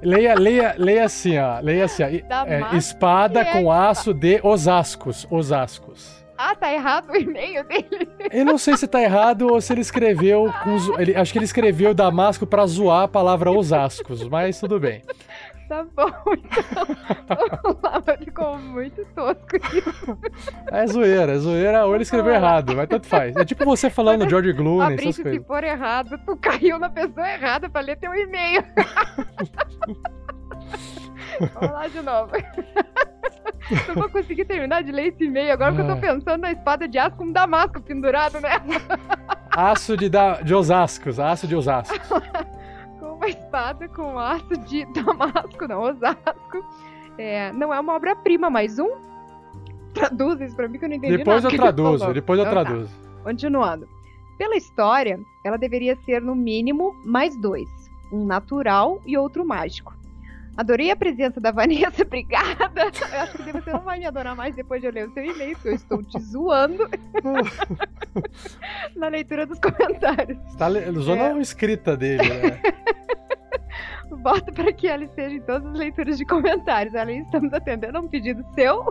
Leia, leia, leia assim, ó. Leia assim, ó. É, espada é com aço de Osascos. Osascos. Ah, tá errado o e-mail dele. Eu não sei se tá errado ou se ele escreveu com ele, acho que ele escreveu Damasco pra zoar a palavra Osascos, mas tudo bem. Tá bom, então. Mas ficou muito tosco isso. É zoeira, é zoeira ou ele escreveu errado, mas tanto faz. É tipo você falando George Clooney, essas Fabrício, se coisas. for errado, tu caiu na pessoa errada pra ler teu e-mail. Vamos lá de novo. Não vou conseguir terminar de ler esse e-mail agora porque eu tô Ah. pensando na espada de aço com um damasco pendurado nela. Aço de, da, de Osascos, aço de Osascos. Uma espada com aço de damasco, não, osasco. É, não é uma obra-prima, mais um. Traduz isso pra mim que eu não entendi Depois nada eu traduzo, depois eu Então tá. traduzo. Continuando. Pela história, ela deveria ser no mínimo mais dois: um natural e outro mágico. Adorei a presença da Vanessa, obrigada. Eu acho que você não vai me adorar mais depois de eu ler o seu e-mail, porque eu estou te zoando na leitura dos comentários. Você tá usando É. a escrita dele, né? Bota para que ela esteja em todas as leituras de comentários. Além estamos atendendo a um pedido seu.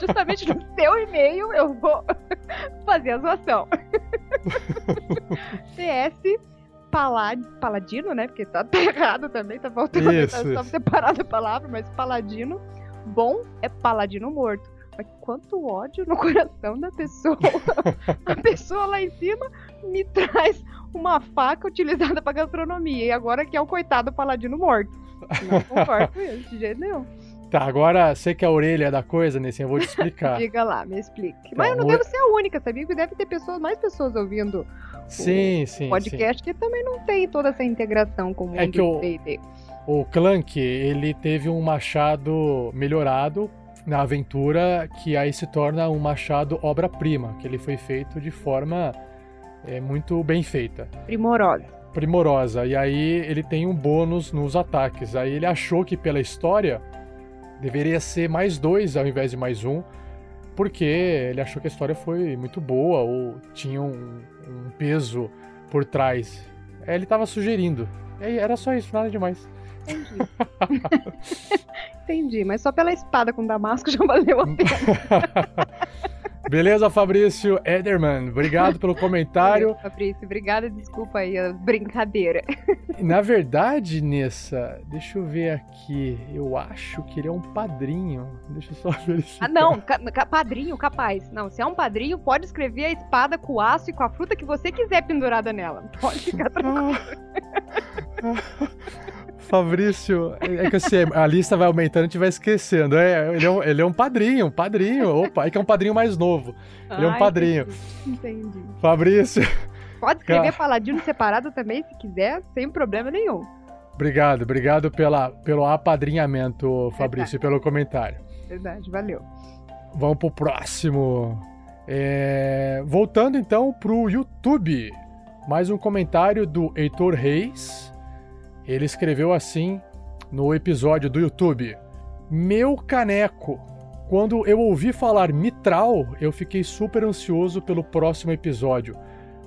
Justamente no seu e-mail eu vou fazer a zoação. PS Palad... Paladino, né? Porque tá, tá errado também, tá faltando Isso, tá só isso. separado a palavra, mas Paladino bom é Paladino morto. Mas quanto ódio no coração da pessoa. a pessoa lá em cima me traz uma faca utilizada pra gastronomia. E agora que é o coitado paladino morto. Não concordo com isso, de jeito nenhum. Tá, agora sei que a orelha é da coisa, Nessim, eu vou te explicar. Diga lá, me explique. Mas eu não o- devo ser a única, sabia? Que deve ter pessoas, mais pessoas ouvindo Sim, sim, podcast que também não tem toda essa integração com o mundo É que o- D&D. O Clank, ele teve um machado melhorado na aventura, que aí se torna um machado obra-prima, que ele foi feito de forma é, muito bem feita, Primorosa. primorosa. E aí ele tem um bônus nos ataques. Aí ele achou que pela história deveria ser mais dois ao invés de mais um, porque ele achou que a história foi muito boa ou tinha um, um peso por trás. Aí ele tava sugerindo. Aí era só isso, nada demais. Entendi, mas só pela espada com damasco já valeu a pena. Beleza, Fabrício Ederman. Obrigado pelo comentário. Fabrício, obrigada, desculpa aí a brincadeira. Na verdade, Nessa, deixa eu ver aqui. Eu acho que ele é um padrinho. Deixa eu só verificar. Ah, não, ca- ca- padrinho, capaz. Não, se é um padrinho, pode escrever a espada com o aço e com a fruta que você quiser pendurada nela. Pode ficar tranquilo. Fabrício, é que assim, a lista vai aumentando, a gente vai esquecendo. É, ele, é um, ele é um padrinho, um padrinho. Opa, é que é um padrinho mais novo. Ele é um padrinho. Entendi. Fabrício, Pode escrever Cara. paladino separado também, se quiser, sem problema nenhum. obrigado, obrigado pela, pelo apadrinhamento, Fabrício, e pelo comentário. Verdade, valeu. Vamos pro próximo. É, Voltando então pro YouTube. Mais um comentário do Heitor Reis. Ele escreveu assim no episódio do YouTube: Meu caneco. Quando eu ouvi falar mitral, eu fiquei super ansioso pelo próximo episódio.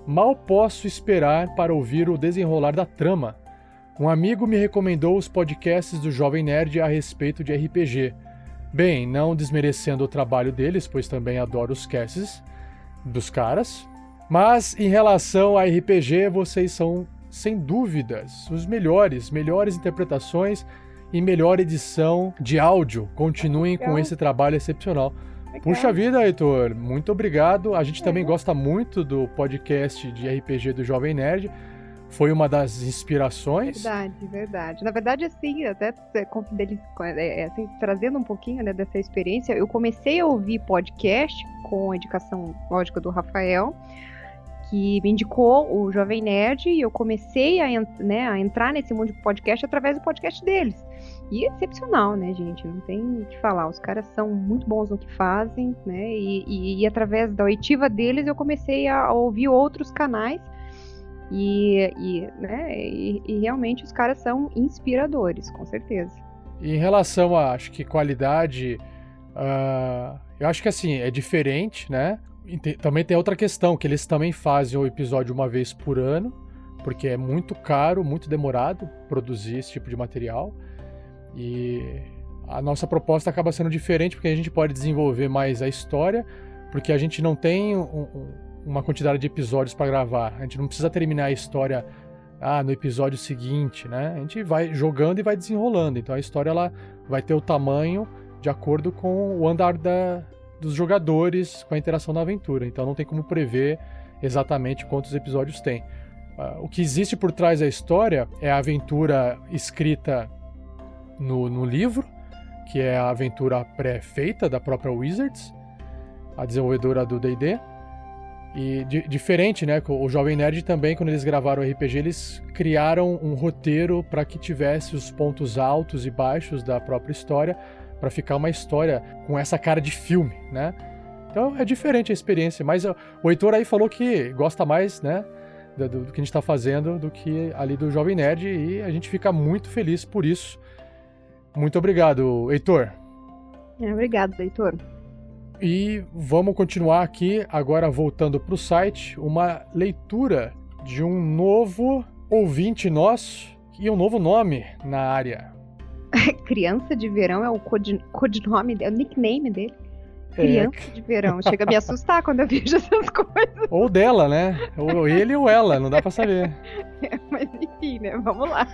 Mal posso esperar para ouvir o desenrolar da trama. Um amigo me recomendou os podcasts do Jovem Nerd a respeito de RPG. Bem, não desmerecendo o trabalho deles, pois também adoro os casts dos caras. Mas em relação a RPG, vocês são, sem dúvidas, os melhores, melhores interpretações e melhor edição de áudio. Continuem com Legal. esse trabalho excepcional. Puxa vida, Heitor, muito obrigado. A gente também gosta muito do podcast de RPG do Jovem Nerd. Foi uma das inspirações. Verdade, verdade. Na verdade, assim, até é, é, é, assim, trazendo um pouquinho né, dessa experiência, eu comecei a ouvir podcast com a indicação lógica do Rafael, que me indicou o Jovem Nerd e eu comecei a, né, a entrar nesse mundo de podcast através do podcast deles. E é excepcional, né, gente? Não tem o que falar. Os caras são muito bons no que fazem, né? E, e, e através da oitiva deles eu comecei a ouvir outros canais. E, e né, e, realmente os caras são inspiradores, com certeza. Em relação a, acho que qualidade, uh, eu acho que assim, é diferente, né? Também tem outra questão, que eles também fazem o episódio uma vez por ano, porque é muito caro, muito demorado produzir esse tipo de material. E a nossa proposta acaba sendo diferente, porque a gente pode desenvolver mais a história, porque a gente não tem um, um, uma quantidade de episódios para gravar. A gente não precisa terminar a história ah, no episódio seguinte, né? A gente vai jogando e vai desenrolando. Então a história ela vai ter o tamanho de acordo com o andar da, dos jogadores com a interação na aventura. Então não tem como prever exatamente quantos episódios tem. Uh, o que existe por trás da história é a aventura escrita no, no livro, que é a aventura pré-feita da própria Wizards, a desenvolvedora do D&D. E di diferente, né? O Jovem Nerd também, quando eles gravaram o RPG, eles criaram um roteiro para que tivesse os pontos altos e baixos da própria história, para ficar uma história com essa cara de filme, né? Então é diferente a experiência, mas o Heitor aí falou que gosta mais, né, do, do, que a gente está fazendo do que ali do Jovem Nerd e a gente fica muito feliz por isso. Muito obrigado, Heitor. É, obrigado, Heitor. E vamos continuar aqui, agora voltando para o site, uma leitura de um novo ouvinte nosso e um novo nome na área. Criança de verão é o codinome, é o nickname dele. É. Criança é. de verão. Chega a me assustar quando eu vejo essas coisas. Ou dela, né? Ou ele ou ela, não dá pra saber. É, mas enfim, né? Vamos lá.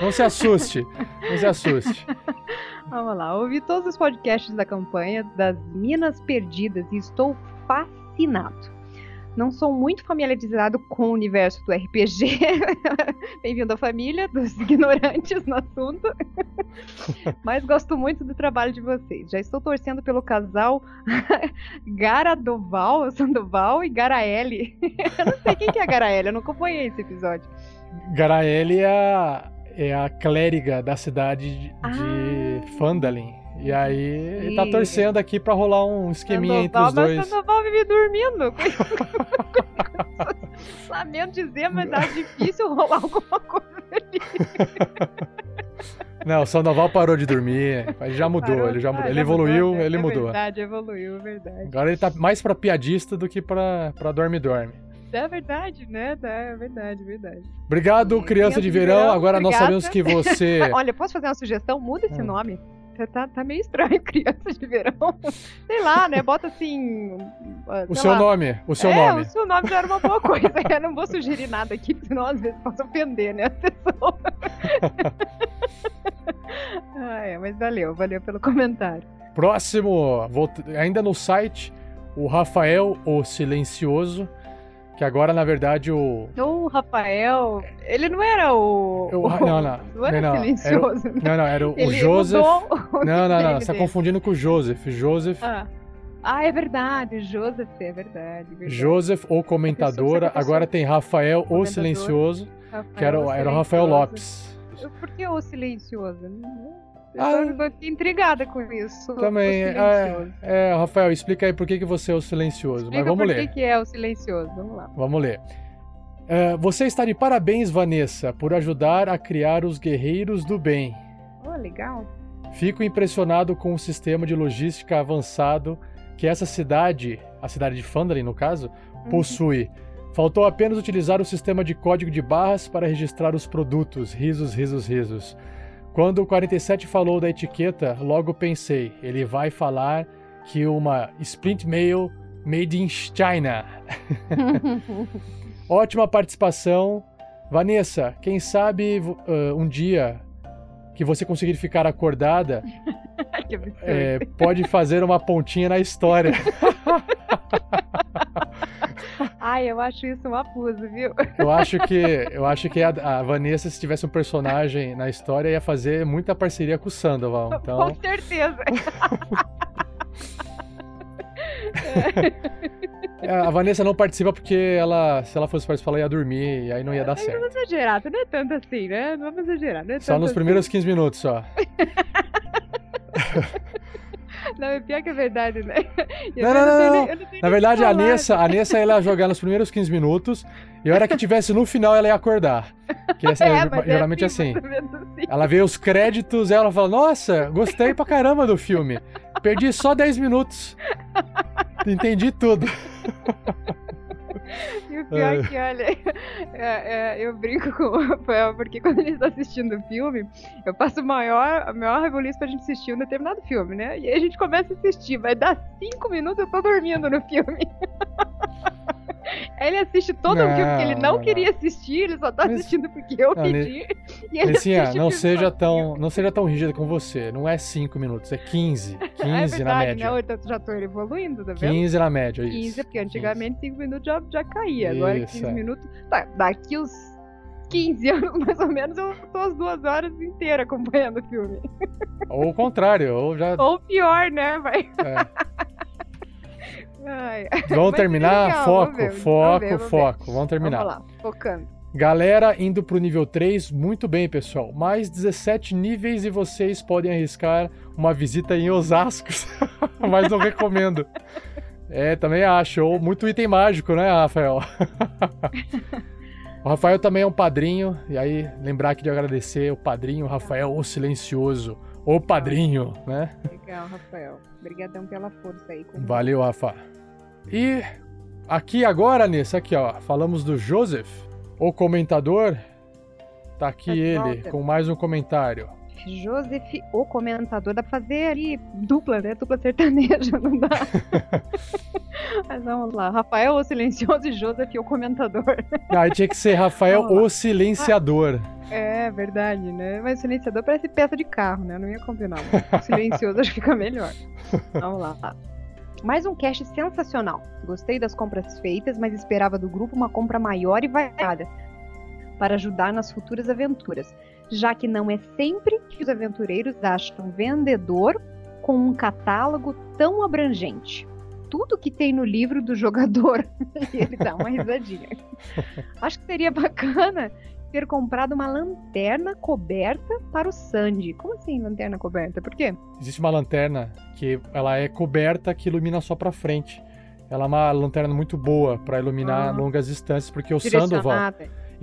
Não se assuste. Não se assuste. Vamos lá. Ouvi todos os podcasts da campanha das Minas Perdidas e estou fascinado não sou muito familiarizado com o universo do RPG. Bem-vindo à família dos ignorantes no assunto. Mas gosto muito do trabalho de vocês. Já estou torcendo pelo casal Garadoval, Sandoval e Garaele. eu não sei quem que é a Garaele, eu não acompanhei esse episódio. Garaele é a, é a clériga da cidade de ah. Fandalin. E aí, ele tá torcendo aqui pra rolar um esqueminha Sandoval, entre os dois. Mas Sandoval vive dormindo. Lamento dizer, mas tá difícil rolar alguma coisa ali. Não, o Sandoval parou de dormir, mas já mudou, parou, ele já mudou. Ah, ele já evoluiu, mudou, ele é mudou. É verdade, evoluiu, é verdade. Agora ele tá mais pra piadista do que pra, pra dorme-dorme. É verdade, né? É verdade, verdade. Obrigado, criança, de, verão. verão. Agora obrigada. nós sabemos que você. Olha, posso fazer uma sugestão? Muda esse hum. nome. Tá, tá meio estranho, criança de verão. Sei lá, né? Bota assim. O seu lá. nome. O seu é, nome. O seu nome já era uma boa coisa. Eu não vou sugerir nada aqui, senão às vezes posso ofender, né? A pessoa. ah, é, mas valeu, valeu pelo comentário. Próximo, ainda no site, o Rafael, o Silencioso que agora, na verdade, o. O Rafael. Ele não era o. o não, não. Não era não, silencioso. Era, não, não, era o, o Joseph. O não, não, não. Você tá confundindo com o Joseph. Joseph. Ah. Ah, é verdade, Joseph, é verdade. verdade. Joseph, ou comentadora. Agora tem Rafael, o silencioso, Rafael, que era, era o Rafael Lopes. Por que o silencioso? Ah, eu fiquei intrigada com isso. Também. É, é, Rafael, explica aí por que, que você é o silencioso. Explica Mas vamos por ler. Por que, é o silencioso? Vamos lá. Vamos ler. Uh, você está de parabéns, Vanessa, por ajudar a criar os guerreiros do bem. Oh, legal. Fico impressionado com o sistema de logística avançado que essa cidade, a cidade de Fandalin no caso, uhum. possui. Faltou apenas utilizar o sistema de código de barras para registrar os produtos. Risos, risos, risos. Quando o 47 falou da etiqueta, logo pensei, ele vai falar que uma Sprint Mail made in China. Ótima participação. Vanessa, quem sabe uh, um dia que você conseguir ficar acordada, é, pode fazer uma pontinha na história. Ai, eu acho isso um abuso, viu? Eu acho que, eu acho que a, a, Vanessa, se tivesse um personagem na história, ia fazer muita parceria com o Sandoval. Então... Com certeza. É, A Vanessa não participa porque ela, se ela fosse participar, ela ia dormir e aí não ia dar Mas não certo. vamos exagerar, não é tanto assim, né? Não vamos exagerar, não é Só nos assim. primeiros 15 minutos só. Não, é pior que é verdade, né? Não, não, tenho não, nem- não. Na verdade, a. Nessa, a Nessa ela ia jogar nos primeiros 15 minutos e a hora que tivesse no final ela ia acordar. Que essa, É, mas é geralmente é assim, assim. assim. Ela vê os créditos e ela fala: Nossa, gostei pra caramba do filme. Perdi só 10 minutos. Entendi tudo. E o pior É. é que, olha, é, é, eu brinco com o Rafael, porque quando ele está assistindo o filme, eu passo o maior, a maior revolução pra gente assistir um determinado filme, né? E aí a gente começa a assistir, vai dar cinco minutos eu tô dormindo no filme. Ele assiste todo o filme que ele não, Não, queria assistir, ele só tá assistindo porque eu Não, pedi. E ele Licinha, assiste não seja tão, não seja tão rígida com você. Não é 5 minutos, é 15. 15 Ah, é verdade, na média. Né? Então, já tô evoluindo, tá vendo? 15 na média, isso. 15, porque antigamente 5 minutos já, já caía. Agora Isso, 15 é. minutos. Tá, daqui uns 15 anos mais ou menos, eu tô as duas horas inteiras acompanhando o filme. Ou o contrário, ou já. Ou pior, né? Vai. É. Ai. Vamos Mas terminar? legal, foco, ver, foco, ver, vamos ver. foco. Vamos terminar. Vamos lá, focando. Galera indo pro nível 3, muito bem, pessoal. Mais 17 níveis e vocês podem arriscar uma visita em Osasco. Mas não recomendo. É, também acho. Ou muito item mágico, né, Rafael? o Rafael também é um padrinho. E aí, lembrar aqui de agradecer o padrinho Rafael, o silencioso. O padrinho, né? Legal, Rafael. Obrigadão pela força aí. Valeu, Rafa. E aqui agora, Nessa, aqui ó, falamos do Joseph, o comentador. Tá aqui Tá ele, com mais um comentário. Joseph, o comentador, dá pra fazer ali dupla, né? Dupla sertaneja, não dá? Mas vamos lá. Rafael, o silencioso e Joseph, o comentador. Aí tinha que ser Rafael, o silenciador. É verdade, né? Mas silenciador parece peça de carro, né? Não ia combinar. mas Silencioso acho que fica melhor. Vamos lá. Mais um cast sensacional. Gostei das compras feitas, mas esperava do grupo uma compra maior e variada para ajudar nas futuras aventuras, já que não é sempre que os aventureiros acham um vendedor com um catálogo tão abrangente. Tudo que tem no livro do jogador. e ele dá uma risadinha. Acho que seria bacana ter comprado uma lanterna coberta para o Sandy. Como assim lanterna coberta? Por quê? Existe uma lanterna que ela é coberta que ilumina só pra frente. Ela é uma lanterna muito boa pra iluminar Ah. longas distâncias, porque o Sandoval.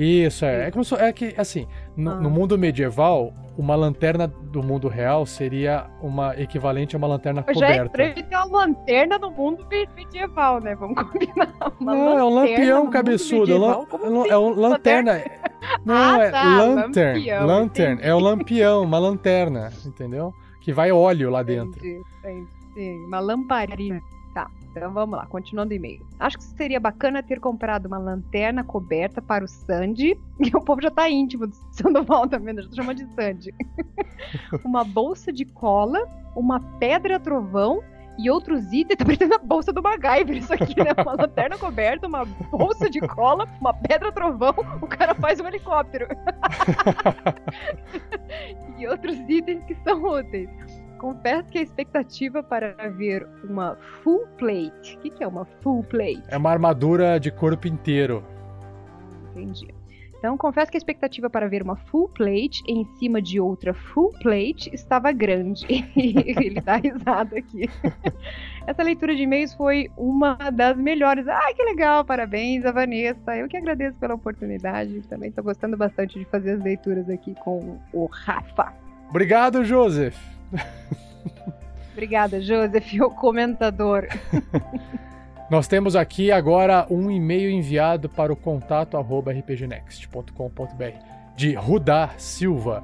Isso, é. É como se, é que, assim, no, Ah. no mundo medieval, uma lanterna do mundo real seria uma equivalente a uma lanterna Já é coberta. estranho ter uma lanterna no mundo me- medieval, né? Vamos combinar. Uma Não, é um lampião cabeçudo. É um medieval? é um- assim? é um lanterna. Não, Ah, é tá, lantern. lampião, lantern. É o lampião, uma lanterna, entendeu? Que vai óleo lá dentro. Entendi, entendi. Uma lamparina. Então vamos lá, continuando o e-mail. Acho que seria bacana ter comprado uma lanterna coberta para o Sandy. E o povo já tá íntimo do Sandoval também, né? já tá chamando de Sandy. uma bolsa de cola, uma pedra trovão e outros itens. Tá parecendo a bolsa do MacGyver isso aqui, né? Uma lanterna coberta, uma bolsa de cola, uma pedra trovão, o cara faz um helicóptero. e outros itens que são úteis. Confesso que a expectativa para ver uma full plate. O que, que é uma full plate? É uma armadura de corpo inteiro. Entendi. Então, confesso que a expectativa para ver uma full plate em cima de outra full plate estava grande. Ele dá risada aqui. Essa leitura de e-mails foi uma das melhores. Ai, que legal, parabéns a Vanessa. Eu que agradeço pela oportunidade. Também estou gostando bastante de fazer as leituras aqui com o Rafa. Obrigado, Joseph. Obrigada, Joseph, o comentador. Nós temos aqui agora um e-mail enviado para o contato rpgnext.com.br de Rudá Silva.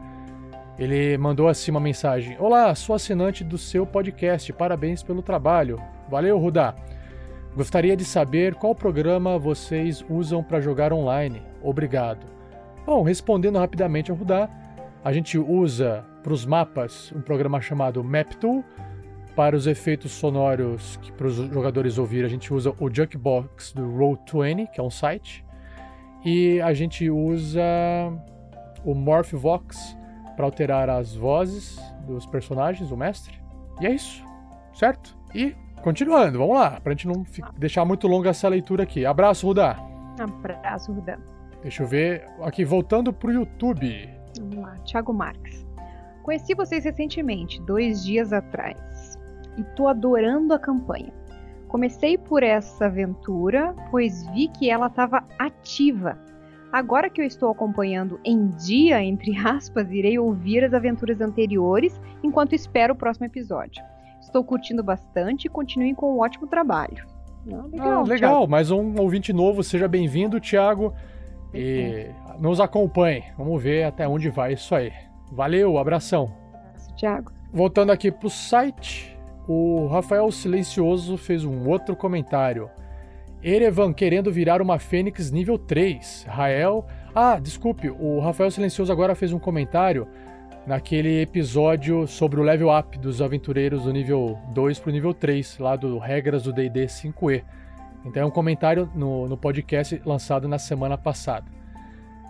Ele mandou assim uma mensagem: Olá, sou assinante do seu podcast, parabéns pelo trabalho. Valeu, Rudá. Gostaria de saber qual programa vocês usam para jogar online. Obrigado. Bom, respondendo rapidamente ao Rudá, a gente usa para os mapas um programa chamado MapTool. Para os efeitos sonoros que para os jogadores ouvirem, a gente usa o Jukebox do Roll20, que é um site. E a gente usa o Morphvox para alterar as vozes dos personagens, do mestre. E é isso, certo? E continuando, vamos lá, pra gente não deixar muito longa essa leitura aqui. Abraço, Rudá. Abraço, Rudan. Deixa eu ver. Aqui, voltando pro YouTube. Vamos lá, Thiago Marques. Conheci vocês recentemente, dois dias atrás, e tô adorando a campanha. Comecei por essa aventura, pois vi que ela estava ativa. Agora que eu estou acompanhando em dia, entre aspas, irei ouvir as aventuras anteriores enquanto espero o próximo episódio. Estou curtindo bastante e continuem com um ótimo trabalho. Ah, Ah, legal, mais um ouvinte novo, seja bem-vindo, Thiago. E nos acompanhe. Vamos ver até onde vai isso aí. Valeu, abração. Thiago. Thiago. Voltando aqui pro site, o Rafael Silencioso fez um outro comentário. Erevan querendo virar uma Fênix nível 3. Rael. Ah, desculpe, o Rafael Silencioso agora fez um comentário naquele episódio sobre o level up dos aventureiros do nível 2 pro nível 3, lá do Regras do DD 5E. Então é um comentário no, no podcast lançado na semana passada.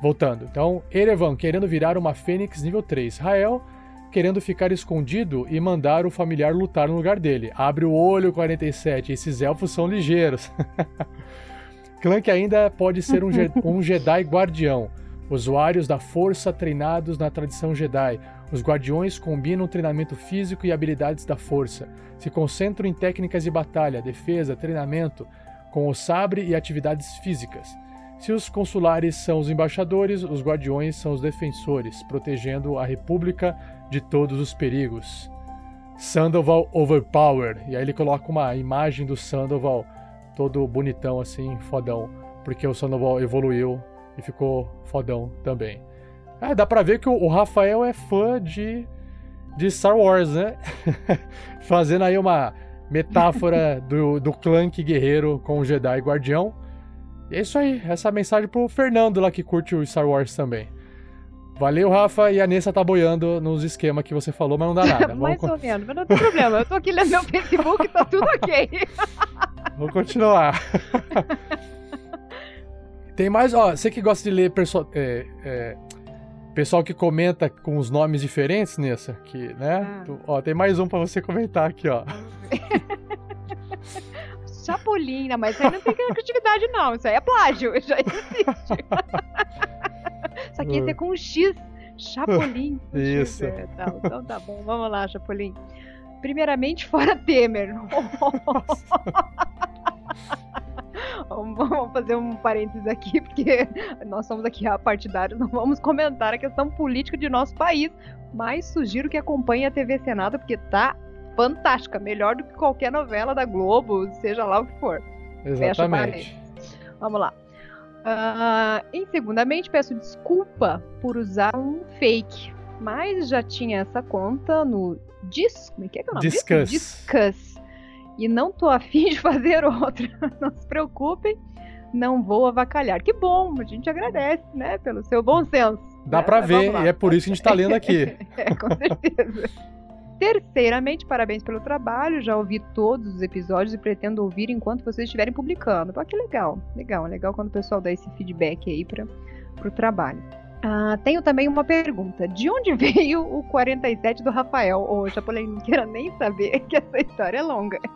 Voltando, então, Erevan querendo virar uma Fênix nível 3. Rael querendo ficar escondido e mandar o familiar lutar no lugar dele. Abre o olho, 47. Esses elfos são ligeiros. Clank ainda pode ser um, Je- um Jedi guardião. Usuários da força treinados na tradição Jedi. Os guardiões combinam treinamento físico e habilidades da força. Se concentram em técnicas de batalha, defesa, treinamento, com o sabre e atividades físicas. Se os consulares são os embaixadores, os guardiões são os defensores, protegendo a república de todos os perigos. Sandoval Overpower. E aí ele coloca uma imagem do Sandoval todo bonitão assim, fodão, porque o Sandoval evoluiu e ficou fodão também. É, dá pra ver que o, Rafael é fã de, de Star Wars, né? Fazendo aí uma metáfora do, do Clank guerreiro com o Jedi guardião. E é isso aí, essa é a mensagem pro Fernando lá que curte o Star Wars também. Valeu, Rafa, e a Nessa tá boiando nos esquemas que você falou, mas não dá nada. Vamos, Mais con- ou menos, mas não tem problema. Eu tô aqui lendo meu Facebook, tá tudo ok. vamos continuar. Tem mais, ó, você que gosta de ler perso- é, é, pessoal que comenta com os nomes diferentes, Nessa, que, né? Tu- Ó, tem mais um pra você comentar aqui, ó. Chapolina, mas isso aí não tem criatividade, não. Isso aí é plágio, já existe. Só que esse é com um X. Chapolin. Isso. é, tá, então tá bom, vamos lá, Chapolin. Primeiramente, fora Temer. Vamos fazer um parênteses aqui, porque nós somos aqui partidários, não vamos comentar a questão política de nosso país, mas sugiro que acompanhe a TV Senado, porque tá fantástica, melhor do que qualquer novela da Globo, seja lá o que for. Exatamente. Vamos lá. Ah, em segundamente, peço desculpa por usar um fake, mas já tinha essa conta no Dis... Como é que é que é o nome? Discuss. Discuss. E não tô afim de fazer outra. Não se preocupem, não vou avacalhar. Que bom, a gente agradece, né, pelo seu bom senso. Dá né? vamos ver, e é por isso que a gente tá lendo aqui. É, com certeza. Terceiramente, parabéns pelo trabalho. Já ouvi todos os episódios e pretendo ouvir enquanto vocês estiverem publicando. Pô, que legal. Legal, é legal quando o pessoal dá esse feedback aí para pro trabalho. Ah, tenho também uma pergunta. De onde veio o 47 do Rafael? Ô, Chapolin, não queira nem saber que essa história é longa.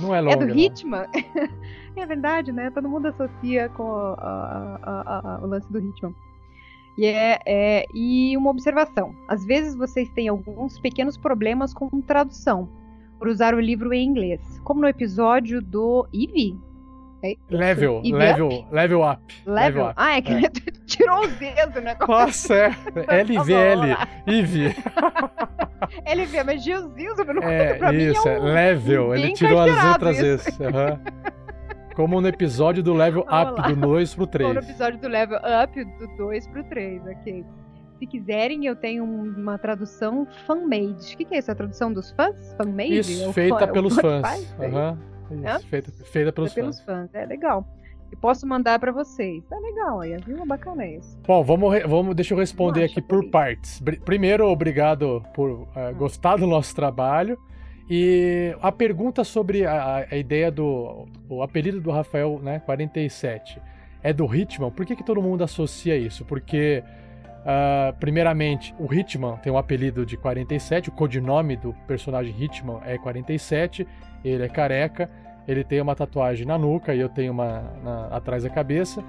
Não é É longa. do não. Hitman? é verdade, né? Todo mundo associa com a- a- a- a- o lance do Hitman. E, é, é- e uma observação: às vezes vocês têm alguns pequenos problemas com tradução, por usar o livro em inglês, como no episódio do Eve. É? Level, Eve level, Up? level up. Level? up. Ah, é que ele tirou os dedos negócio. Nossa, é. LVL. IV. LV, mas Jesus, eu não É, pra mim isso, é é um- level. um Ele tirou as outras isso. vezes. aham. Como no episódio do level up, do 2 pro Ou 3. no episódio do level up, do 2 pro 3, ok. Se quiserem, eu tenho um- uma tradução fan-made. O que, que é essa tradução dos fãs? Fan-made? É Isso, o feita fã- é pelos fãs. É. Hã? Isso, feita, feita pelos Feita fãs. pelos fãs. É legal. Eu posso mandar pra vocês. Tá legal aí, viu? Bacana isso. Bom, vamos, vamos, deixa eu responder aqui por partes. Primeiro, obrigado por eh, gostar do nosso trabalho. E a pergunta sobre a, a ideia do o apelido do Rafael, né, 47, é do Hitman. Por que, que todo mundo associa isso? Porque Uh, primeiramente, o Hitman tem um apelido de 47, o codinome do personagem Hitman é 47, ele é careca, ele tem uma tatuagem na nuca e eu tenho uma na, atrás da cabeça.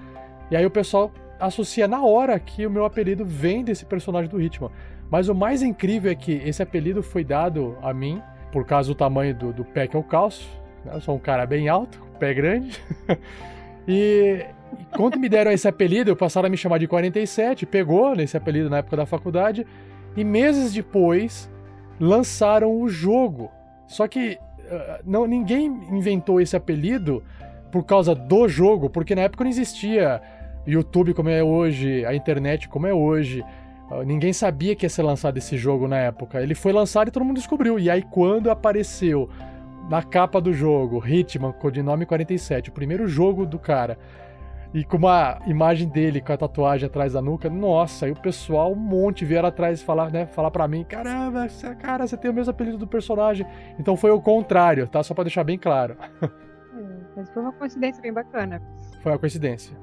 E aí o pessoal associa na hora que o meu apelido vem desse personagem do Hitman. Mas o mais incrível é que esse apelido foi dado a mim por causa do tamanho do, do pé que eu calço. Né? Eu sou um cara bem alto, pé grande. e, quando me deram esse apelido, passaram a me chamar de 47, pegou nesse apelido na época da faculdade. E meses depois lançaram o jogo. Só que uh, não, ninguém inventou esse apelido por causa do jogo, porque na época não existia YouTube como é hoje, a internet como é hoje. Ah, ninguém sabia que ia ser lançado esse jogo na época. Ele foi lançado e todo mundo descobriu. E aí, quando apareceu na capa do jogo, Hitman, codinome 47, o primeiro jogo do cara, e com uma imagem dele com a tatuagem atrás da nuca, nossa, aí o pessoal, um monte vieram atrás falar, né, falar pra mim, caramba, cara, você tem o mesmo apelido do personagem. Então foi o contrário, tá? Só pra deixar bem claro. É, mas foi uma coincidência bem bacana. Foi uma coincidência.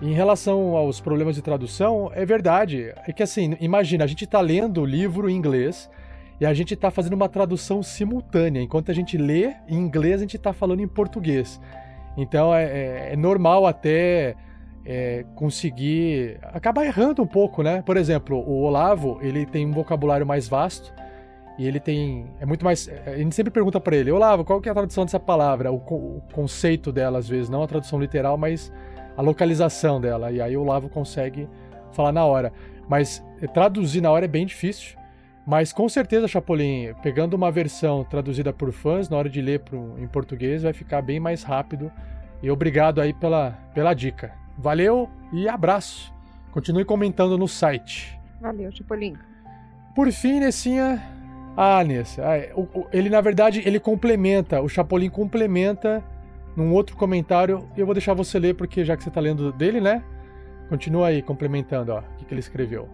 Em relação aos problemas de tradução, é verdade. É que assim, imagina, a gente está lendo o livro em inglês e a gente está fazendo uma tradução simultânea. Enquanto a gente lê em inglês, a gente está falando em português. Então é, é, é normal até é, conseguir acabar errando um pouco, né? Por exemplo, o Olavo ele tem um vocabulário mais vasto e ele tem é muito mais. A gente sempre pergunta para ele, Olavo, qual que é a tradução dessa palavra? O, o conceito dela às vezes, não a tradução literal, mas a localização dela. E aí o Lavo consegue falar na hora. Mas eh, traduzir na hora é bem difícil. Mas com certeza, Chapolin, pegando uma versão traduzida por fãs, na hora de ler pro, em português, vai ficar bem mais rápido. E obrigado aí pela, pela dica. Valeu e abraço. Continue comentando no site. Valeu, Chapolin. Por fim, Nessinha. Ah, Nessa. Ele, na verdade, ele complementa. O Chapolin complementa num outro comentário, eu vou deixar você ler, porque já que você está lendo dele, né? Continua aí complementando, ó, o que, que ele escreveu.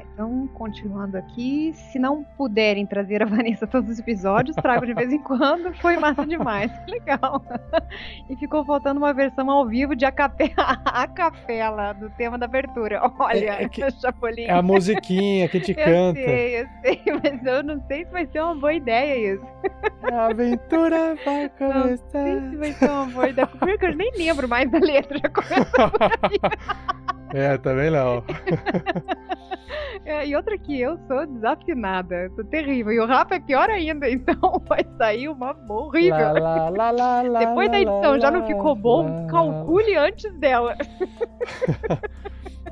Então, continuando aqui, se não puderem trazer a Vanessa todos os episódios, trago de vez em quando. Foi massa demais, legal. E ficou faltando uma versão ao vivo de a capela, a capela do tema da abertura. Olha, é, é que, Chapolin. É a musiquinha que eu canta. Eu sei, eu sei, mas eu não sei se vai ser uma boa ideia isso. A aventura vai começar. Não sei se vai ser uma boa ideia, porque eu nem lembro mais da letra, já começa por aí. É, também não. é, e outra que eu sou desafinada, tô terrível. E o Rafa é pior ainda, então vai sair uma horrível. Lá, lá, lá, Depois da edição já não ficou bom, calcule antes dela.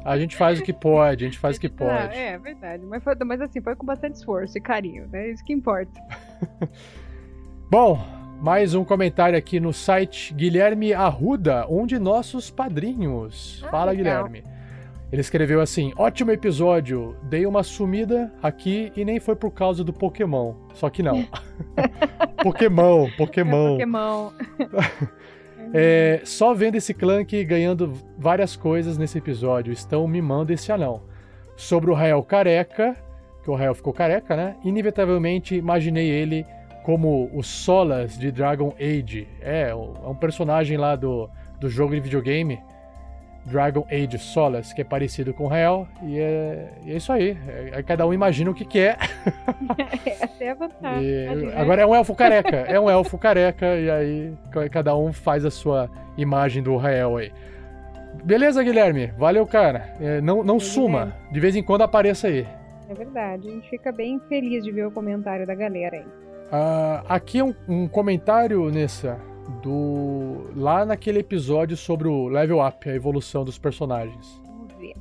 A gente faz o que pode, a gente faz o que pode. Ah, é, verdade. Mas, foi, mas assim, foi com bastante esforço e carinho, né? Isso que importa. Bom, mais um comentário aqui no site Guilherme Arruda, um de nossos padrinhos. Ah, Fala, legal. Guilherme. Ele escreveu assim: ótimo episódio, dei uma sumida aqui e nem foi por causa do Pokémon. Só que não. Pokémon, Pokémon. É Pokémon. é, só vendo esse Clank ganhando várias coisas nesse episódio, estão mimando esse anão. Sobre o Rael careca, que o Rael ficou careca, né? Inevitavelmente imaginei ele como o Solas de Dragon Age. É, é um personagem lá do, do jogo de videogame Dragon Age Solas, que é parecido com o real, e é, e é isso aí. É, cada um imagina o que, que é. Essa é a vantagem. E, agora é um elfo careca, é um elfo careca, e aí cada um faz a sua imagem do real aí. Beleza, Guilherme? Valeu, cara. É, não não suma, de vez em quando apareça aí. É verdade, a gente fica bem feliz de ver o comentário da galera aí. Uh, aqui um, um comentário, Nessa, do lá naquele episódio sobre o level up, a evolução dos personagens. Vamos ver.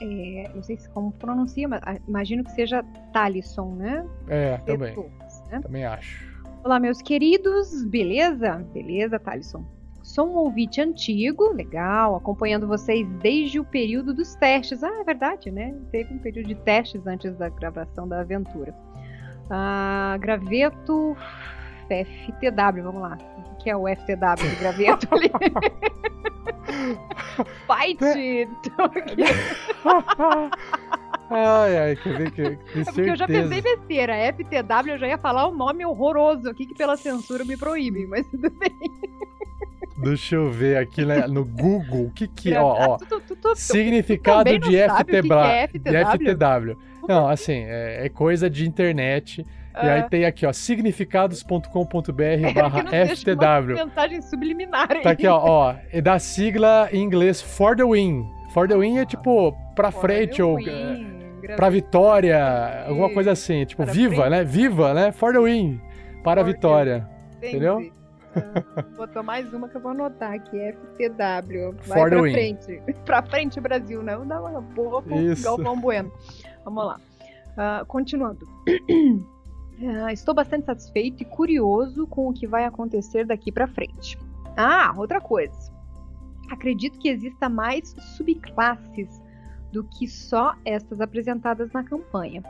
É, não sei se como pronuncia, mas ah, imagino que seja Talisson, né? É, também. né? Também acho. Olá, meus queridos, beleza? Beleza, Talisson. Sou um ouvinte antigo, legal, acompanhando vocês desde o período dos testes. Ah, é verdade, né? Teve um período de testes antes da gravação da aventura. Ah, graveto FTW, vamos lá. O que é o FTW do graveto ali? Fight! ai, ai, quer ver que. é porque eu já pensei besteira. FTW eu já ia falar um nome horroroso aqui que pela censura me proíbem, mas tudo bem. Deixa eu ver aqui né, no Google. O que que é? Ó, ó. Tu- tu- tu- Significado de o que que FTW. é de FTW? Não, assim, é, é coisa de internet. E aí Ah. tem aqui, ó, significados.com.br É barra FTW. mensagem subliminar aí. Tá aqui, ó, ó, é da sigla em inglês For the Win. For the Win é tipo pra frente ou é, pra vitória, alguma coisa assim, tipo Para viva, frente. né? Viva, né? For the win, para a vitória. Entendeu? Ah, Botou mais uma que eu vou anotar aqui, FTW. Vai For the pra win. frente. Pra frente, Brasil, não dá uma boa pro. Galvão Bueno. Vamos lá. Ah, continuando. Ah, estou bastante satisfeito e curioso com o que vai acontecer daqui pra frente. Ah, outra coisa. Acredito que exista mais subclasses do que só estas apresentadas na campanha.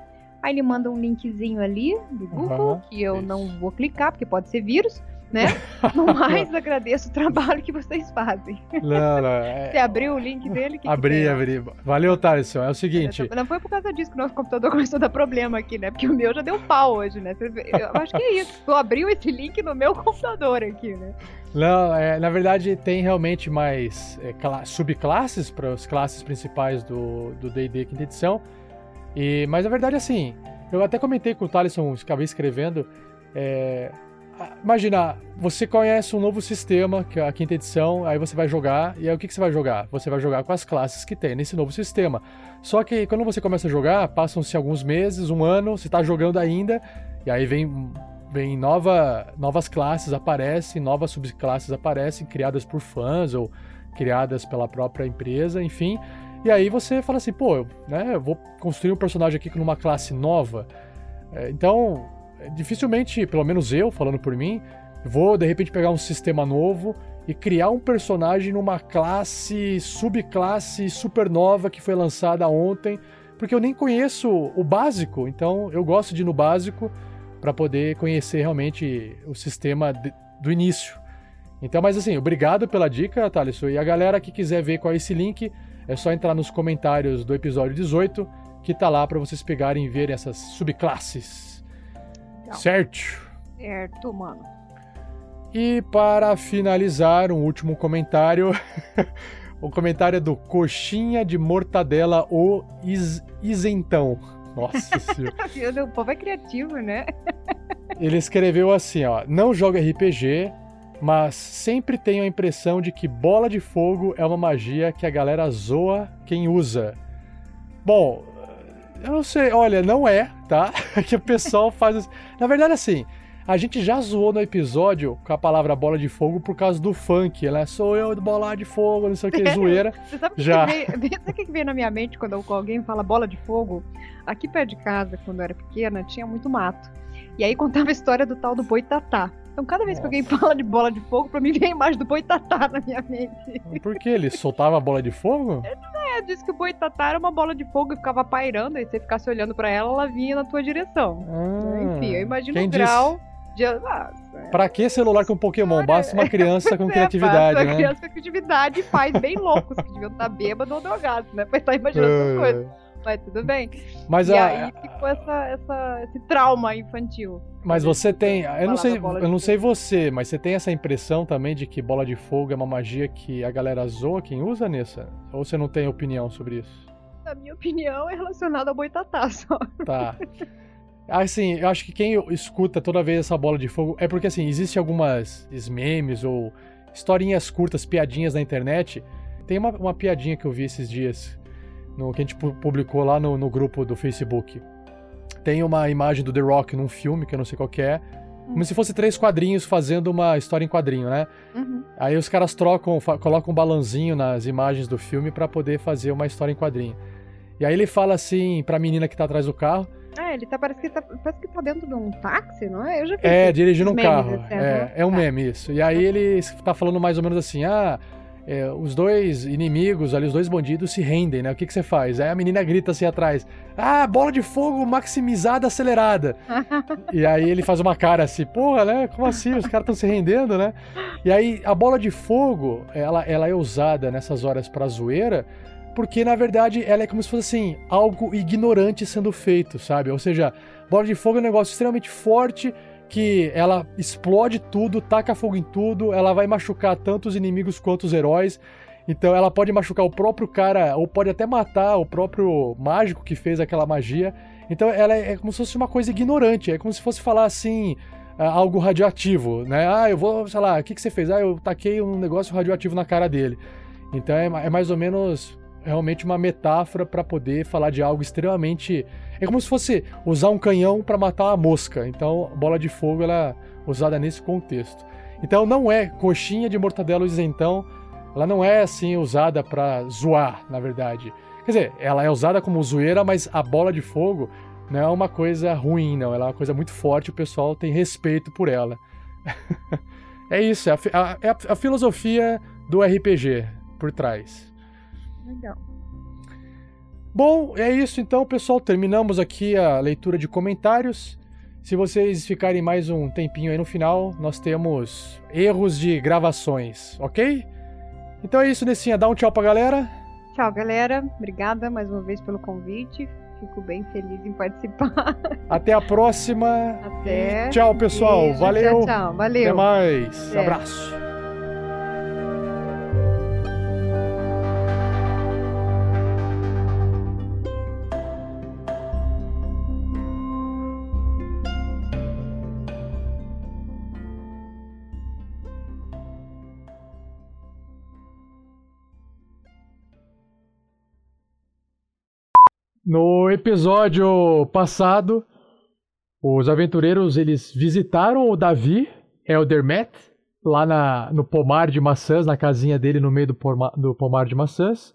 Aí ele manda um linkzinho ali do Google, Aham, que eu não vou clicar, porque pode ser vírus, né? No mais, agradeço o trabalho que vocês fazem. Não, não, é- Você abriu o link dele? Que que abri, lá? abri. Valeu, Thaleson. É o seguinte. Não foi por causa disso que o nosso computador começou a dar problema aqui, né? Porque o meu já deu pau hoje, né? Eu acho que é isso. Tu abriu esse link no meu computador aqui, né? Não, é, na verdade tem realmente mais é, cla- subclasses para as classes principais do do D&D quinta edição. E, mas na verdade assim, eu até comentei com o Thaleson, acabei escrevendo, é, imagina, você conhece um novo sistema, que é a quinta edição, aí você vai jogar, e aí o que, que você vai jogar? Você vai jogar com as classes que tem nesse novo sistema. Só que quando você começa a jogar, passam-se alguns meses, um ano, você está jogando ainda, e aí vem vem nova, novas classes aparecem, novas subclasses aparecem, criadas por fãs ou criadas pela própria empresa, enfim. E aí você fala assim, pô, né, eu vou construir um personagem aqui numa classe nova. É, então, dificilmente, pelo menos eu, falando por mim, vou de repente pegar um sistema novo e criar um personagem numa classe, subclasse super nova que foi lançada ontem, porque eu nem conheço o básico, então eu gosto de ir no básico para poder conhecer realmente o sistema de- do início. Então, mas assim, obrigado pela dica, Thaleson. E a galera que quiser ver qual é esse link, é só entrar nos comentários do episódio 18, que tá lá para vocês pegarem e verem essas subclasses. Certo? Certo, mano. E para finalizar, um último comentário. o comentário é do Coxinha de Mortadela, o is Isentão. Nossa senhora. o povo é criativo, né? Ele escreveu assim, ó: Não joga RPG, mas sempre tenho a impressão de que bola de fogo é uma magia que a galera zoa quem usa. Bom, eu não sei, olha, não é, tá? que o pessoal faz. Na verdade, assim, a gente já zoou no episódio com a palavra bola de fogo por causa do funk, né? Sou eu do bola de fogo, não sei o que, zoeira. Você sabe o que já. que veio, sabe o que veio na minha mente quando alguém fala bola de fogo? Aqui perto de casa, quando eu era pequena, tinha muito mato. E aí contava a história do tal do boitatá. Então cada vez que alguém fala de bola de fogo, pra mim vem a imagem do boitatá na minha mente. Por que ele soltava a bola de fogo? É, disse que o boitatá era uma bola de fogo e ficava pairando, e você ficasse olhando pra ela, ela vinha na tua direção. Enfim, eu imagino Ah, o grau de. Ah, Pra que celular com Pokémon? Basta uma criança com é, criatividade, passa, né? Criança com criatividade e pais bem loucos, que deviam estar bêbados ou drogados, né? Pra estar imaginando É. essas coisas. Mas tudo bem. Mas e a- aí ficou essa, essa, esse trauma infantil. Mas você tem, eu não sei, eu não sei você, mas você tem essa impressão também de que bola de fogo é uma magia que a galera zoa quem usa nessa? Ou você não tem opinião sobre isso? Na minha opinião, é relacionado ao boitatá só. Tá. Assim, eu acho que quem escuta toda vez essa bola de fogo é porque assim, existem algumas memes ou historinhas curtas, piadinhas na internet. Tem uma, uma piadinha que eu vi esses dias, no, que a gente pu- publicou lá no, no grupo do Facebook. Tem uma imagem do The Rock num filme, que eu não sei qual que é, como se fosse três quadrinhos fazendo uma história em quadrinho, né? Uhum. Aí os caras trocam, colocam um balãozinho nas imagens do filme pra poder fazer uma história em quadrinho. E aí ele fala assim pra menina que tá atrás do carro, Ah, ele tá, parece que tá, parece que tá dentro de um táxi, não é? Eu já vi É, dirigindo um carro. assim, É, é um meme isso. E aí ele tá falando mais ou menos assim: ah, é, os dois inimigos ali, os dois bandidos se rendem, né? O que, que você faz? Aí a menina grita assim atrás: ah, bola de fogo maximizada, acelerada. e aí ele faz uma cara assim: porra, né? Como assim? Os caras estão se rendendo, né? E aí a bola de fogo, ela, ela é usada nessas horas pra zoeira. Porque, na verdade, ela é como se fosse assim, algo ignorante sendo feito, sabe? Ou seja, bola de fogo é um negócio extremamente forte que ela explode tudo, taca fogo em tudo, ela vai machucar tanto os inimigos quanto os heróis. Então ela pode machucar o próprio cara, ou pode até matar o próprio mágico que fez aquela magia. Então ela é, é como se fosse uma coisa ignorante, é como se fosse falar assim, ah, algo radioativo, né? Ah, eu vou, sei lá, o que, que você fez? Ah, eu taquei um negócio radioativo na cara dele. Então é, é mais ou menos realmente uma metáfora para poder falar de algo extremamente. É como se fosse usar um canhão para matar uma mosca. Então, bola de fogo ela é usada nesse contexto. Então, não é coxinha de mortadela isentão. Ela não é assim usada para zoar, na verdade. Quer dizer, ela é usada como zoeira, mas a bola de fogo não é uma coisa ruim, não. Ela é uma coisa muito forte. O pessoal tem respeito por ela. é isso. É a, a, é a filosofia do RPG por trás. Legal. Bom, é isso então, pessoal. Terminamos aqui a leitura de comentários. Se vocês ficarem mais um tempinho aí no final, nós temos erros de gravações, ok? Então é isso, Nessinha. Dá um tchau pra galera. Tchau, galera. Obrigada mais uma vez pelo convite. Fico bem feliz em participar. Até a próxima. Até. E tchau, pessoal. Beijo, Valeu. Tchau, tchau. Valeu. Até mais. Até. Abraço. No episódio passado, os aventureiros eles visitaram o Davi Eldermet lá na, no pomar de maçãs, na casinha dele no meio do, porma, do pomar de maçãs.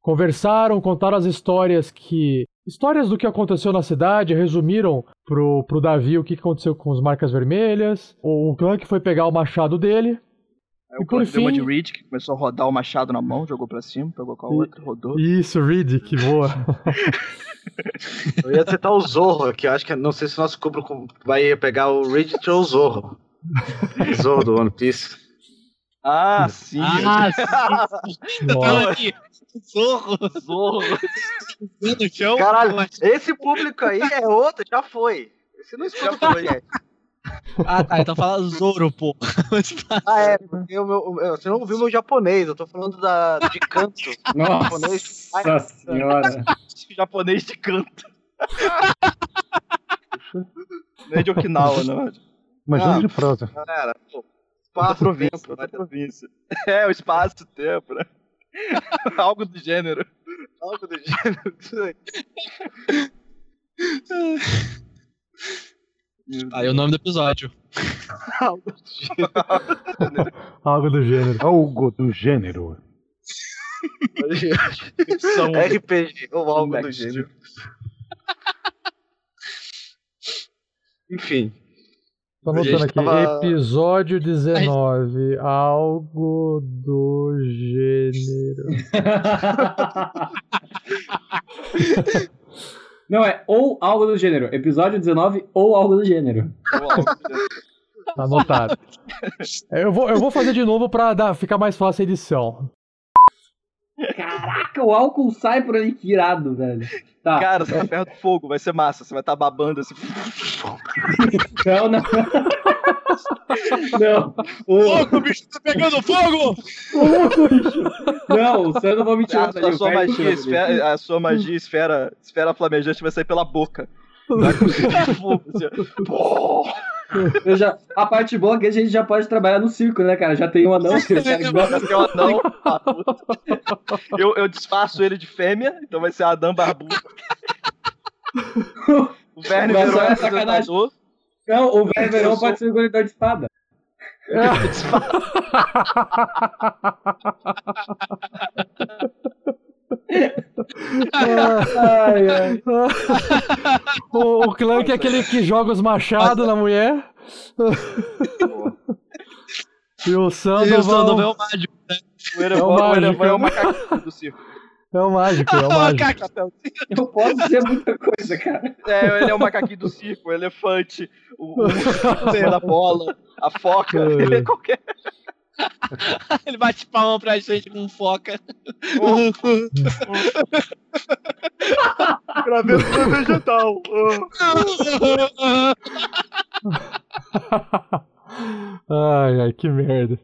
Conversaram, contaram as histórias que histórias do que aconteceu na cidade, resumiram pro, pro Davi o que aconteceu com as marcas vermelhas. O, o clã que foi pegar o machado dele. Aí o Clank deu uma de Reed, que começou a rodar o machado na mão, jogou pra cima, pegou com a outra, rodou. Isso, Reed, que boa. Eu ia citar o Zorro, que eu acho que não sei se o nosso cubro vai pegar o Reed ou o Zorro. Zorro do One Piece. Ah, sim. Ah, sim. Nossa. aqui. Zorro. Zorro. Caralho, esse público aí é outro, já foi. Esse não escuta o podcast. Ah, tá. Então fala Zoro, pô. Ah, é, porque o meu, eu- você não ouviu meu japonês, eu tô falando da, de canto. japonês. Nossa senhora. Japonês de canto. Nem de Okinawa, não. Imagina Ah, de prosa. Galera, pô, espaço, província, outra província. É, o espaço, tempo, né? Algo do gênero. algo do gênero. Aí. Aí o nome do episódio. Algo do gênero. Algo do gênero. Algo do gênero. São RPG, ou algo do gênero. Enfim. Tô anotando aqui. tava- Episódio 19. Algo do gênero. Não, é ou algo do gênero. Episódio 19 ou algo do gênero. Tá anotado. É, Eu vou, eu vou fazer de novo pra dar, ficar mais fácil a edição. Caraca, o álcool sai por aí, que irado, velho. Tá. Cara, você tá perto do fogo, vai ser massa. Você vai estar babando assim. Não, não. Não. O... Fogo, o bicho tá pegando fogo! Não, o Sam não vou mentir. A, a sua magia, esfera, a sua magia esfera, esfera flamejante vai sair pela boca. Vai fogo. Assim. Eu já, a parte boa é que a gente já pode trabalhar no circo, né, cara? Já tem um anão ser um anão barbudo. Eu, eu disfarço ele de fêmea, então vai ser Adam barbudo. O Verne só é sacanagem. Não, o velho verão sou- pode ser o coletor de espada. Ai, ai. o, o Clank é aquele que joga os machados na mulher. e o E o Sandoval é o mágico. O Erevan É o o Erevan é o mágico. macaquinho do circo. é o mágico, é o mágico. Eu posso ser muita coisa, cara. É, ele é o macaquinho do circo, o elefante, o, o da bola, a foca, ele é qualquer. Ele bate palma pra gente com foca. Gravetura vegetal. Ah. ai, ai, que merda.